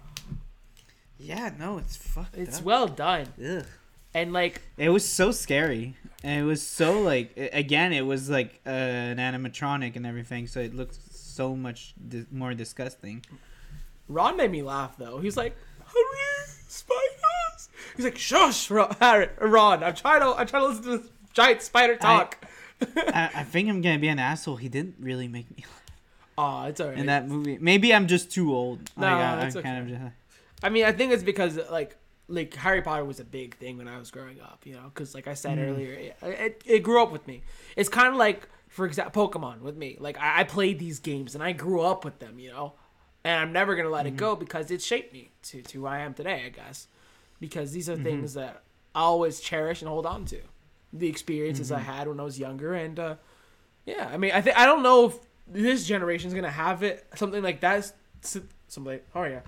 yeah, no, it's fucked. it's up. well done, Ugh. and like It was so scary, and it was so like again, it was like uh, an animatronic and everything, so it looked so much di- more disgusting. Ron made me laugh though. He's like, "Hurry, spiders!" He's like, "Shush, Ron." Ron I'm trying to I'm trying to listen to this giant spider talk. [laughs] I, I think I'm gonna be an asshole. He didn't really make me laugh Aw, it's alright. in that movie. Maybe I'm just too old. No, like, I, it's I'm kind of just. I mean, I think it's because like like Harry Potter was a big thing when I was growing up, you know, because like I said mm. earlier, it, it, it grew up with me. It's kind of like, for example, Pokemon with me. Like I, I played these games and I grew up with them, you know, and I'm never gonna let it mm. go because it shaped me to to who I am today, I guess, because these are mm-hmm. things that I always cherish and hold on to, the experiences I had when I was younger, and uh, yeah, I mean, I think I don't know if this generation's gonna have it something like that. S- Somebody, oh yeah.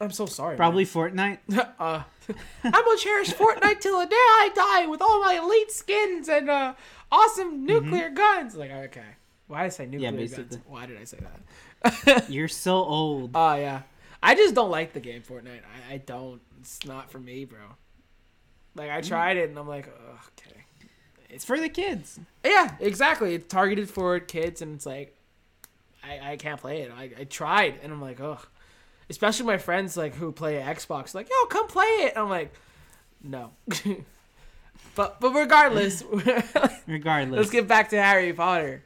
I'm so sorry. man. Probably Fortnite. [laughs] uh, [laughs] I'm gonna cherish Fortnite till the day I die with all my elite skins and uh, awesome nuclear guns. Like, okay, why did I say nuclear guns? basically. Why did I say that? [laughs] You're so old. Oh yeah, I just don't like the game Fortnite. I, I don't. It's not for me, bro. Like I tried it and I'm like, Ugh, okay. It's for the kids. Yeah, exactly. It's targeted for kids, and it's like, I, I can't play it. I, I tried, and I'm like, oh. Especially my friends like who play Xbox, like, yo, come play it. And I'm like, no. [laughs] but but regardless, [laughs] Regardless. let's get back to Harry Potter.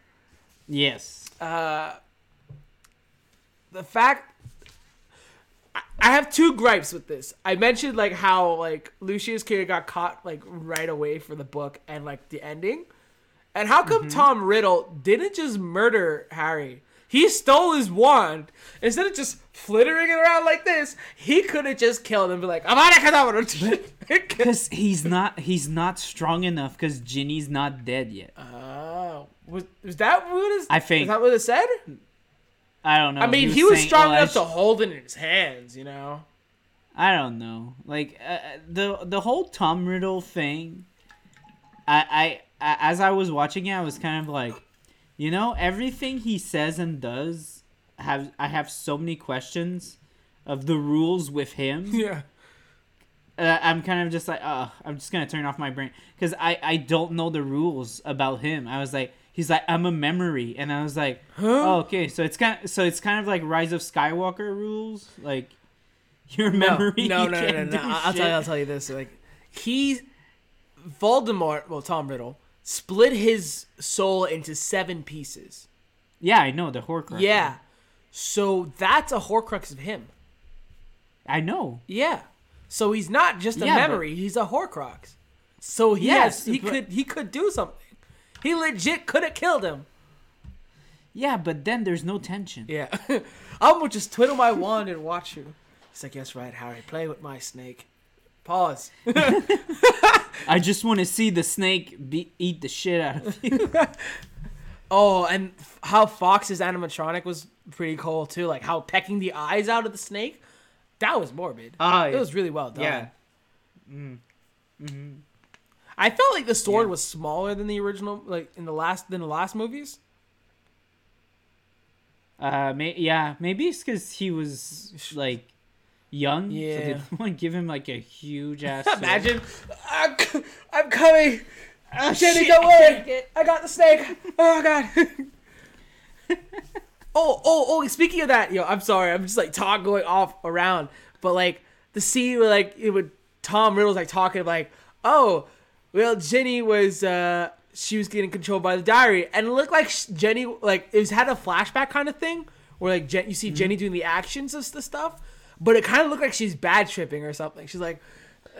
yes. Uh, the fact. I- have two gripes with this. I mentioned like how like Lucius Carey got caught like right away for the book and like the ending. And how come mm-hmm. Tom Riddle didn't just murder Harry? He stole his wand. Instead of just flittering it around like this, he could have just killed him and be like, Kedavra. Because [laughs] he's not he's not strong enough. Because Ginny's not dead yet. Oh, was, was that what is? I think- Is that what it said? I don't know. I mean, he was, saying, strong "Oh, enough sh- to hold it in his hands, you know? I don't know. Like uh, the the whole Tom Riddle thing. I, I as I was watching it, I was kind of like, you know, everything he says and does have I have so many questions of the rules with him. [laughs] Yeah. uh, I'm kind of just like, uh, I'm just gonna turn off my brain because I I don't know the rules about him. I was like, he's like, I'm a memory, and I was like, oh, okay, so it's kind of, so it's kind of like Rise of Skywalker rules, like [laughs] your memory. No, you no, no, no, no. I'll tell you. I'll tell you this. Like, he, Voldemort, well, Tom Riddle, split his soul into seven pieces. Yeah, I know the Horcrux. Yeah. So that's a Horcrux of him. I know. Yeah. So he's not just a Yeah, but- memory. He's a Horcrux. So he Yes, has, he but- could he could do something. He legit could have killed him. Yeah, but then there's no tension. Yeah. [laughs] I'm gonna just twiddle my wand and watch you. He's like, yes, right, Harry. Play with my snake. Pause. [laughs] I just want to see the snake be- eat the shit out of you. [laughs] Oh, and f- how Fawkes's animatronic was pretty cool too. Like how pecking the eyes out of the snake. That was morbid. Ah, it was really well done. yeah. I felt like the sword Yeah. was smaller than the original, like in the last than the last movies. Uh, may- yeah, maybe it's because he was like young. Yeah. So they didn't want to give him like a huge ass. [laughs] sword. Imagine, I'm, I'm coming. Oh, Ginny, shit, don't I worry. I got the snake. Oh god. [laughs] [laughs] oh, oh, oh! Speaking of that, yo, I'm sorry. I'm just like talk going off around, but like the scene where like it would Tom Riddle's like talking like, oh, well, Ginny was uh she was getting controlled by the diary, and it looked like Ginny like it was had a flashback kind of thing where like Jen, you see Ginny doing the actions of the stuff, but it kind of looked like she's bad tripping or something. She's like,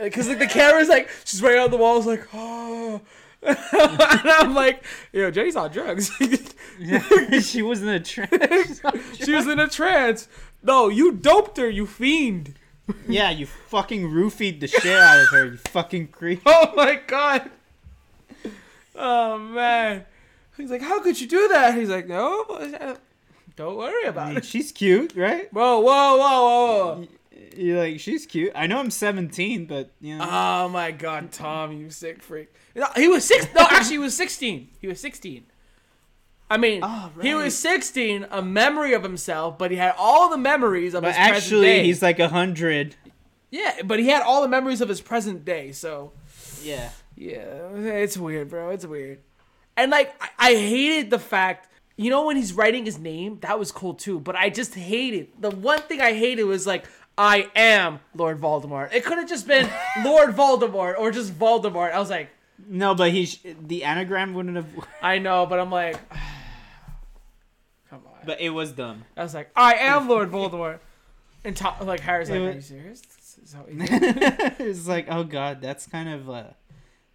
because like the camera's like she's right on the walls like oh. [laughs] and I'm like, yo, Ginny's on drugs. [laughs] yeah, [laughs] she was in a trance. she was in a trance. No, you doped her, you fiend. Yeah, you fucking roofied the shit out of her. You fucking creep. [laughs] Oh my god. Oh man. He's like, how could you do that? He's like, no, don't worry I about mean, it. she's cute, right? Whoa, whoa, whoa, whoa, whoa. You're like, she's cute. I know I'm 17, but you know. Oh my god, Tom, you sick freak. No, he was six. No, actually, he was sixteen. He was sixteen. I mean, Oh, he was sixteen, a memory of himself, but he had all the memories of but his present actually, he's like a hundred. yeah, but he had all the memories of his present day. So Yeah. yeah, it's weird, bro. It's weird. And like, I, I hated the fact. You know when he's writing his name, that was cool too. But I just hated the one thing I hated was like, I am Lord Voldemort. It could have just been [laughs] Lord Voldemort or just Voldemort. I was like, No, but he sh- the anagram wouldn't have. I know, but I'm like, [sighs] [sighs] [sighs] come on. But it was dumb. I was like, I am Lord Voldemort. And to- like Harry's like, It are you serious? Is how [laughs] he [laughs] did it's like, oh god, that's kind of uh,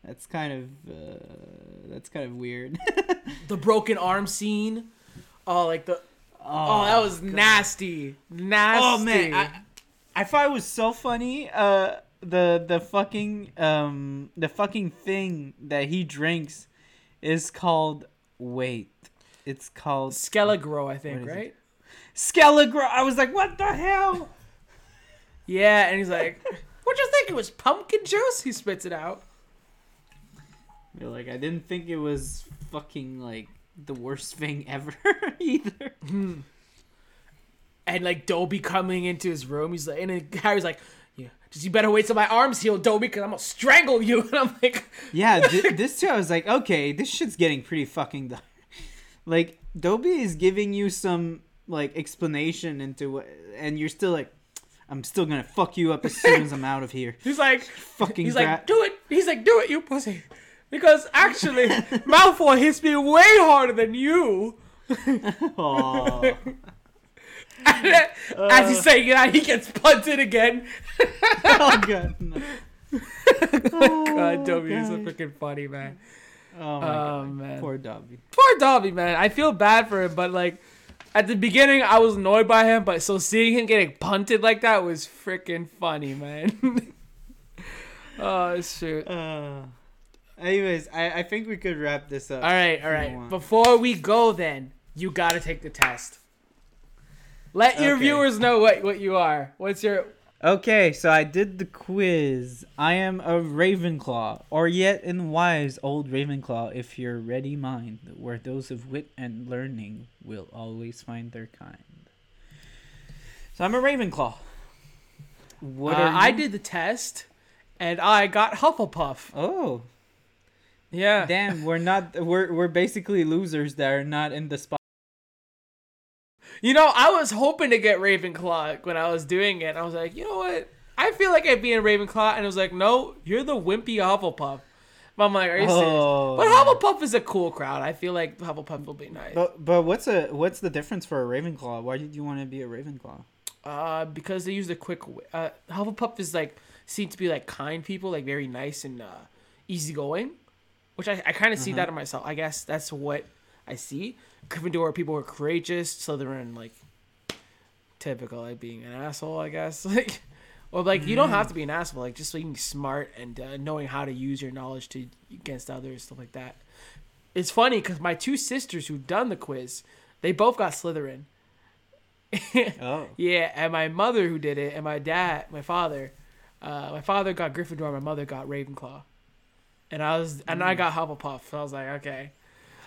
that's kind of uh, that's kind of weird. [laughs] the broken arm scene. Oh, like the oh, that was nasty, nasty. Oh man, I, I thought it was so funny. Uh, the the fucking um the fucking thing that he drinks is called wait, it's called Skele-Gro, I think, What is it? right? Skele-Gro. I was like, what the hell? Yeah, and he's like, "What'd you think it was? Pumpkin juice?" He spits it out. You're like, I didn't think it was fucking like the worst thing [laughs] ever either. Hmm. And like Dobby coming into his room, he's like, and then Harry's like, "Yeah, just you better wait till my arms heal, Dobby, because I'm gonna strangle you." [laughs] And I'm like, Yeah, th- [laughs] this too. I was like, okay, this shit's getting pretty fucking dark. Like, Dobby is giving you some like explanation into what, and you're still like, I'm still gonna fuck you up as soon as I'm out of here. [laughs] he's like, Fucking he's brat. like, "Do it." He's like, "Do it, you pussy," because actually, [laughs] Malfoy hits me way harder than you. [laughs] Aw. As he's uh. saying it out, he gets punted again. oh god. No. God, oh, Dobby is so freaking funny, man. Oh my Oh god. man. Poor Dobby. poor Dobby, man. I feel bad for him, but like at the beginning, I was annoyed by him, but so seeing him getting punted like that was freaking funny, man. [laughs] oh shoot! Uh, anyways, I I think we could wrap this up. All right, all right. Before we go, then you gotta take the test. Let your Okay. viewers know what what you are. What's your Okay, so I did the quiz. I am a Ravenclaw, or yet in wise old Ravenclaw, if your ready mind, where those of wit and learning will always find their kind. So I'm a Ravenclaw. What Uh, I did the test, and I got Hufflepuff. Oh, Yeah. damn! We're not. We're we're basically losers that are not in the spot. You know, I was hoping to get Ravenclaw when I was doing it. I was like, you know what? I feel like I'd be in Ravenclaw, and it was like, no, you're the wimpy Hufflepuff. But I'm like, are you Oh. serious? But Hufflepuff is a cool crowd. I feel like Hufflepuff will be nice. But but what's a what's the difference for a Ravenclaw? Why did you want to be a Ravenclaw? Uh, because they use the quick. Uh, Hufflepuff is like seem to be like kind people, like very nice and uh, easygoing, which I, I kind of see that in myself. I guess that's what I see. Gryffindor people are courageous. Slytherin like typical, like being an asshole. I guess [laughs] like. Well, like you don't have to be an asshole. Like just being smart and uh, knowing how to use your knowledge to against others, stuff like that. It's funny because my two sisters who done the quiz, they both got Slytherin. [laughs] Oh. Yeah, and my mother who did it, and my dad, my father, uh, my father got Gryffindor, my mother got Ravenclaw, and I was and I got Hufflepuff. So I was like, okay,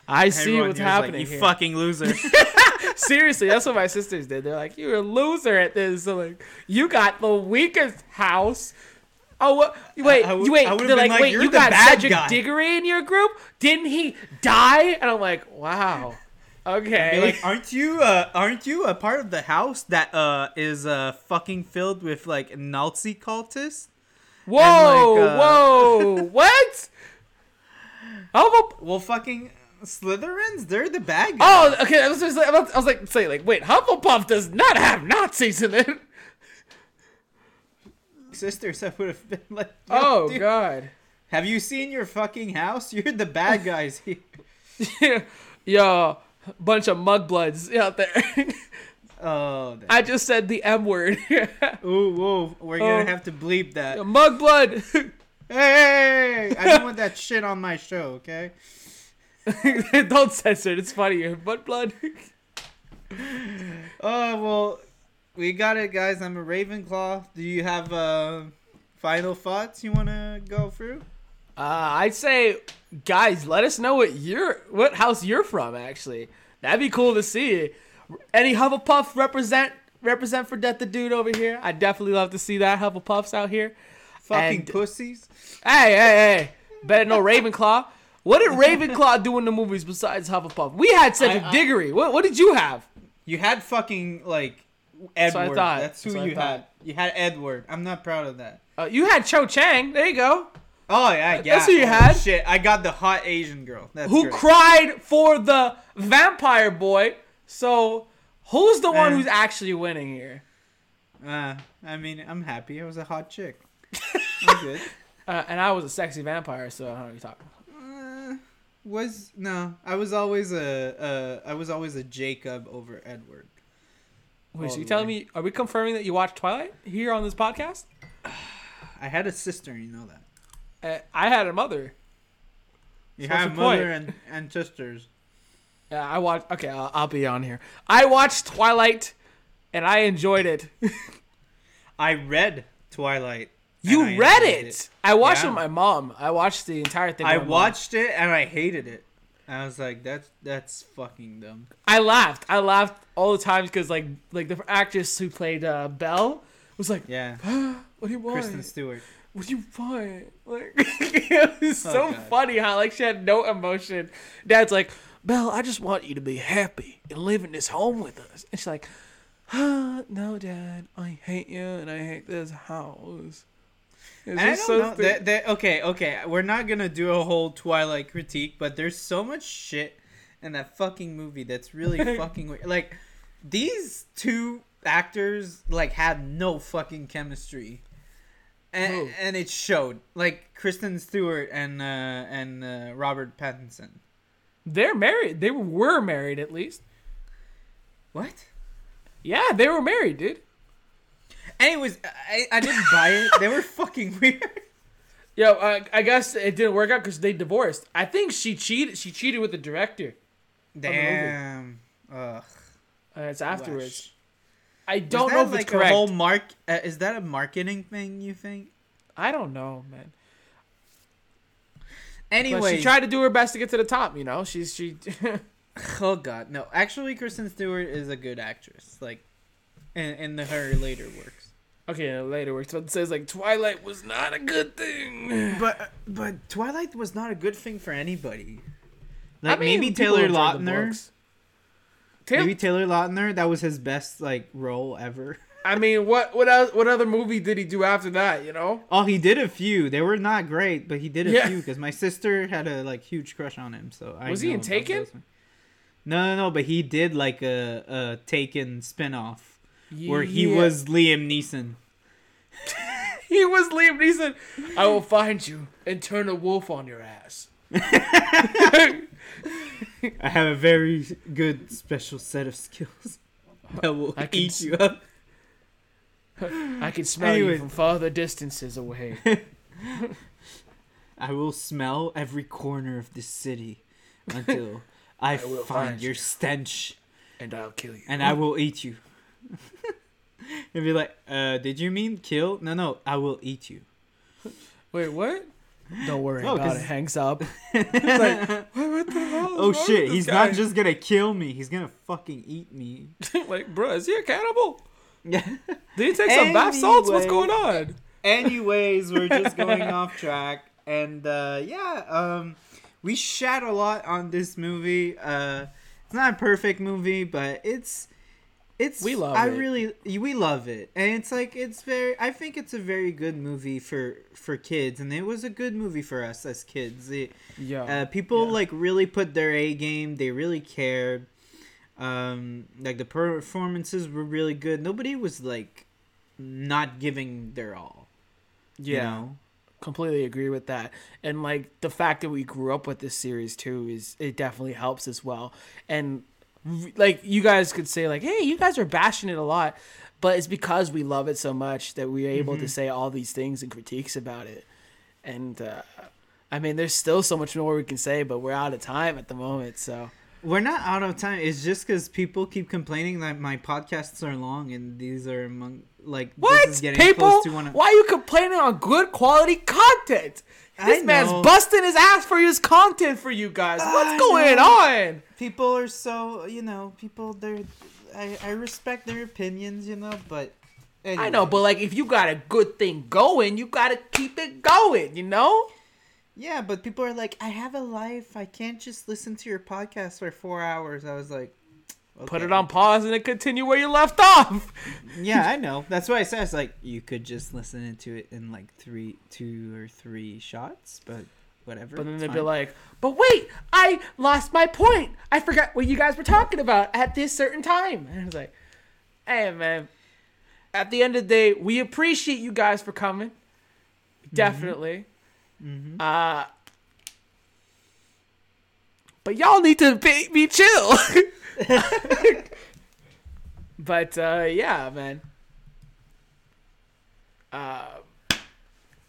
I see what's is like, happening you here. fucking loser. [laughs] Seriously, that's what my sisters did. They're like, you're a loser at this. So like, you got the weakest house. Oh, what? Wait, I would- wait. I They're like, like, wait, "You're you got Cedric guy." Diggory in your group? Didn't he die? And I'm like, wow. Okay. Like, aren't you uh aren't you a part of the house that uh is uh fucking filled with like Nazi cultists? whoa, like, uh, whoa, [laughs] what? Hufflepuff. Well fucking Slytherins, they're the bad guys. Oh, okay. I was, just, I was I was like, say, like, wait, Hufflepuff does not have Nazis in it. sisters I would have been like [laughs] yo, Oh dude, God. Have you seen your fucking house? [laughs] You're the bad [laughs] guys here. yeah, Yo, bunch of mugbloods out there. Oh, I just said the M word. ooh, whoa, we're gonna Oh. have to bleep that. Mug blood. Hey, I don't want that shit on my show, okay? [laughs] Don't censor it. It's funny. Butt blood. [laughs] Oh well, we got it, guys. I'm a Ravenclaw. Do you have uh, final thoughts you want to go through? Uh, I'd say, guys, let us know what you're, what house you're from. Actually, that'd be cool to see. Any Hufflepuff represent represent for Death the Dude over here? I'd definitely love to see that Hufflepuffs out here. Fucking And- pussies. Hey, hey, hey! Better know Ravenclaw. What did [laughs] Ravenclaw do in the movies besides Hufflepuff? We had Cedric I- I- Diggory. What what did you have? You had fucking like Edward. thought. That's who That's you had. You had Edward. I'm not proud of that. Uh, you had Cho Chang. There you go. Oh yeah, yeah. That's who you Oh, had? Shit, I got the hot Asian girl. That's Who great. cried for the vampire boy? So who's the one Eh. who's actually winning here? Uh, I mean, I'm happy. I was a hot chick. [laughs] I'm good. Uh, and I was a sexy vampire, so I don't know what you're talking. Was no, I was always a uh, was always a Jacob over Edward. Wait, so you telling me? Are we confirming that you watched Twilight here on this podcast? [sighs] I had a sister, you know that. Uh, I had a mother. You So have the mother and, and sisters. Yeah, I watched. Okay, I'll, I'll be on here. I watched Twilight, and I enjoyed it. [laughs] I read Twilight. You I read enjoyed it. I watched Yeah. it with my mom. I watched the entire thing. I my mom. watched it and I hated it. I was like, that's that's fucking dumb. I laughed. I laughed all the times because like like the actress who played uh, Belle was like, Yeah, [gasps] "What do you want? Kristen Stewart. What do you want?" Like [laughs] it was so Oh, God. funny how like she had no emotion. Dad's like, "Belle, I just want you to be happy and live in this home with us." And she's like, ah, "No, Dad, I hate you and I hate this house." I don't so know. That, that, okay, okay. We're not gonna do a whole Twilight critique, but there's so much shit in that fucking movie that's really [laughs] fucking weird. Like these two actors like had no fucking chemistry, and and it showed. Like Kristen Stewart and uh, and uh, Robert Pattinson. They're married. They were married at least. What? Yeah, they were married, dude. Anyways, I, I didn't buy it. They were fucking [laughs] weird. Yo, uh, I guess it didn't work out because they divorced. I think she cheated. She cheated with the director. Damn. Ugh. Uh, it's afterwards. Lush. I don't know if like it's correct. a whole mark? Uh, is that a marketing thing? You think? I don't know, man. Anyway, But she tried to do her best to get to the top. You know, she's she. [laughs] Oh God, no! Actually, Kristen Stewart is a good actress. Like, in, in the, her later works. Okay, later works. But it says like Twilight was not a good thing. [sighs] But but Twilight was not a good thing for anybody. I Like mean, maybe Taylor Lautner. Taylor, Maybe Taylor Lautner. That was his best like role ever. I mean, what what else, what other movie did he do after that? You know. Oh, he did a few. They were not great, but he did a Yeah. few because my sister had a like huge crush on him. So I Was he in Taken? No, no, no. But he did like a, a Taken spinoff where he was Liam Neeson. [laughs] He was Liam Neeson. I will find you and turn a wolf on your ass. [laughs] I have a very good special set of skills [laughs] that will I can eat you up. I can smell you from farther distances away. I will smell every corner of this city until I, will find, find your you. stench, and I'll kill you. and I will eat you. [laughs] and be like, uh, did you mean kill? No, no, I will eat you. Wait, what? Don't worry No, about it. Hangs up. [laughs] It's like, what, what the hell? Oh shit, he's this not just gonna kill me, he's gonna fucking eat me. [laughs] like, bro, is he a cannibal? Yeah. Did he take some bath salts? What's going on? Anyways, we're just going off track, and uh, yeah, um, we shat a lot on this movie. Uh, it's not a perfect movie, but it's it's We love I it. really we love it, and it's like it's very. I think it's a very good movie for for kids, and it was a good movie for us as kids. It, Yeah. uh, people Yeah. like really put their A game. They really cared. Um, like the performances were really good. Nobody was like not giving their all. you yeah. know? completely agree with that and like the fact that we grew up with this series too is it definitely helps as well and like you guys could say like, hey, you guys are bashing it a lot, but it's because we love it so much that we're able to say all these things and critiques about it. And uh, I mean, there's still so much more we can say, but we're out of time at the moment. So We're not out of time. It's just because people keep complaining that my podcasts are long, and these are among like what this is getting people? close to one. of- Why are you complaining on good quality content? This man's busting his ass for his content for you guys. What's I going know. on? People are so you know people. They're I I respect their opinions, you know, but I know, but like if you got a good thing going, you gotta keep it going, you know? Yeah, but people are like, I have a life. I can't just listen to your podcast for four hours. I was like, Put it on pause and then continue where you left off. [laughs] Yeah, I know. That's why I said it's like you could just listen to it in like three, two or three shots, but whatever. But then they'd be like, but wait, I lost my point. I forgot what you guys were talking about at this certain time. And I was like, hey, man, at the end of the day, we appreciate you guys for coming. Definitely. Mhm. Uh, but y'all need to be, be chill. [laughs] [laughs] but uh, yeah, man. Uh,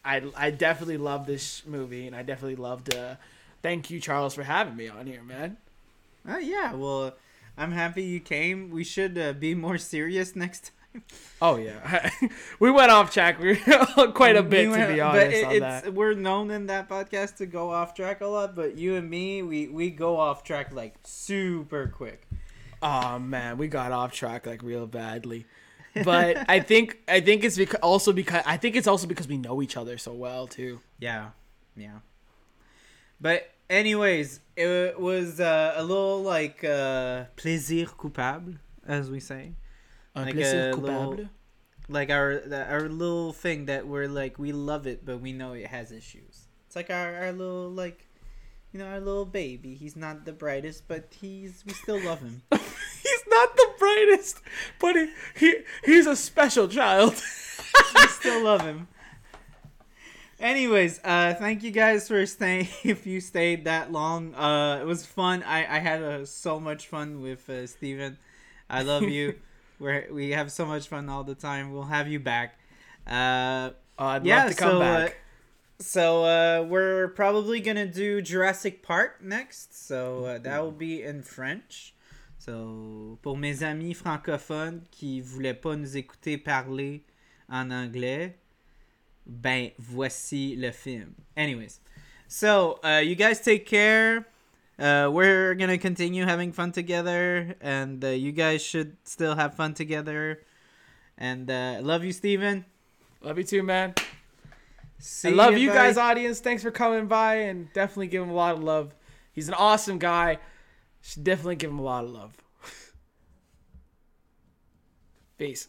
I I definitely love this movie, and I definitely loved. Uh, thank you, Charles, for having me on here, man. Oh yeah, well, I'm happy you came. We should uh, be more serious next time. Oh yeah, [laughs] we went off track. We [laughs] quite a bit We to went- be but honest it- on it's, that. We're known in that podcast to go off track a lot, but you and me, we we go off track like super quick. Oh man, we got off track like real badly. But [laughs] I think I think it's because also because I think it's also because we know each other so well too. Yeah, yeah. But anyways, it was uh, a little like uh, plaisir coupable, as we say. Un Like plaisir a coupable. little- Like our our little thing that we're like we love it, but we know it has issues. It's like our, our little like, you know, our little baby. He's not the brightest, but he's we still love him. [laughs] He's not the brightest, but he, he he's a special child. we [laughs] still love him. Anyways, uh, thank you guys for staying. [laughs] If you stayed that long, uh, it was fun. I I had uh, so much fun with uh, Steven. I love you. We're we have so much fun all the time. We'll have you back. Uh, Oh, I'd yeah, love to come so, back. Uh, so uh, we're probably gonna do Jurassic Park next. So uh, that will be in French. So pour mes amis francophones qui voulaient pas nous écouter parler en anglais, ben voici le film. Anyways, so uh, you guys take care. Uh, we're gonna continue having fun together, and uh, you guys should still have fun together. And uh, love you, Steven. Love you too, man. See I love ya, you guys, audience. Thanks for coming by and definitely give him a lot of love. He's an awesome guy. Should definitely give him a lot of love. [laughs] Peace.